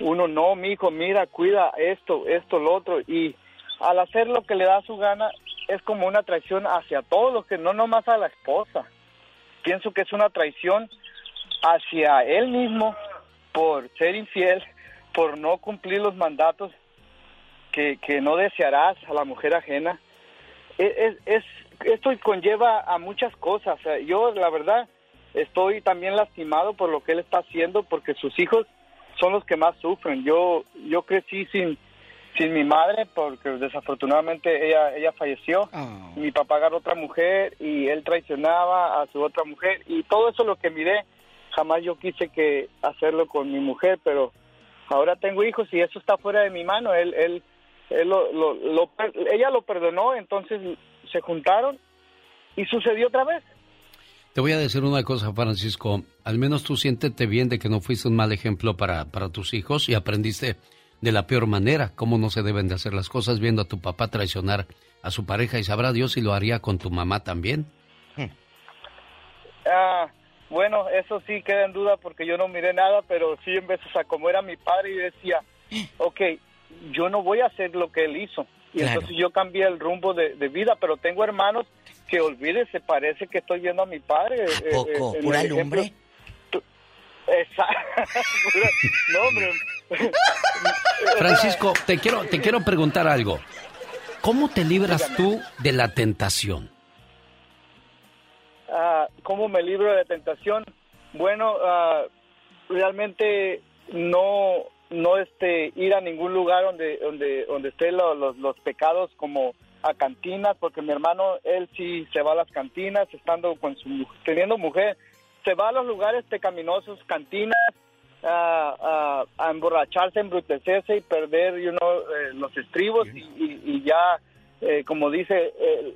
uno, no, mi hijo, mira, cuida esto, esto, lo otro. Y al hacer lo que le da su gana, es como una traición hacia todos los que no nomás a la esposa. Pienso que es una traición hacia él mismo por ser infiel, por no cumplir los mandatos que, que no desearás a la mujer ajena. Es, es, es- esto conlleva a muchas cosas. Yo, la verdad, estoy también lastimado por lo que él está haciendo, porque sus hijos son los que más sufren. Yo, yo crecí sin, sin mi madre, porque desafortunadamente ella, ella falleció. Mi papá agarró otra mujer y él traicionaba a su otra mujer. Y todo eso lo que miré, jamás yo quise que hacerlo con mi mujer, pero ahora tengo hijos y eso está fuera de mi mano. Él, él, él lo, lo- lo ella lo perdonó, entonces se juntaron y sucedió otra vez. Te voy a decir una cosa, Francisco. Al menos tú siéntete bien de que no fuiste un mal ejemplo para, para tus hijos y aprendiste de la peor manera cómo no se deben de hacer las cosas viendo a tu papá traicionar a su pareja y sabrá Dios si lo haría con tu mamá también. Ah, bueno, eso sí queda en duda porque yo no miré nada, pero sí en veces a como era mi padre y decía, ok, yo no voy a hacer lo que él hizo. Y Claro. entonces yo cambié el rumbo de, de vida, pero tengo hermanos que olvídese, parece que estoy viendo a mi padre. eh, Poco, eh, pura ejemplo. lumbre. Exacto. <laughs> No, hombre. <laughs> Francisco, te quiero, te quiero preguntar algo. ¿Cómo te libras tú de la tentación? Ah, ¿Cómo me libro de tentación? Bueno, ah, realmente no, no este, ir a ningún lugar donde, donde, donde estén lo- los, los pecados como a cantinas, porque mi hermano, él sí se va a las cantinas, estando con su teniendo mujer, se va a los lugares pecaminosos, cantinas, a, a- a emborracharse, embrutecerse y perder you know, eh, los estribos y, y- y ya, eh, como dice, eh,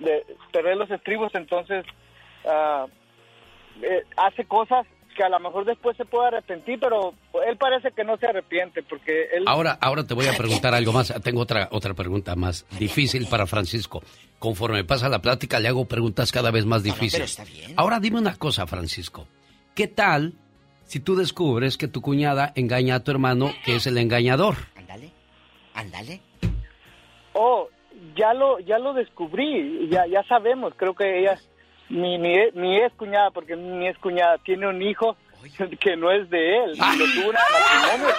de perder los estribos, entonces eh, hace cosas que a lo mejor después se puede arrepentir, pero él parece que no se arrepiente porque él... Ahora, ahora te voy a preguntar algo más. Tengo otra, otra pregunta más difícil para Francisco. Conforme pasa la plática, le hago preguntas cada vez más difíciles. Ahora dime una cosa, Francisco. ¿Qué tal si tú descubres que tu cuñada engaña a tu hermano, que es el engañador? Ándale. Oh, ya lo, ya lo descubrí, ya, ya sabemos, creo que ella, mi, mi, mi ex cuñada, porque mi ex cuñada tiene un hijo que no es de él, lo tuvo en el matrimonio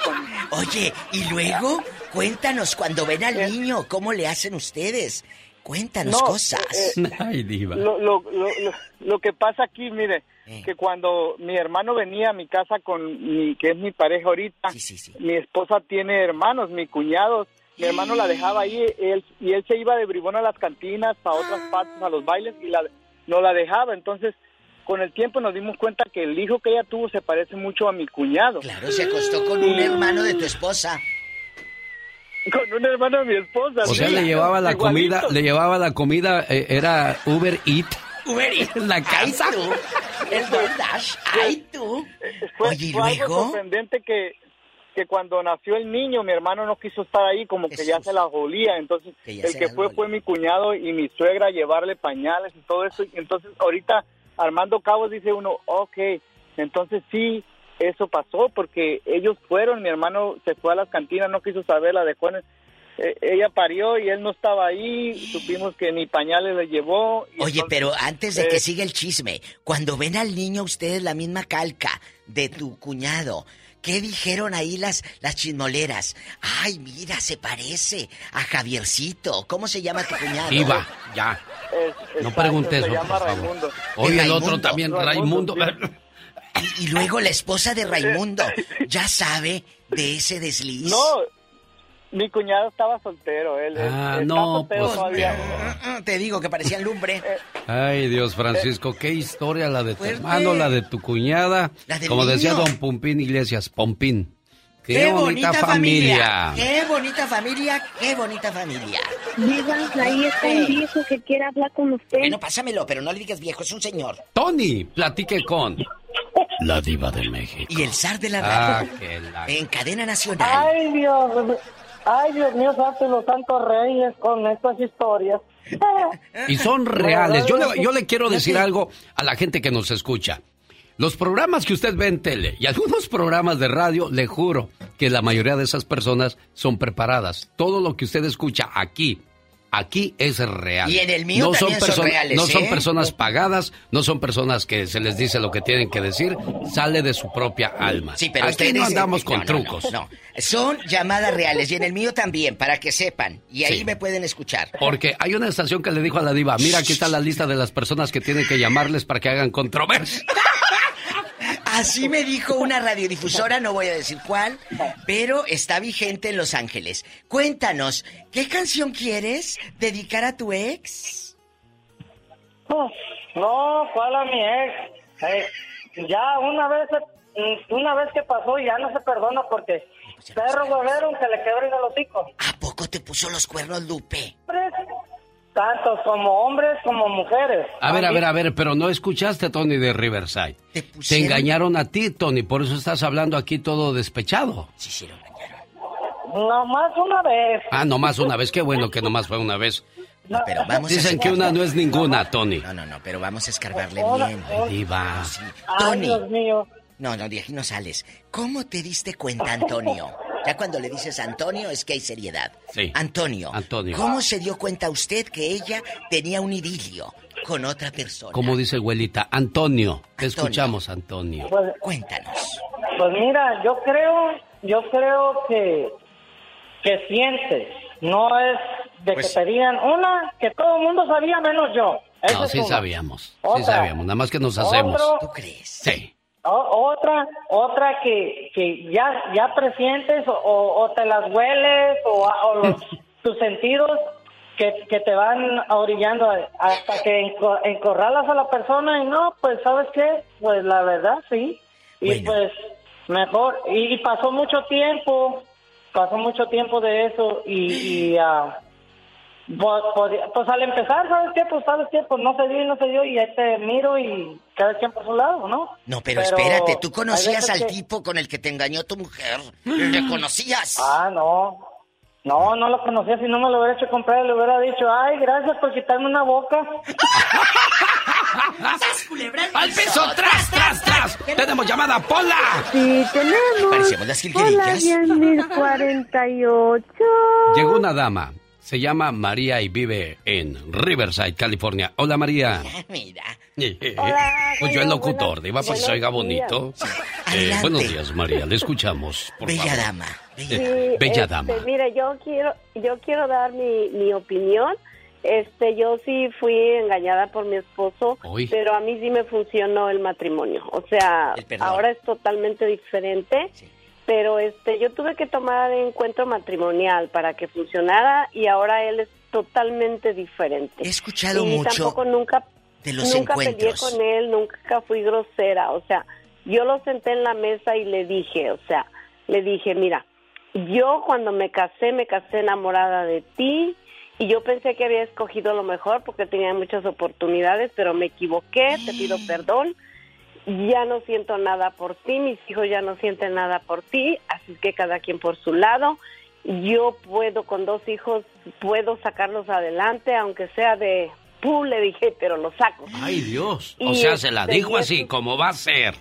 con... Oye, y luego, cuéntanos, cuando ven al niño, ¿cómo le hacen ustedes? Cuéntanos No, cosas. eh, Ay, diva. Lo, lo, lo, lo- lo que pasa aquí, mire, que cuando mi hermano venía a mi casa con mi, que es mi pareja ahorita, mi esposa tiene hermanos, mi cuñados, mi hermano la dejaba ahí él, y él se iba de bribón a las cantinas, a otras partes, a los bailes, y la, no la dejaba. Entonces, con el tiempo nos dimos cuenta que el hijo que ella tuvo se parece mucho a mi cuñado. Claro, se acostó con un hermano de tu esposa. Con un hermano de mi esposa. O sea, le llevaba la Igualito. comida, le llevaba la comida, eh, era Uber Eat. Uber Eat. En la casa. Ay, tú. El DoorDash. Ay, tú. Fue, Oye, ¿y fue algo luego? sorprendente que, que cuando nació el niño, mi hermano no quiso estar ahí, como que ya se la olía. Entonces, Que el que fue fue mi cuñado y mi suegra a llevarle pañales y todo eso. Y entonces, ahorita, armando cabos, dice uno, ok, entonces sí, eso pasó porque ellos fueron, mi hermano se fue a las cantinas, no quiso saber, la dejó en el- eh, ella parió y él no estaba ahí, supimos que ni pañales le llevó. Oye, entonces, pero antes de que eh, siga el chisme, cuando ven al niño ustedes la misma calca de tu cuñado, ¿Qué dijeron ahí las, las chismoleras? Ay, mira, se parece a Javiercito. ¿Cómo se llama tu cuñado? Iba, ya. No preguntes eso, por favor. Oye, el Raimundo. otro también, Raimundo. <laughs> Y, y luego la esposa de Raimundo <laughs> ya sabe de ese desliz. No, mi cuñado estaba soltero, él. Ah, no, pues, todavía. Mm, Te digo que parecían lumbre. Ay, Dios, Francisco, qué historia la de tu Fuerte. hermano, la de tu cuñada. La del Como decía don Pumpín Iglesias, Pompín. Qué, bonita, familia. Qué bonita familia, qué bonita familia. Diva, ahí está un viejo que quiere hablar con usted. Bueno, pásamelo, pero no le digas viejo, es un señor. Tony, platique con la diva de México. Y el zar de la Ah, radio. la... En cadena nacional. Ay, Dios, ay, Dios mío, santo los santos reyes con estas historias. Y son <laughs> reales. Yo le, yo le quiero decir algo a la gente que nos escucha. Los programas que usted ve en tele y algunos programas de radio, le juro que la mayoría de esas personas son preparadas. Todo lo que usted escucha aquí, aquí es real. Y en el mío también son perso- reales, No son ¿eh? personas pagadas, no son personas que se les dice lo que tienen que decir, sale de su propia alma. Sí, pero aquí ustedes... no andamos no, con no, trucos. No, no. son llamadas reales y en el mío también, para que sepan. Y ahí Sí. me pueden escuchar. Porque hay una estación que le dijo a la diva, mira, aquí está la lista de las personas que tienen que llamarles para que hagan controversia. <laughs> Así me dijo una radiodifusora, no voy a decir cuál, pero está vigente en Los Ángeles. Cuéntanos, ¿qué canción quieres dedicar a tu ex? Oh, no, ¿cuál a mi ex? Eh, ya una vez, mm, una vez que pasó ya no se perdona porque perro huevero que le quebren el hocico. ¿A poco te puso los cuernos Lupe? Tanto como hombres como mujeres. A ver, a ver, a ver, pero no escuchaste, Tony, de Riverside. Te, engañaron a ti, Tony, por eso estás hablando aquí todo despechado. Sí, sí, lo engañaron. Nomás una vez. Ah, nomás una vez, qué bueno que nomás fue una vez. No, pero vamos a Dicen que una no es ninguna, Tony. No, no, no, pero vamos a escarbarle Hola, bien. Diva. Ay, Tony. Dios mío. No, no, de aquí no sales. ¿Cómo te diste cuenta, Antonio? <laughs> Ya cuando le dices Antonio es que hay seriedad. Sí. Antonio. Antonio. ¿Cómo se dio cuenta usted que ella tenía un idilio con otra persona? Como dice abuelita, Antonio. Te escuchamos, Antonio. Pues, Cuéntanos. Pues mira, yo creo, yo creo que, que sientes, no es de Pues- que te digan una que todo el mundo sabía menos yo. No, sí una. sabíamos. Sí sabíamos. Nada más que nos hacemos. Otro- ¿Tú crees? Sí. O- otra, otra que, que ya, ya presientes o, o- te las hueles o, o los, <laughs> tus sentidos que, que te van orillando hasta que enco- encorralas a la persona y no, pues sabes qué, pues la verdad sí. Y pues mejor, y, pasó mucho tiempo, pasó mucho tiempo de eso y, y ah, pues, pues, pues al empezar, ¿sabes qué? Pues sabes qué, pues no se dio y no se dio y ahí te miro y cada quien por su lado, ¿no? No, pero, espérate, tú conocías al que- tipo con el que te engañó tu mujer. ¿Le conocías? Ah, no. No, no lo conocía. Si no me lo hubiera hecho comprar, le hubiera dicho, ay, gracias por quitarme una boca. <laughs> ¡Al piso! ¡Tras, tras, tras! ¡Tenemos llamada, Pola! Sí, tenemos. Parecemos las Hola, jilguerillas. 10.048. Llegó una dama. Se llama María y vive en Riverside, California. Hola, María. <laughs> Mira. pues yo el locutor, diva, pues se oiga buenos días. bonito. Eh, buenos días, María. Le escuchamos. Por Bella favor. dama. Eh, bella este, dama. Mira, yo quiero, yo quiero dar mi, mi opinión. Este, yo sí fui engañada por mi esposo, Uy. pero a mí sí me funcionó el matrimonio. O sea, ahora es totalmente diferente. Pero este, yo tuve que tomar encuentro matrimonial para que funcionara y ahora él es totalmente diferente. He escuchado y mucho tampoco nunca de los nunca encuentros. peleé con él, nunca fui grosera, o sea, yo lo senté en la mesa y le dije, o sea, le dije, mira, yo cuando me casé, me casé enamorada de ti y yo pensé que había escogido lo mejor porque tenía muchas oportunidades, pero me equivoqué, te pido perdón, ya no siento nada por ti, mis hijos ya no sienten nada por ti, así que cada quien por su lado. Yo puedo con dos hijos, puedo sacarlos adelante, aunque sea de pu, le dije, pero los saco. Ay, Dios. Y O sea, se la este, dijo así, como va a ser.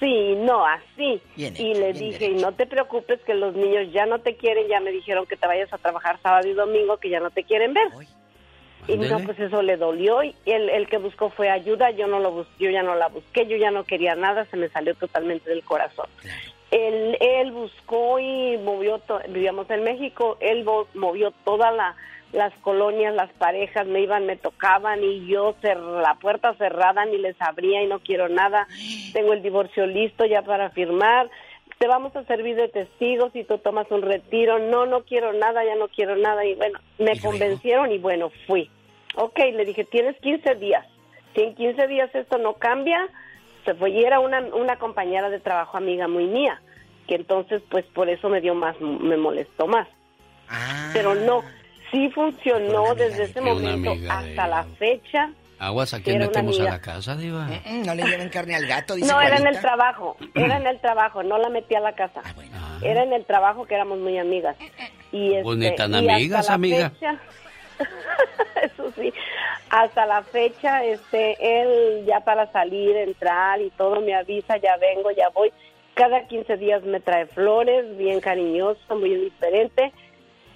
Sí, no, así. Bien y le dije, y no te preocupes que los niños ya no te quieren, ya me dijeron que te vayas a trabajar sábado y domingo, que ya no te quieren ver. Y no, pues eso le dolió y el, el que buscó fue ayuda, yo no lo bus yo ya no la busqué, yo ya no quería nada, se me salió totalmente del corazón. él, él buscó y movió, vivíamos en México, él movió todas la- las colonias, las parejas, me iban, me tocaban y yo cer la puerta cerrada ni les abría y no quiero nada. Tengo el divorcio listo ya para firmar. Te vamos a servir de testigos y tú tomas un retiro. No, no quiero nada, ya no quiero nada. Y bueno, me convencieron y bueno, fui. Ok, le dije, tienes 15 días. Si en 15 días esto no cambia, se fue. Y era una, una compañera de trabajo amiga muy mía, que entonces pues por eso me dio más, me molestó más. Pero no, sí funcionó desde ese Ah. Momento hasta la fecha. Aguas, ¿a quién metemos a la casa, Diva? Mm, No le lleven carne al gato, dice No, era en el trabajo, era en el trabajo, no la metí a la casa. Era en el trabajo que éramos muy amigas. Y este, Pues ni tan y hasta la amiga. fecha- <laughs> eso sí, hasta la fecha, este, él ya para salir, entrar y todo me avisa, ya vengo, ya voy. Cada 15 días me trae flores, bien cariñoso, muy diferente.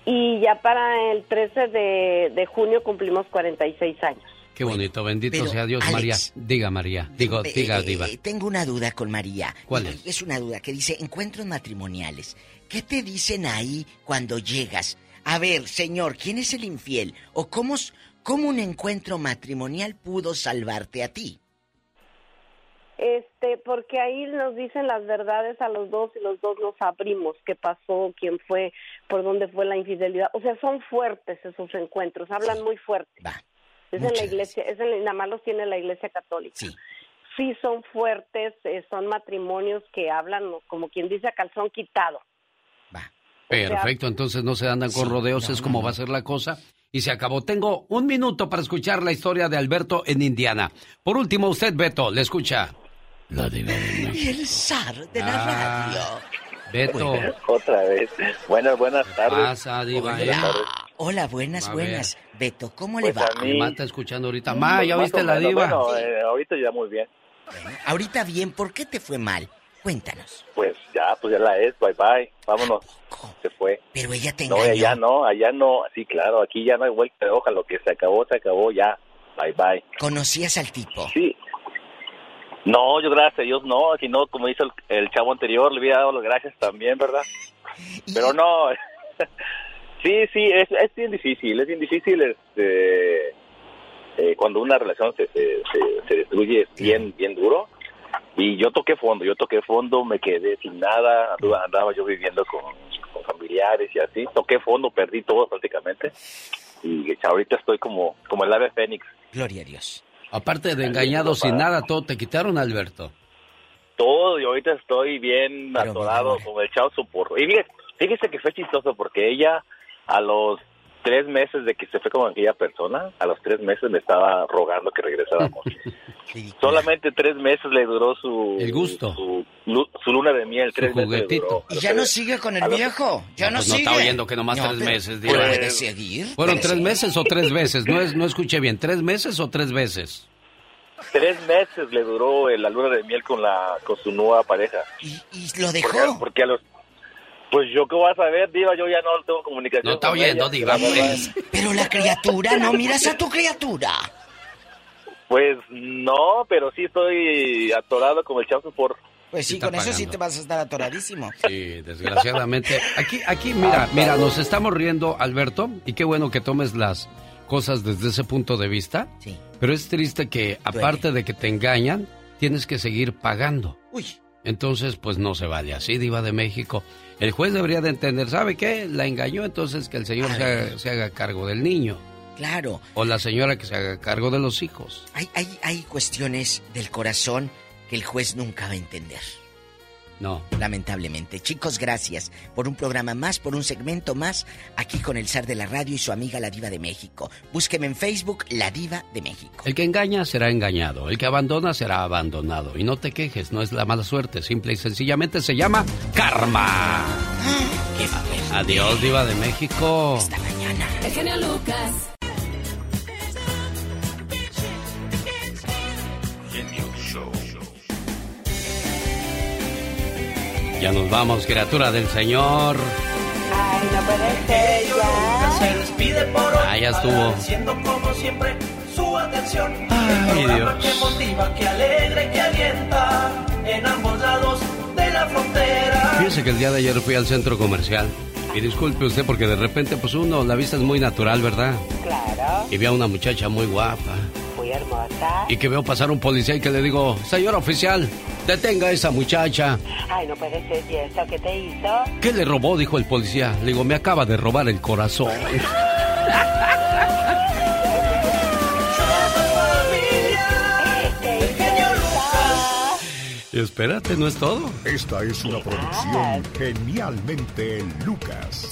Y ya para el 13 de, de junio cumplimos 46 años. Qué bonito, bendito pero, sea Dios, Alex. María. Diga, María. Digo, Eh, diga, Diva. eh, tengo una duda con María. ¿Cuál Eh, Es una duda que dice encuentros matrimoniales. ¿Qué te dicen ahí cuando llegas? A ver, señor, ¿quién es el infiel? ¿O cómo, cómo un encuentro matrimonial pudo salvarte a ti? Este, porque ahí nos dicen las verdades a los dos y los dos nos abrimos qué pasó, quién fue, por dónde fue la infidelidad. O sea, son fuertes esos encuentros, hablan muy fuerte. Es en la iglesia, es en, nada más los tiene la iglesia católica. Sí. son fuertes, eh, son matrimonios que hablan como quien dice a calzón quitado. Perfecto, entonces no se andan con rodeos, es como va a ser la cosa. Y se acabó. Tengo un minuto para escuchar la historia de Alberto en Indiana. Por último, usted, Beto, le escucha. La diva de México. Y <laughs> el zar de la Ah, radio. Beto. Otra vez. Buenas, buenas tardes. Pasa, diva, Buenas eh. tardes. Hola, buenas, A buenas. Beto, ¿cómo Pues le va? a mí- Ma está escuchando ahorita. Ma, ¿ya viste la diva? Bueno, eh, ahorita ya muy bien. Ahorita bien, ¿por qué te fue mal? Cuéntanos. Pues ya, pues ya la es. Bye bye. Vámonos. Se fue. Pero ella te No, engañó. allá no, allá no. Sí, claro, aquí ya no hay vuelta de hoja. Lo que se acabó, se acabó ya. Bye bye. ¿Conocías al tipo? Sí. No, yo gracias a Dios no. Si no, como hizo el, el chavo anterior, le hubiera dado las gracias también, ¿verdad? Pero no. <laughs> sí, sí, es, es bien difícil. Es bien difícil este, eh, cuando una relación se, se, se, se destruye. Es bien, bien duro. Y yo toqué fondo, yo toqué fondo, me quedé sin nada, andaba, yo viviendo con, con familiares y así, toqué fondo, perdí todo prácticamente y ahorita estoy como, como el ave fénix, Gloria a Dios. Aparte de engañado sin nada, todo te quitaron, Alberto. todo y ahorita estoy bien atorado con el chavo soporro. Y fíjese, fíjese que fue chistoso porque ella a los tres meses de que se fue con aquella persona, a los tres meses me estaba rogando que regresáramos. <laughs> Solamente tres meses le duró su... El gusto. Su, lu- su luna de miel, tres meses le juguetito. duró. ¿Y ya no sigue con el viejo? ¿Ya no, pues no sigue? está oyendo que nomás No, tres pero- meses, pero diva. ¿Puede seguir? ¿Fueron ¿Puede tres seguir? meses o tres veces? No, es, no escuché bien. ¿Tres meses o tres veces? Tres meses le duró la luna de miel con la con su nueva pareja. ¿Y lo dejó? Porque, porque a los... Pues yo qué voy a saber, Diva, yo ya no tengo comunicación No está con oyendo, ella, Diva, pues. Pero la criatura, ¿no miras a tu criatura? Pues no, pero sí estoy atorado con el chavo por... Pues sí, con eso sí te vas a estar atoradísimo. Sí, desgraciadamente. Aquí, aquí, mira, mira, nos estamos riendo, Alberto, y qué bueno que tomes las cosas desde ese punto de vista. Sí. Pero es triste que, aparte de que te engañan, tienes que seguir pagando. Uy. Entonces, pues no se vale así, Diva de México. El juez debería de entender, ¿sabe qué? La engañó, entonces que el señor se haga, se haga cargo del niño. Claro. O la señora que se haga cargo de los hijos. Hay, hay, hay cuestiones del corazón que el juez nunca va a entender. No. Lamentablemente. Chicos, gracias por un programa más, por un segmento más, aquí con el zar de la radio y su amiga la diva de México. Búsqueme en Facebook, La Diva de México. El que engaña será engañado, el que abandona será abandonado. Y no te quejes, no es la mala suerte, simple y sencillamente se llama karma. Adiós, Diva de México. Hasta mañana. El genio Lucas. Ya nos vamos, criatura del Señor. Ay, no puede ser ya. Se despide por hoy. Ah, ya estuvo. Agradeciendo como siempre su atención. Ay, el Dios. que motiva, que alegra y que alienta en ambos lados de la frontera. Fíjese que el día de ayer fui al centro comercial. Y disculpe usted porque de repente pues uno, la vista es muy natural, ¿verdad? Claro. Y vi a una muchacha muy guapa. Muy hermosa. Y que veo pasar un policía y que le digo, señor oficial, detenga a esa muchacha. Ay, no puede ser. ¿Y eso qué te hizo? ¿Qué le robó? Dijo el policía. Le digo, me acaba de robar el corazón. <laughs> Espérate, no es todo. Esta es una producción genialmente Lucas.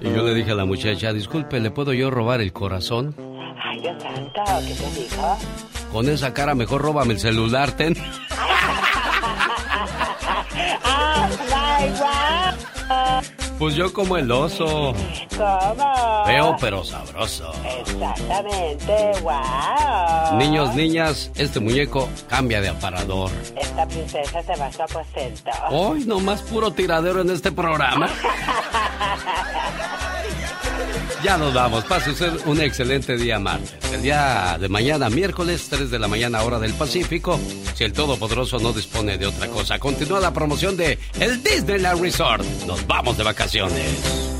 Y yo le dije a la muchacha, disculpe, ¿le puedo yo robar el corazón? Ay, Dios santo, ¿qué te dijo? Con esa cara mejor róbame el celular, ten. <laughs> Pues yo como el oso. ¿Cómo? Feo pero sabroso. Exactamente, wow. Niños, niñas, este muñeco cambia de aparador. Esta princesa se va a su aposento. Hoy nomás puro tiradero en este programa. <laughs> Ya nos vamos. Pase usted un excelente día martes. El día de mañana, miércoles, 3 de la mañana, hora del Pacífico. Si el Todopoderoso no dispone de otra cosa, continúa la promoción de el Disneyland Resort. Nos vamos de vacaciones.